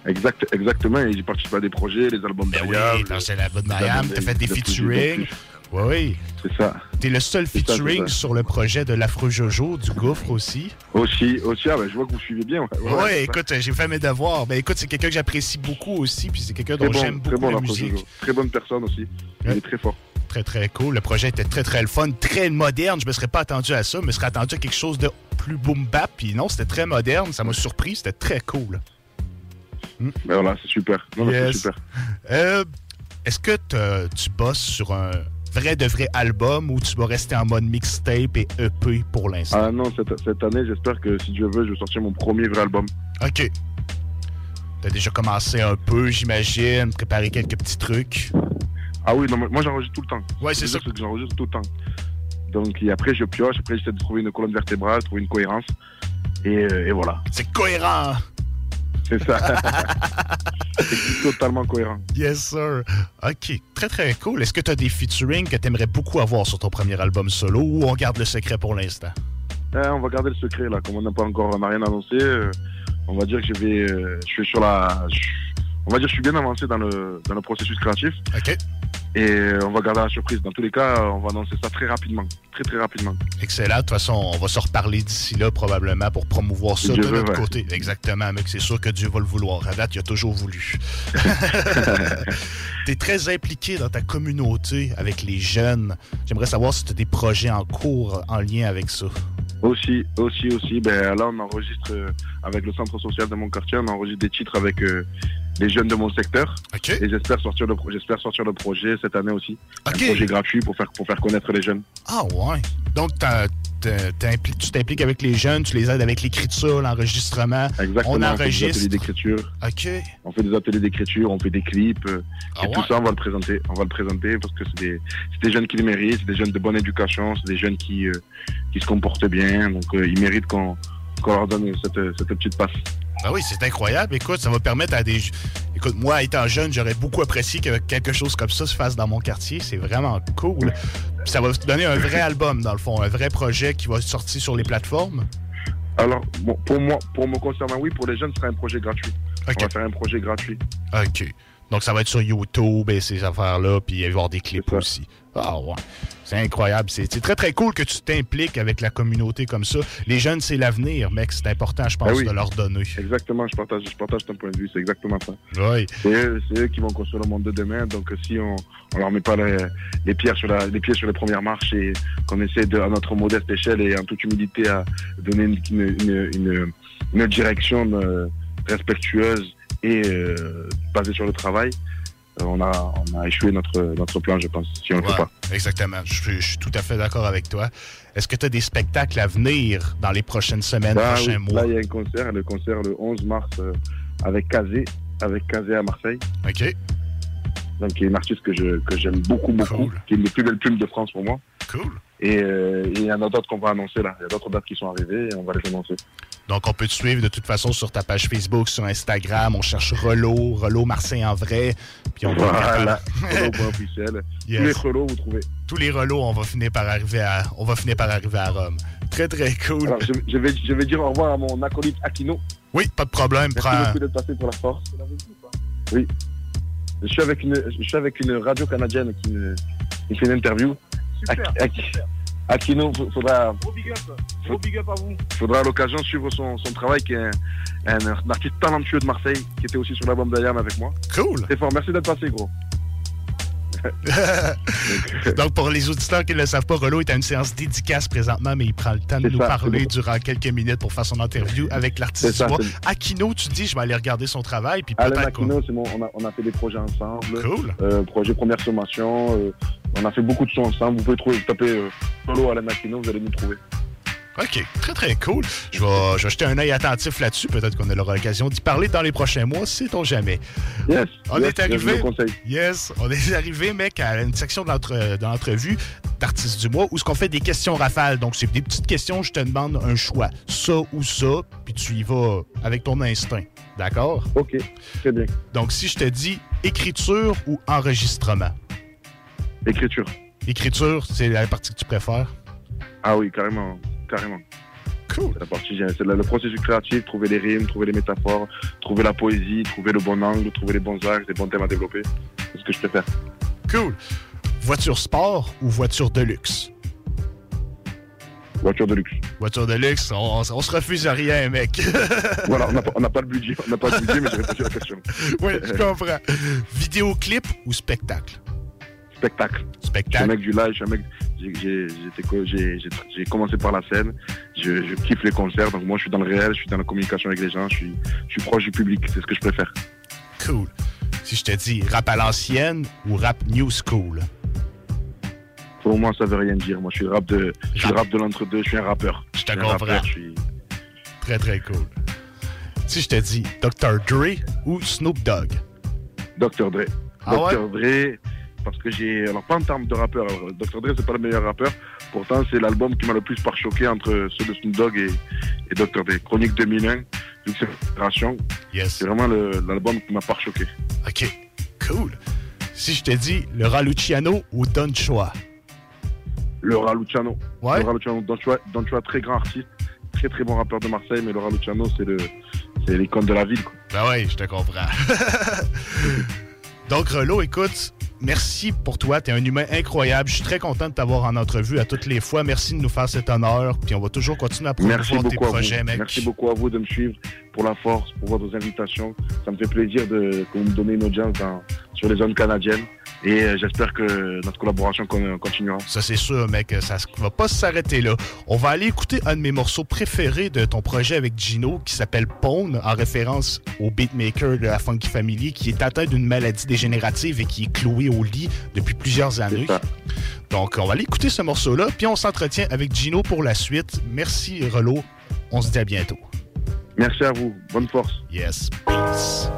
Exact, exactement, j'ai participé à des projets, les albums Ben oui, d'Ariab, t'as fait l'album les d'Ariab, albums t'as fait des de- de- de- featuring. Oui, oui. C'est ça. T'es le seul featuring ça. sur le projet de l'Afro Jojo, du Gouffre aussi. Aussi, aussi, ah, ben, je vois que vous suivez bien. Ouais, écoute, j'ai fait mes devoirs. Ben écoute, c'est quelqu'un que j'apprécie beaucoup aussi, puis c'est quelqu'un dont bon, j'aime beaucoup bon, la musique. Jojo. Très bonne personne aussi. Il est très fort. Très, très cool. Le projet était très, très le fun, très moderne. Je me serais pas attendu à ça, je me serais attendu à quelque chose de plus boom bap. Puis non, c'était très moderne. Ça m'a surpris. C'était très cool. Ben voilà, c'est super. Yes. super. Euh, Est-ce que tu bosses sur un vrai de vrai album ou tu vas rester en mode mixtape et EP pour l'instant? Ah non, cette, cette année, j'espère que si Dieu veut, je vais sortir mon premier vrai album. OK. T'as déjà commencé un peu, j'imagine, préparer quelques petits trucs. Ah oui, non, moi j'enregistre tout le temps. Ouais, c'est ça. que j'enregistre tout le temps. Donc et après, je pioche, après j'essaie de trouver une colonne vertébrale, trouver une cohérence. Et, euh, et voilà. C'est cohérent! C'est ça. c'est totalement cohérent. Yes, sir. OK. Très, très cool. Est-ce que tu as des featuring que tu aimerais beaucoup avoir sur ton premier album solo ou on garde le secret pour l'instant? Eh, on va garder le secret là, comme on n'a pas encore, on n'a rien annoncé. euh, on va dire que je vais, euh, je suis sur la, je- on va dire que je suis bien avancé dans le dans le processus créatif. Ok. Et euh, on va garder la surprise. Dans tous les cas, on va annoncer ça très rapidement, très très rapidement. Excellent. De toute façon, on va se reparler d'ici là probablement pour promouvoir ça Dieu de veut, notre ouais. côté. Exactement, mec. C'est sûr que Dieu va le vouloir. À date, il a toujours voulu. tu es très impliqué dans ta communauté avec les jeunes. J'aimerais savoir si tu as des projets en cours en lien avec ça. Aussi, aussi, aussi. Ben là, on enregistre euh, avec le centre social de mon quartier, on enregistre des titres avec euh, les jeunes de mon secteur. Et j'espère sortir le, pro- j'espère sortir le projet cette année aussi. Un projet gratuit pour faire pour faire connaître les jeunes. Ah ouais. Donc, t'impli- tu t'impliques avec les jeunes, tu les aides avec l'écriture, l'enregistrement. Exactement. On fait des enregistre. ateliers d'écriture. OK. On fait des ateliers d'écriture, on fait des clips. euh, Ah et tout ça, on va le présenter. On va le présenter parce que c'est des, jeunes qui le méritent, c'est des jeunes de bonne éducation, c'est des jeunes qui, euh, qui se comportent bien. Donc, euh, ils méritent qu'on qu'on leur donne cette, cette petite passe. Ah oui, c'est incroyable. Écoute, ça va permettre à des. Écoute, moi, étant jeune, j'aurais beaucoup apprécié que quelque chose comme ça se fasse dans mon quartier. C'est vraiment cool. Ça va te donner un vrai album, dans le fond, un vrai projet qui va sortir sur les plateformes. Alors, bon, pour moi, pour me concernant, oui, pour les jeunes, ce sera un projet gratuit. On va faire un projet gratuit. OK. Donc, ça va être sur YouTube et ces affaires-là, puis il va y avoir des clips aussi. Ah ouais. C'est incroyable. C'est très, très cool que tu t'impliques avec la communauté comme ça. Les jeunes, c'est l'avenir, mec. C'est important, je pense, Ah oui. de leur donner. Exactement, je partage, je partage ton point de vue, c'est exactement ça. Oui. C'est eux, qui vont construire le monde de demain. Donc euh, si on, on leur met pas les, les pierres sur la, les pieds sur les premières marches et qu'on essaie de, à notre modeste échelle et en toute humilité à donner une, une, une, direction euh, respectueuse et euh, basée sur le travail, on, a, on a échoué notre, notre plan, je pense, si on ne le fait pas. Exactement. Je, suis- je suis tout à fait d'accord avec toi. Est-ce que tu as des spectacles à venir dans les prochaines semaines, Là, prochains oui, mois? là, il y a un concert, le concert le 11 mars euh, avec Kazé, avec Kazé à Marseille. OK. Donc, qui est une artiste que je- que j'aime beaucoup, beaucoup, qui est une des plus belles plumes de France pour moi. Cool. Et euh, il y en a d'autres qu'on va annoncer là. Il y a d'autres dates qui sont arrivées et on va les annoncer. Donc, on peut te suivre de toute façon sur ta page Facebook, sur Instagram. On cherche Relo, Relo Marseille en vrai. Puis on Voilà, Relo.officiel. Yes. Tous les relots, vous trouvez. Tous les relots, on va finir par arriver à, on va finir par arriver à Rome. Très, très cool. Alors, je, je vais, je vais dire au revoir à mon acolyte Aquino. Oui, pas de problème. Merci Prends- beaucoup d'être passé pour la force. Oui. Je suis avec une, je suis avec une radio canadienne qui me, qui me fait une interview. Super. Ak- Ak- Aquino, f- faudra, Gros big up. Gros big up à vous. faudra à l'occasion suivre son, son travail, qui est un, un- un artiste talentueux de Marseille, qui était aussi sur l'album d'Ayam avec moi. Cool. Très fort. Merci d'être passé, gros. Donc, pour les auditeurs qui ne le savent pas, Relo est à une séance dédicace présentement, mais il prend le temps de nous ça, parler durant quelques minutes pour faire son interview avec l'artiste du mois. Aquino, tu dis, je vais aller regarder son travail, puis Alain Aquino, c'est mon, on, a, on a fait des projets ensemble. Cool. Euh, projet Première Sommation. euh, on a fait beaucoup de sons ensemble. Vous pouvez trouver, vous tapez euh, Alain Aquino, vous allez nous trouver. OK, très très cool. Je vais, je vais jeter un œil attentif là-dessus. Peut-être qu'on aura l'occasion d'y parler dans les prochains mois, sait-on jamais. Yes. On yes, est arrivé. Yes, on est arrivé, mec, à une section de l'entrevue d'artistes du mois où ce qu'on fait des questions rafales. Donc, c'est des petites questions, je te demande un choix. Ça ou ça, puis tu y vas avec ton instinct. D'accord? OK, très bien. Donc, si je te dis écriture ou enregistrement? Écriture. Écriture, c'est la partie que tu préfères? Ah oui, carrément. Carrément. Cool. C'est la partie, c'est le, processus créatif, trouver les rimes, trouver les métaphores, trouver la poésie, trouver le bon angle, trouver les bons axes, les bons thèmes à développer. C'est ce que je préfère. Cool. Voiture sport ou voiture de luxe? Voiture de luxe. Voiture de luxe, on, on se refuse à rien, mec. Voilà, on n'a pas, on n'a pas le budget, on n'a pas le budget, mais j'ai répondu à la question. oui, je comprends. Vidéoclip ou spectacle? Spectacle. Spectacle. Je suis un mec du live, je suis un mec. j'ai- commencé par la scène, je, je kiffe les concerts, donc moi je suis dans le réel, je suis dans la communication avec les gens, je suis, je suis proche du public, c'est ce que je préfère. Cool. Si je te dis rap à l'ancienne ou rap new school? Pour moi, ça veut rien dire. Moi, je suis rap de, je suis rap de l'entre-deux, je suis un rappeur. Je te comprends. rappeur, je suis- Très, très cool. Si je te dis Dr. Dre ou Snoop Dogg? Dr. Dre. Ah ouais? Dr. Dre, parce que j'ai. Alors, pas en termes de rappeur. alors, Dr. Dre, c'est pas le meilleur rappeur. Pourtant, c'est l'album qui m'a le plus par-choqué entre ceux de Snoop Dogg et, et Dr. Dre. Chronique 2001, vu que c'est vraiment le- l'album qui m'a par-choqué. OK. Cool. Si je te dis Laura Luciano ou Don Chua? Laura Luciano. Ouais. Laura Luciano, Don Chua, Don Chua, très grand artiste, très très bon rappeur de Marseille, mais Laura Luciano, c'est le, c'est l'icône de la ville. Quoi. Ben oui, je te comprends. Donc, Relo, écoute, merci pour toi. Tu es un humain incroyable. Je suis très content de t'avoir en entrevue à toutes les fois. Merci de nous faire cet honneur. Puis on va toujours continuer à promouvoir tes projets, mec. Merci beaucoup à vous de me suivre pour la force, pour vos invitations. Ça me fait plaisir de, que vous me donnez une audience dans- sur les zones canadiennes. Et euh, j'espère que notre collaboration con- continuera. Ça, c'est sûr, mec. Ça va pas s'arrêter là. On va aller écouter un de mes morceaux préférés de ton projet avec Gino qui s'appelle Pone, en référence au beatmaker de la Funky Family qui est atteint d'une maladie dégénérative et qui est cloué au lit depuis plusieurs années. Donc, on va aller écouter ce morceau-là, puis on s'entretient avec Gino pour la suite. Merci, Relo. On se dit à bientôt. Merci à vous. Bonne force. Yes. Peace.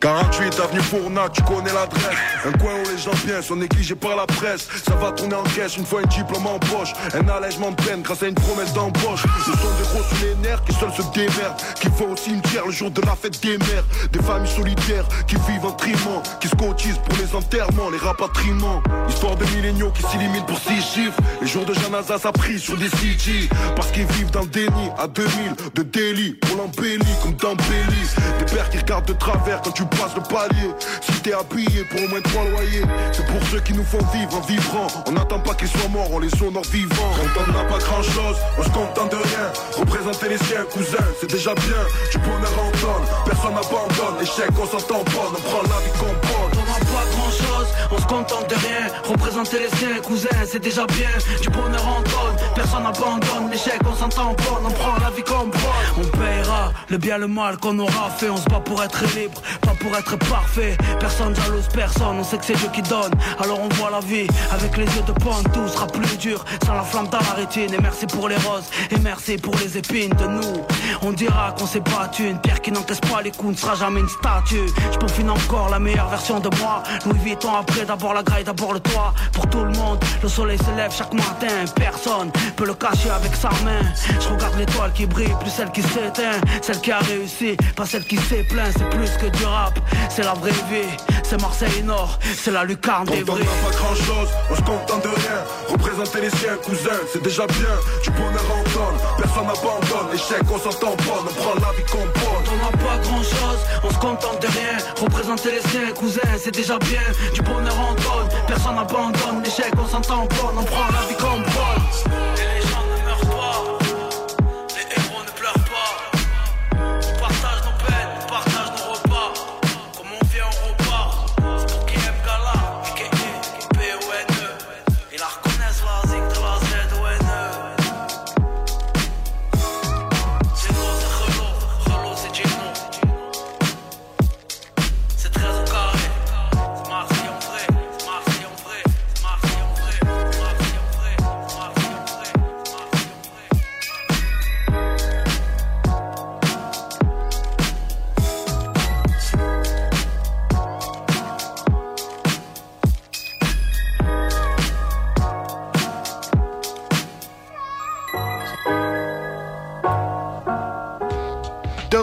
48 avenue Fourna, tu connais l'adresse. Un coin où les gens viennent sont négligés par la presse. Ça va tourner en caisse une fois un diplôme en poche. Un allègement de peine grâce à une promesse d'embauche. Ce sont des gros sous les nerfs qui seuls se démerdent. Qui vont au cimetière le jour de la fête des mères. Des familles solitaires qui vivent en trimant. Qui se cotisent pour les enterrements, les rapatriements. Histoire de milléniaux qui s'éliminent pour six chiffres. Les jours de Janaza, ça prise sur des CG. Parce qu'ils vivent dans le déni à 2000 de délit. Pour l'embellie comme dans. Des pères qui regardent de travers quand tu passes le palier. Si t'es habillé pour au moins trois loyers. C'est pour ceux qui nous font vivre en vibrant. On n'attend pas qu'ils soient morts, on les honore vivants. Quand on n'a pas grand chose, on se contente de rien. Représenter les siens, cousins, c'est déjà bien. Du bonheur en donne, personne n'abandonne. Échec, on s'entend pas, on prend la vie qu'on. On on se contente de rien. Représenter les siens, cousins, c'est déjà bien. Du bonheur en tonne, personne n'abandonne. L'échec, on s'entend pas, on prend la vie comme vol. On paiera le bien, le mal qu'on aura fait. On se bat pour être libre, pas pour être parfait. Personne jalouse personne, on sait que c'est Dieu qui donne. Alors on voit la vie avec les yeux de pointe, tout sera plus dur. Sans la flamme dans la rétine. Et merci pour les roses, et merci pour les épines de nous. On dira qu'on s'est battu, une pierre qui n'encaisse pas les coups ne sera jamais une statue. Je peaufine encore la meilleure version de moi. Louis Vuitton après, d'abord la graille, d'abord le toit. Pour tout le monde, le soleil se lève chaque matin. Personne peut le cacher avec sa main. Je regarde l'étoile qui brille, plus celle qui s'éteint. Celle qui a réussi, pas celle qui s'est plaint. C'est plus que du rap, c'est la vraie vie. C'est Marseille Nord, c'est la lucarne des on vrais. n'a pas grand chose, on se contente de rien. Représenter les siens, cousins, c'est déjà bien. Du bonheur en tonne, personne n'abandonne. Échec, on s'entend pas, on prend la vie qu'on prend. On n'a pas grand chose, on se contente de rien. Représenter les siens, cousins, c'est déjà bien. Du bonheur en tonne, personne n'abandonne. L'échec, on s'entend pas, on prend la vie comme vol.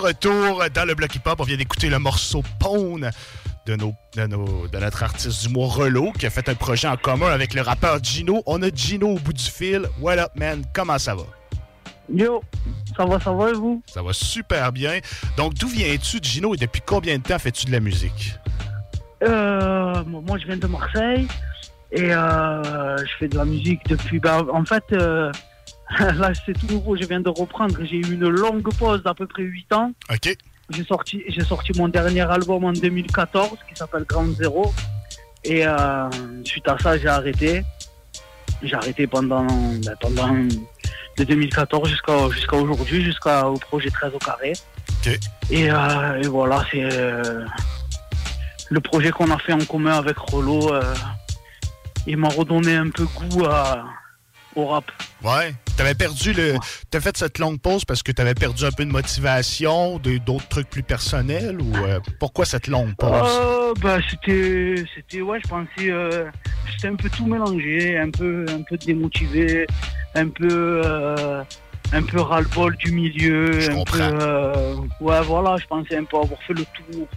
retour dans le bloc hip-hop, on vient d'écouter le morceau Pone de, nos, de, nos- de notre artiste du mois Relo qui a fait un projet en commun avec le rappeur Gino. On a Gino au bout du fil. What up, man? Comment ça va? Yo, ça va, ça va et vous? Ça va super bien. Donc, d'où viens-tu, Gino, et depuis combien de temps fais-tu de la musique? Euh, moi, je viens de Marseille et euh, je fais de la musique depuis. bah, en fait, euh, là, c'est tout nouveau. Je viens de reprendre. J'ai eu une longue pause d'à peu près 8 ans. OK. J'ai sorti, j'ai sorti mon dernier album en 2014 qui s'appelle Ground Zero. Et euh, suite à ça, j'ai arrêté. J'ai arrêté pendant, ben, pendant de 2014 jusqu'à jusqu'à aujourd'hui, jusqu'au projet 13 au carré. Et, euh, et voilà, c'est euh, le projet qu'on a fait en commun avec Rollo. euh, il m'a redonné un peu goût à- au rap. Ouais. T'avais perdu le. T'as fait cette longue pause parce que t'avais perdu un peu de motivation, d'autres trucs plus personnels ou euh, pourquoi cette longue pause? Euh, bah, c'était, c'était, ouais, je pensais, euh, j'étais un peu tout mélangé, un peu, un peu démotivé, un peu, euh, un peu ras-le-bol du milieu, un peu, ouais, voilà, je pensais un peu avoir fait le tour.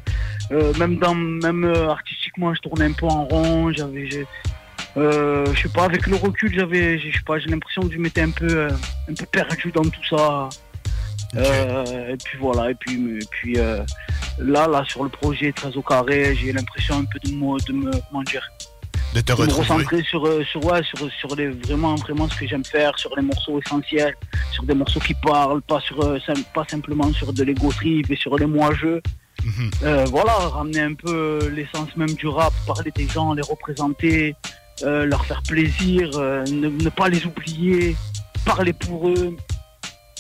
Même dans, même artistiquement, je tournais un peu en rond, j'avais, euh, je sais pas, avec le recul, j'avais, je sais pas, j'ai l'impression que je m'étais un peu, euh, un peu perdu dans tout ça. Euh, et puis voilà, et puis, et puis euh, là, là, sur le projet 13 au carré, j'ai l'impression un peu de me, de me, comment dire, de te de me recentrer sur, sur, ouais, sur, sur les, vraiment, vraiment ce que j'aime faire, sur les morceaux essentiels, sur des morceaux qui parlent, pas, sur, pas simplement sur de l'ego trip et sur les moi-jeux. Euh, voilà, ramener un peu l'essence même du rap, parler des gens, les représenter, euh, leur faire plaisir, euh, ne, ne pas les oublier, parler pour eux,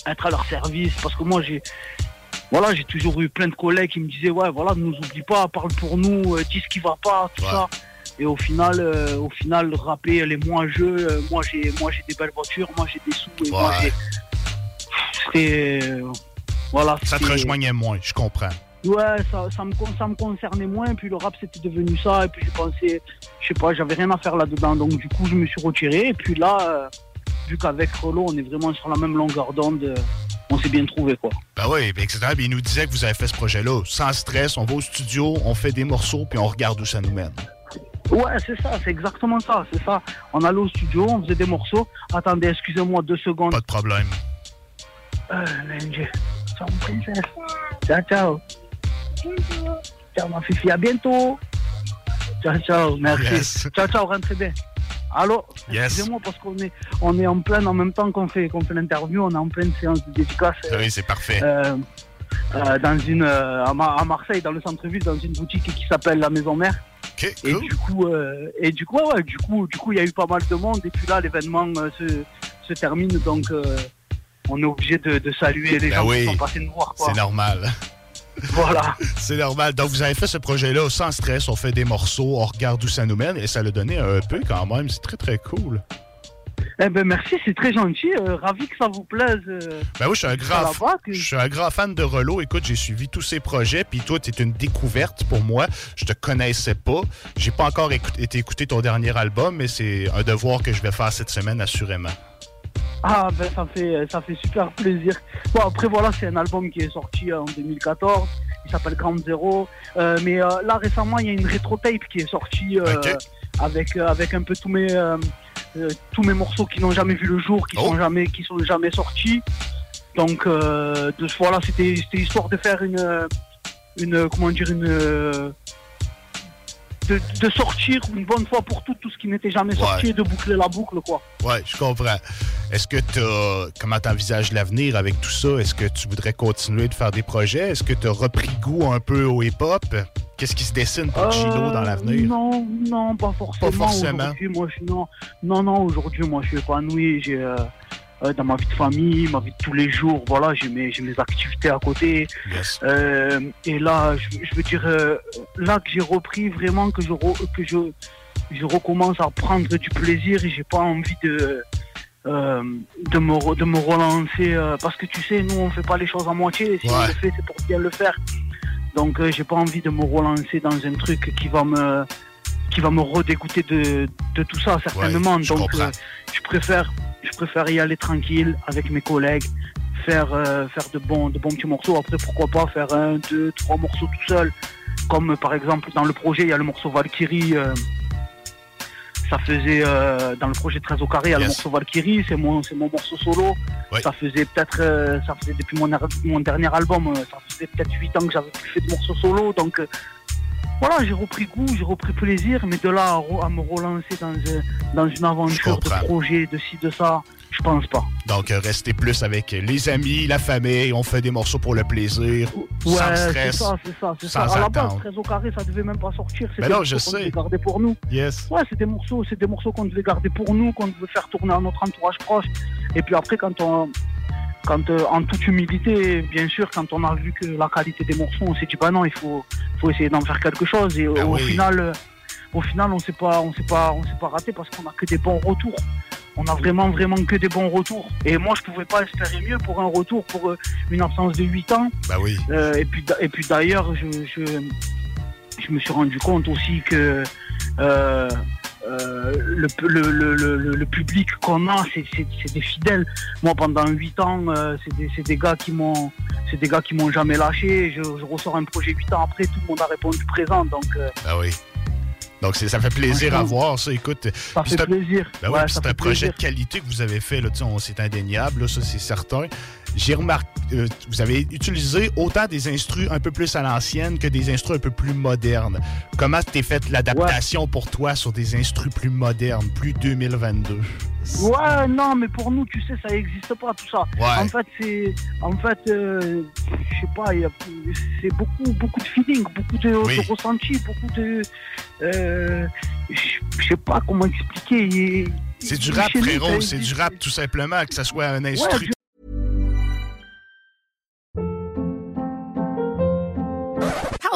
être à leur service. Parce que moi, j'ai voilà, j'ai toujours eu plein de collègues qui me disaient ouais, voilà, ne nous oublie pas, parle pour nous, euh, dis ce qui va pas, tout ça. Et au final, au final, rapper les moi-jeux, euh, moi j'ai, moi j'ai des belles voitures, moi j'ai des sous, et moi j'ai, c'était, voilà. Ça te rejoignait moins, je comprends. Ouais, ça, ça, me, ça me concernait moins, puis le rap c'était devenu ça, et puis j'ai pensé, je sais pas, j'avais rien à faire là-dedans, donc du coup je me suis retiré, et puis là, euh, vu qu'avec Rolo on est vraiment sur la même longueur d'onde, euh, on s'est bien trouvé quoi. Ben oui, ben etc. Puis il nous disait que vous avez fait ce projet-là sans stress, on va au studio, on fait des morceaux, puis on regarde où ça nous mène. Ouais, c'est ça, c'est exactement ça, c'est ça. On allait au studio, on faisait des morceaux. Attendez, excusez-moi deux secondes. Pas de problème. Euh, princesse. Ciao, ciao. Ciao ma fifi, à bientôt. Ciao, ciao, merci. Yes. Ciao, ciao, rentrez bien. Allô? Yes. Excusez-moi parce qu'on est, on est en pleine, en même temps qu'on fait, qu'on fait l'interview, on est en pleine séance de dédicace. euh, Oui, c'est parfait. euh, euh, dans une, euh, à, Ma- à Marseille, dans le centre-ville, dans une boutique qui s'appelle La Maison Mère. et du coup, et du coup, ouais, ouais, du coup, du coup, il y a eu pas mal de monde. Et puis là, l'événement se, se termine, donc on est obligé de, de saluer les Ben gens oui, qui sont passés nous voir. C'est normal. Voilà. C'est normal. Donc, vous avez fait ce projet-là sans stress. On fait des morceaux, on regarde où ça nous mène et ça l'a donné un peu quand même. C'est très, très cool. Eh ben merci, c'est très gentil. euh, ravi que ça vous plaise. euh, Ben oui, je suis un grand, là-bas, que- je suis un grand fan de Rollo. Écoute, j'ai suivi tous ses projets, puis toi, tu es une découverte pour moi. Je te connaissais pas. J'ai pas encore écout- été écouter ton dernier album, mais c'est un devoir que je vais faire cette semaine, assurément. Ah ben ça fait ça fait super plaisir. Bon après voilà c'est un album qui est sorti euh, en 2014. Il s'appelle Grand Zero. Euh, mais euh, là récemment il y a une rétro tape qui est sortie euh, avec avec un peu tous mes tous mes morceaux qui n'ont jamais vu le jour, qui sont jamais qui sont jamais sortis. Donc de, voilà c'était c'était histoire de faire une une comment dire une de, de sortir une bonne fois pour toutes tout ce qui n'était jamais sorti Ouais. et de boucler la boucle quoi. Ouais, je comprends. Est-ce que tu comment t'envisages l'avenir avec tout ça? Est-ce que tu voudrais continuer de faire des projets? Est-ce que tu as repris goût un peu au hip-hop? Qu'est-ce qui se dessine pour Chilo dans Euh, l'avenir? Non, non, pas forcément. Pas forcément. Aujourd'hui, moi, je, non, non, non, aujourd'hui, moi, je suis épanoui. J'ai, euh, euh, dans ma vie de famille, ma vie de tous les jours, voilà, j'ai mes, j'ai mes activités à côté. Euh, et là, je, je veux dire, euh, là que j'ai repris vraiment, que je, re- que je, je recommence à prendre du plaisir et j'ai pas envie de. euh, de, me, re- de me relancer euh, parce que tu sais nous on fait pas les choses à moitié si on le fait c'est pour bien le faire donc euh, j'ai pas envie de me relancer dans un truc qui va me qui va me redégoûter de, de tout ça certainement. je Donc euh, je préfère je préfère y aller tranquille avec mes collègues, faire euh, faire de bons de bons petits morceaux. Après pourquoi pas faire un, deux, trois morceaux tout seul. Comme par exemple dans le projet il y a le morceau Valkyrie. euh, ça faisait dans le projet 13 au carré, il y a le morceau Valkyrie, c'est mon c'est mon morceau solo. Ça faisait peut-être ça faisait depuis mon, er- mon dernier album, ça faisait peut-être 8 ans que j'avais plus fait de morceaux solo, donc voilà, j'ai repris goût, j'ai repris plaisir, mais de là à, à me relancer dans, dans une aventure de projet, de ci, de ça, je pense pas. Donc, euh, restez plus avec les amis, la famille. On fait des morceaux pour le plaisir. Ouais, sans c'est stress. ça, c'est ça, c'est ça. À la base, attendre. 13 au carré, ça devait même pas sortir. C'est Mais des non, je sais. garder pour nous. Yes. Ouais, c'est des morceaux, c'est des morceaux qu'on devait garder pour nous, qu'on devait faire tourner à notre entourage proche. Et puis après, quand on, quand euh, en toute humilité, bien sûr, quand on a vu que la qualité des morceaux, on s'est dit bah non, il faut, faut essayer d'en faire quelque chose. Et euh, au oui. final, euh, au final, on s'est pas, on s'est pas, on s'est pas raté parce qu'on a que des bons retours. On a vraiment, vraiment que des bons retours. Et moi, je pouvais pas espérer mieux pour un retour pour euh, une absence de 8 ans. Bah oui. Euh, et puis, et puis d'ailleurs, je, je, je me suis rendu compte aussi que euh, euh, le, le, le, le, public qu'on a, c'est, des fidèles. Moi, pendant 8 ans, euh, c'est, des, gars qui m'ont, c'est des gars qui m'ont jamais lâché. Je, je ressors un projet 8 ans après, tout le monde a répondu présent. Donc, euh, Ah oui. Donc, ça fait plaisir à voir, ça. Écoute, ça fait c'est un- plaisir. Ben Ouais, c'est un fait projet plaisir. de qualité que vous avez fait, là, on- c'est indéniable, là, ça c'est certain. J'ai remarqué, euh, vous avez utilisé autant des instrus un peu plus à l'ancienne que des instrus un peu plus modernes. Comment t'es fait l'adaptation pour toi sur des instrus plus modernes, plus 2022? Ouais, non, mais pour nous, tu sais, ça n'existe pas tout ça. Ouais. En fait, c'est, en fait, euh, je sais pas, il y a- c'est beaucoup, beaucoup de feeling, beaucoup de, Oui. de ressenti, beaucoup de, euh, je sais pas comment expliquer. C'est du rap, frérot, c'est du rap tout simplement, que ça soit un instru. du-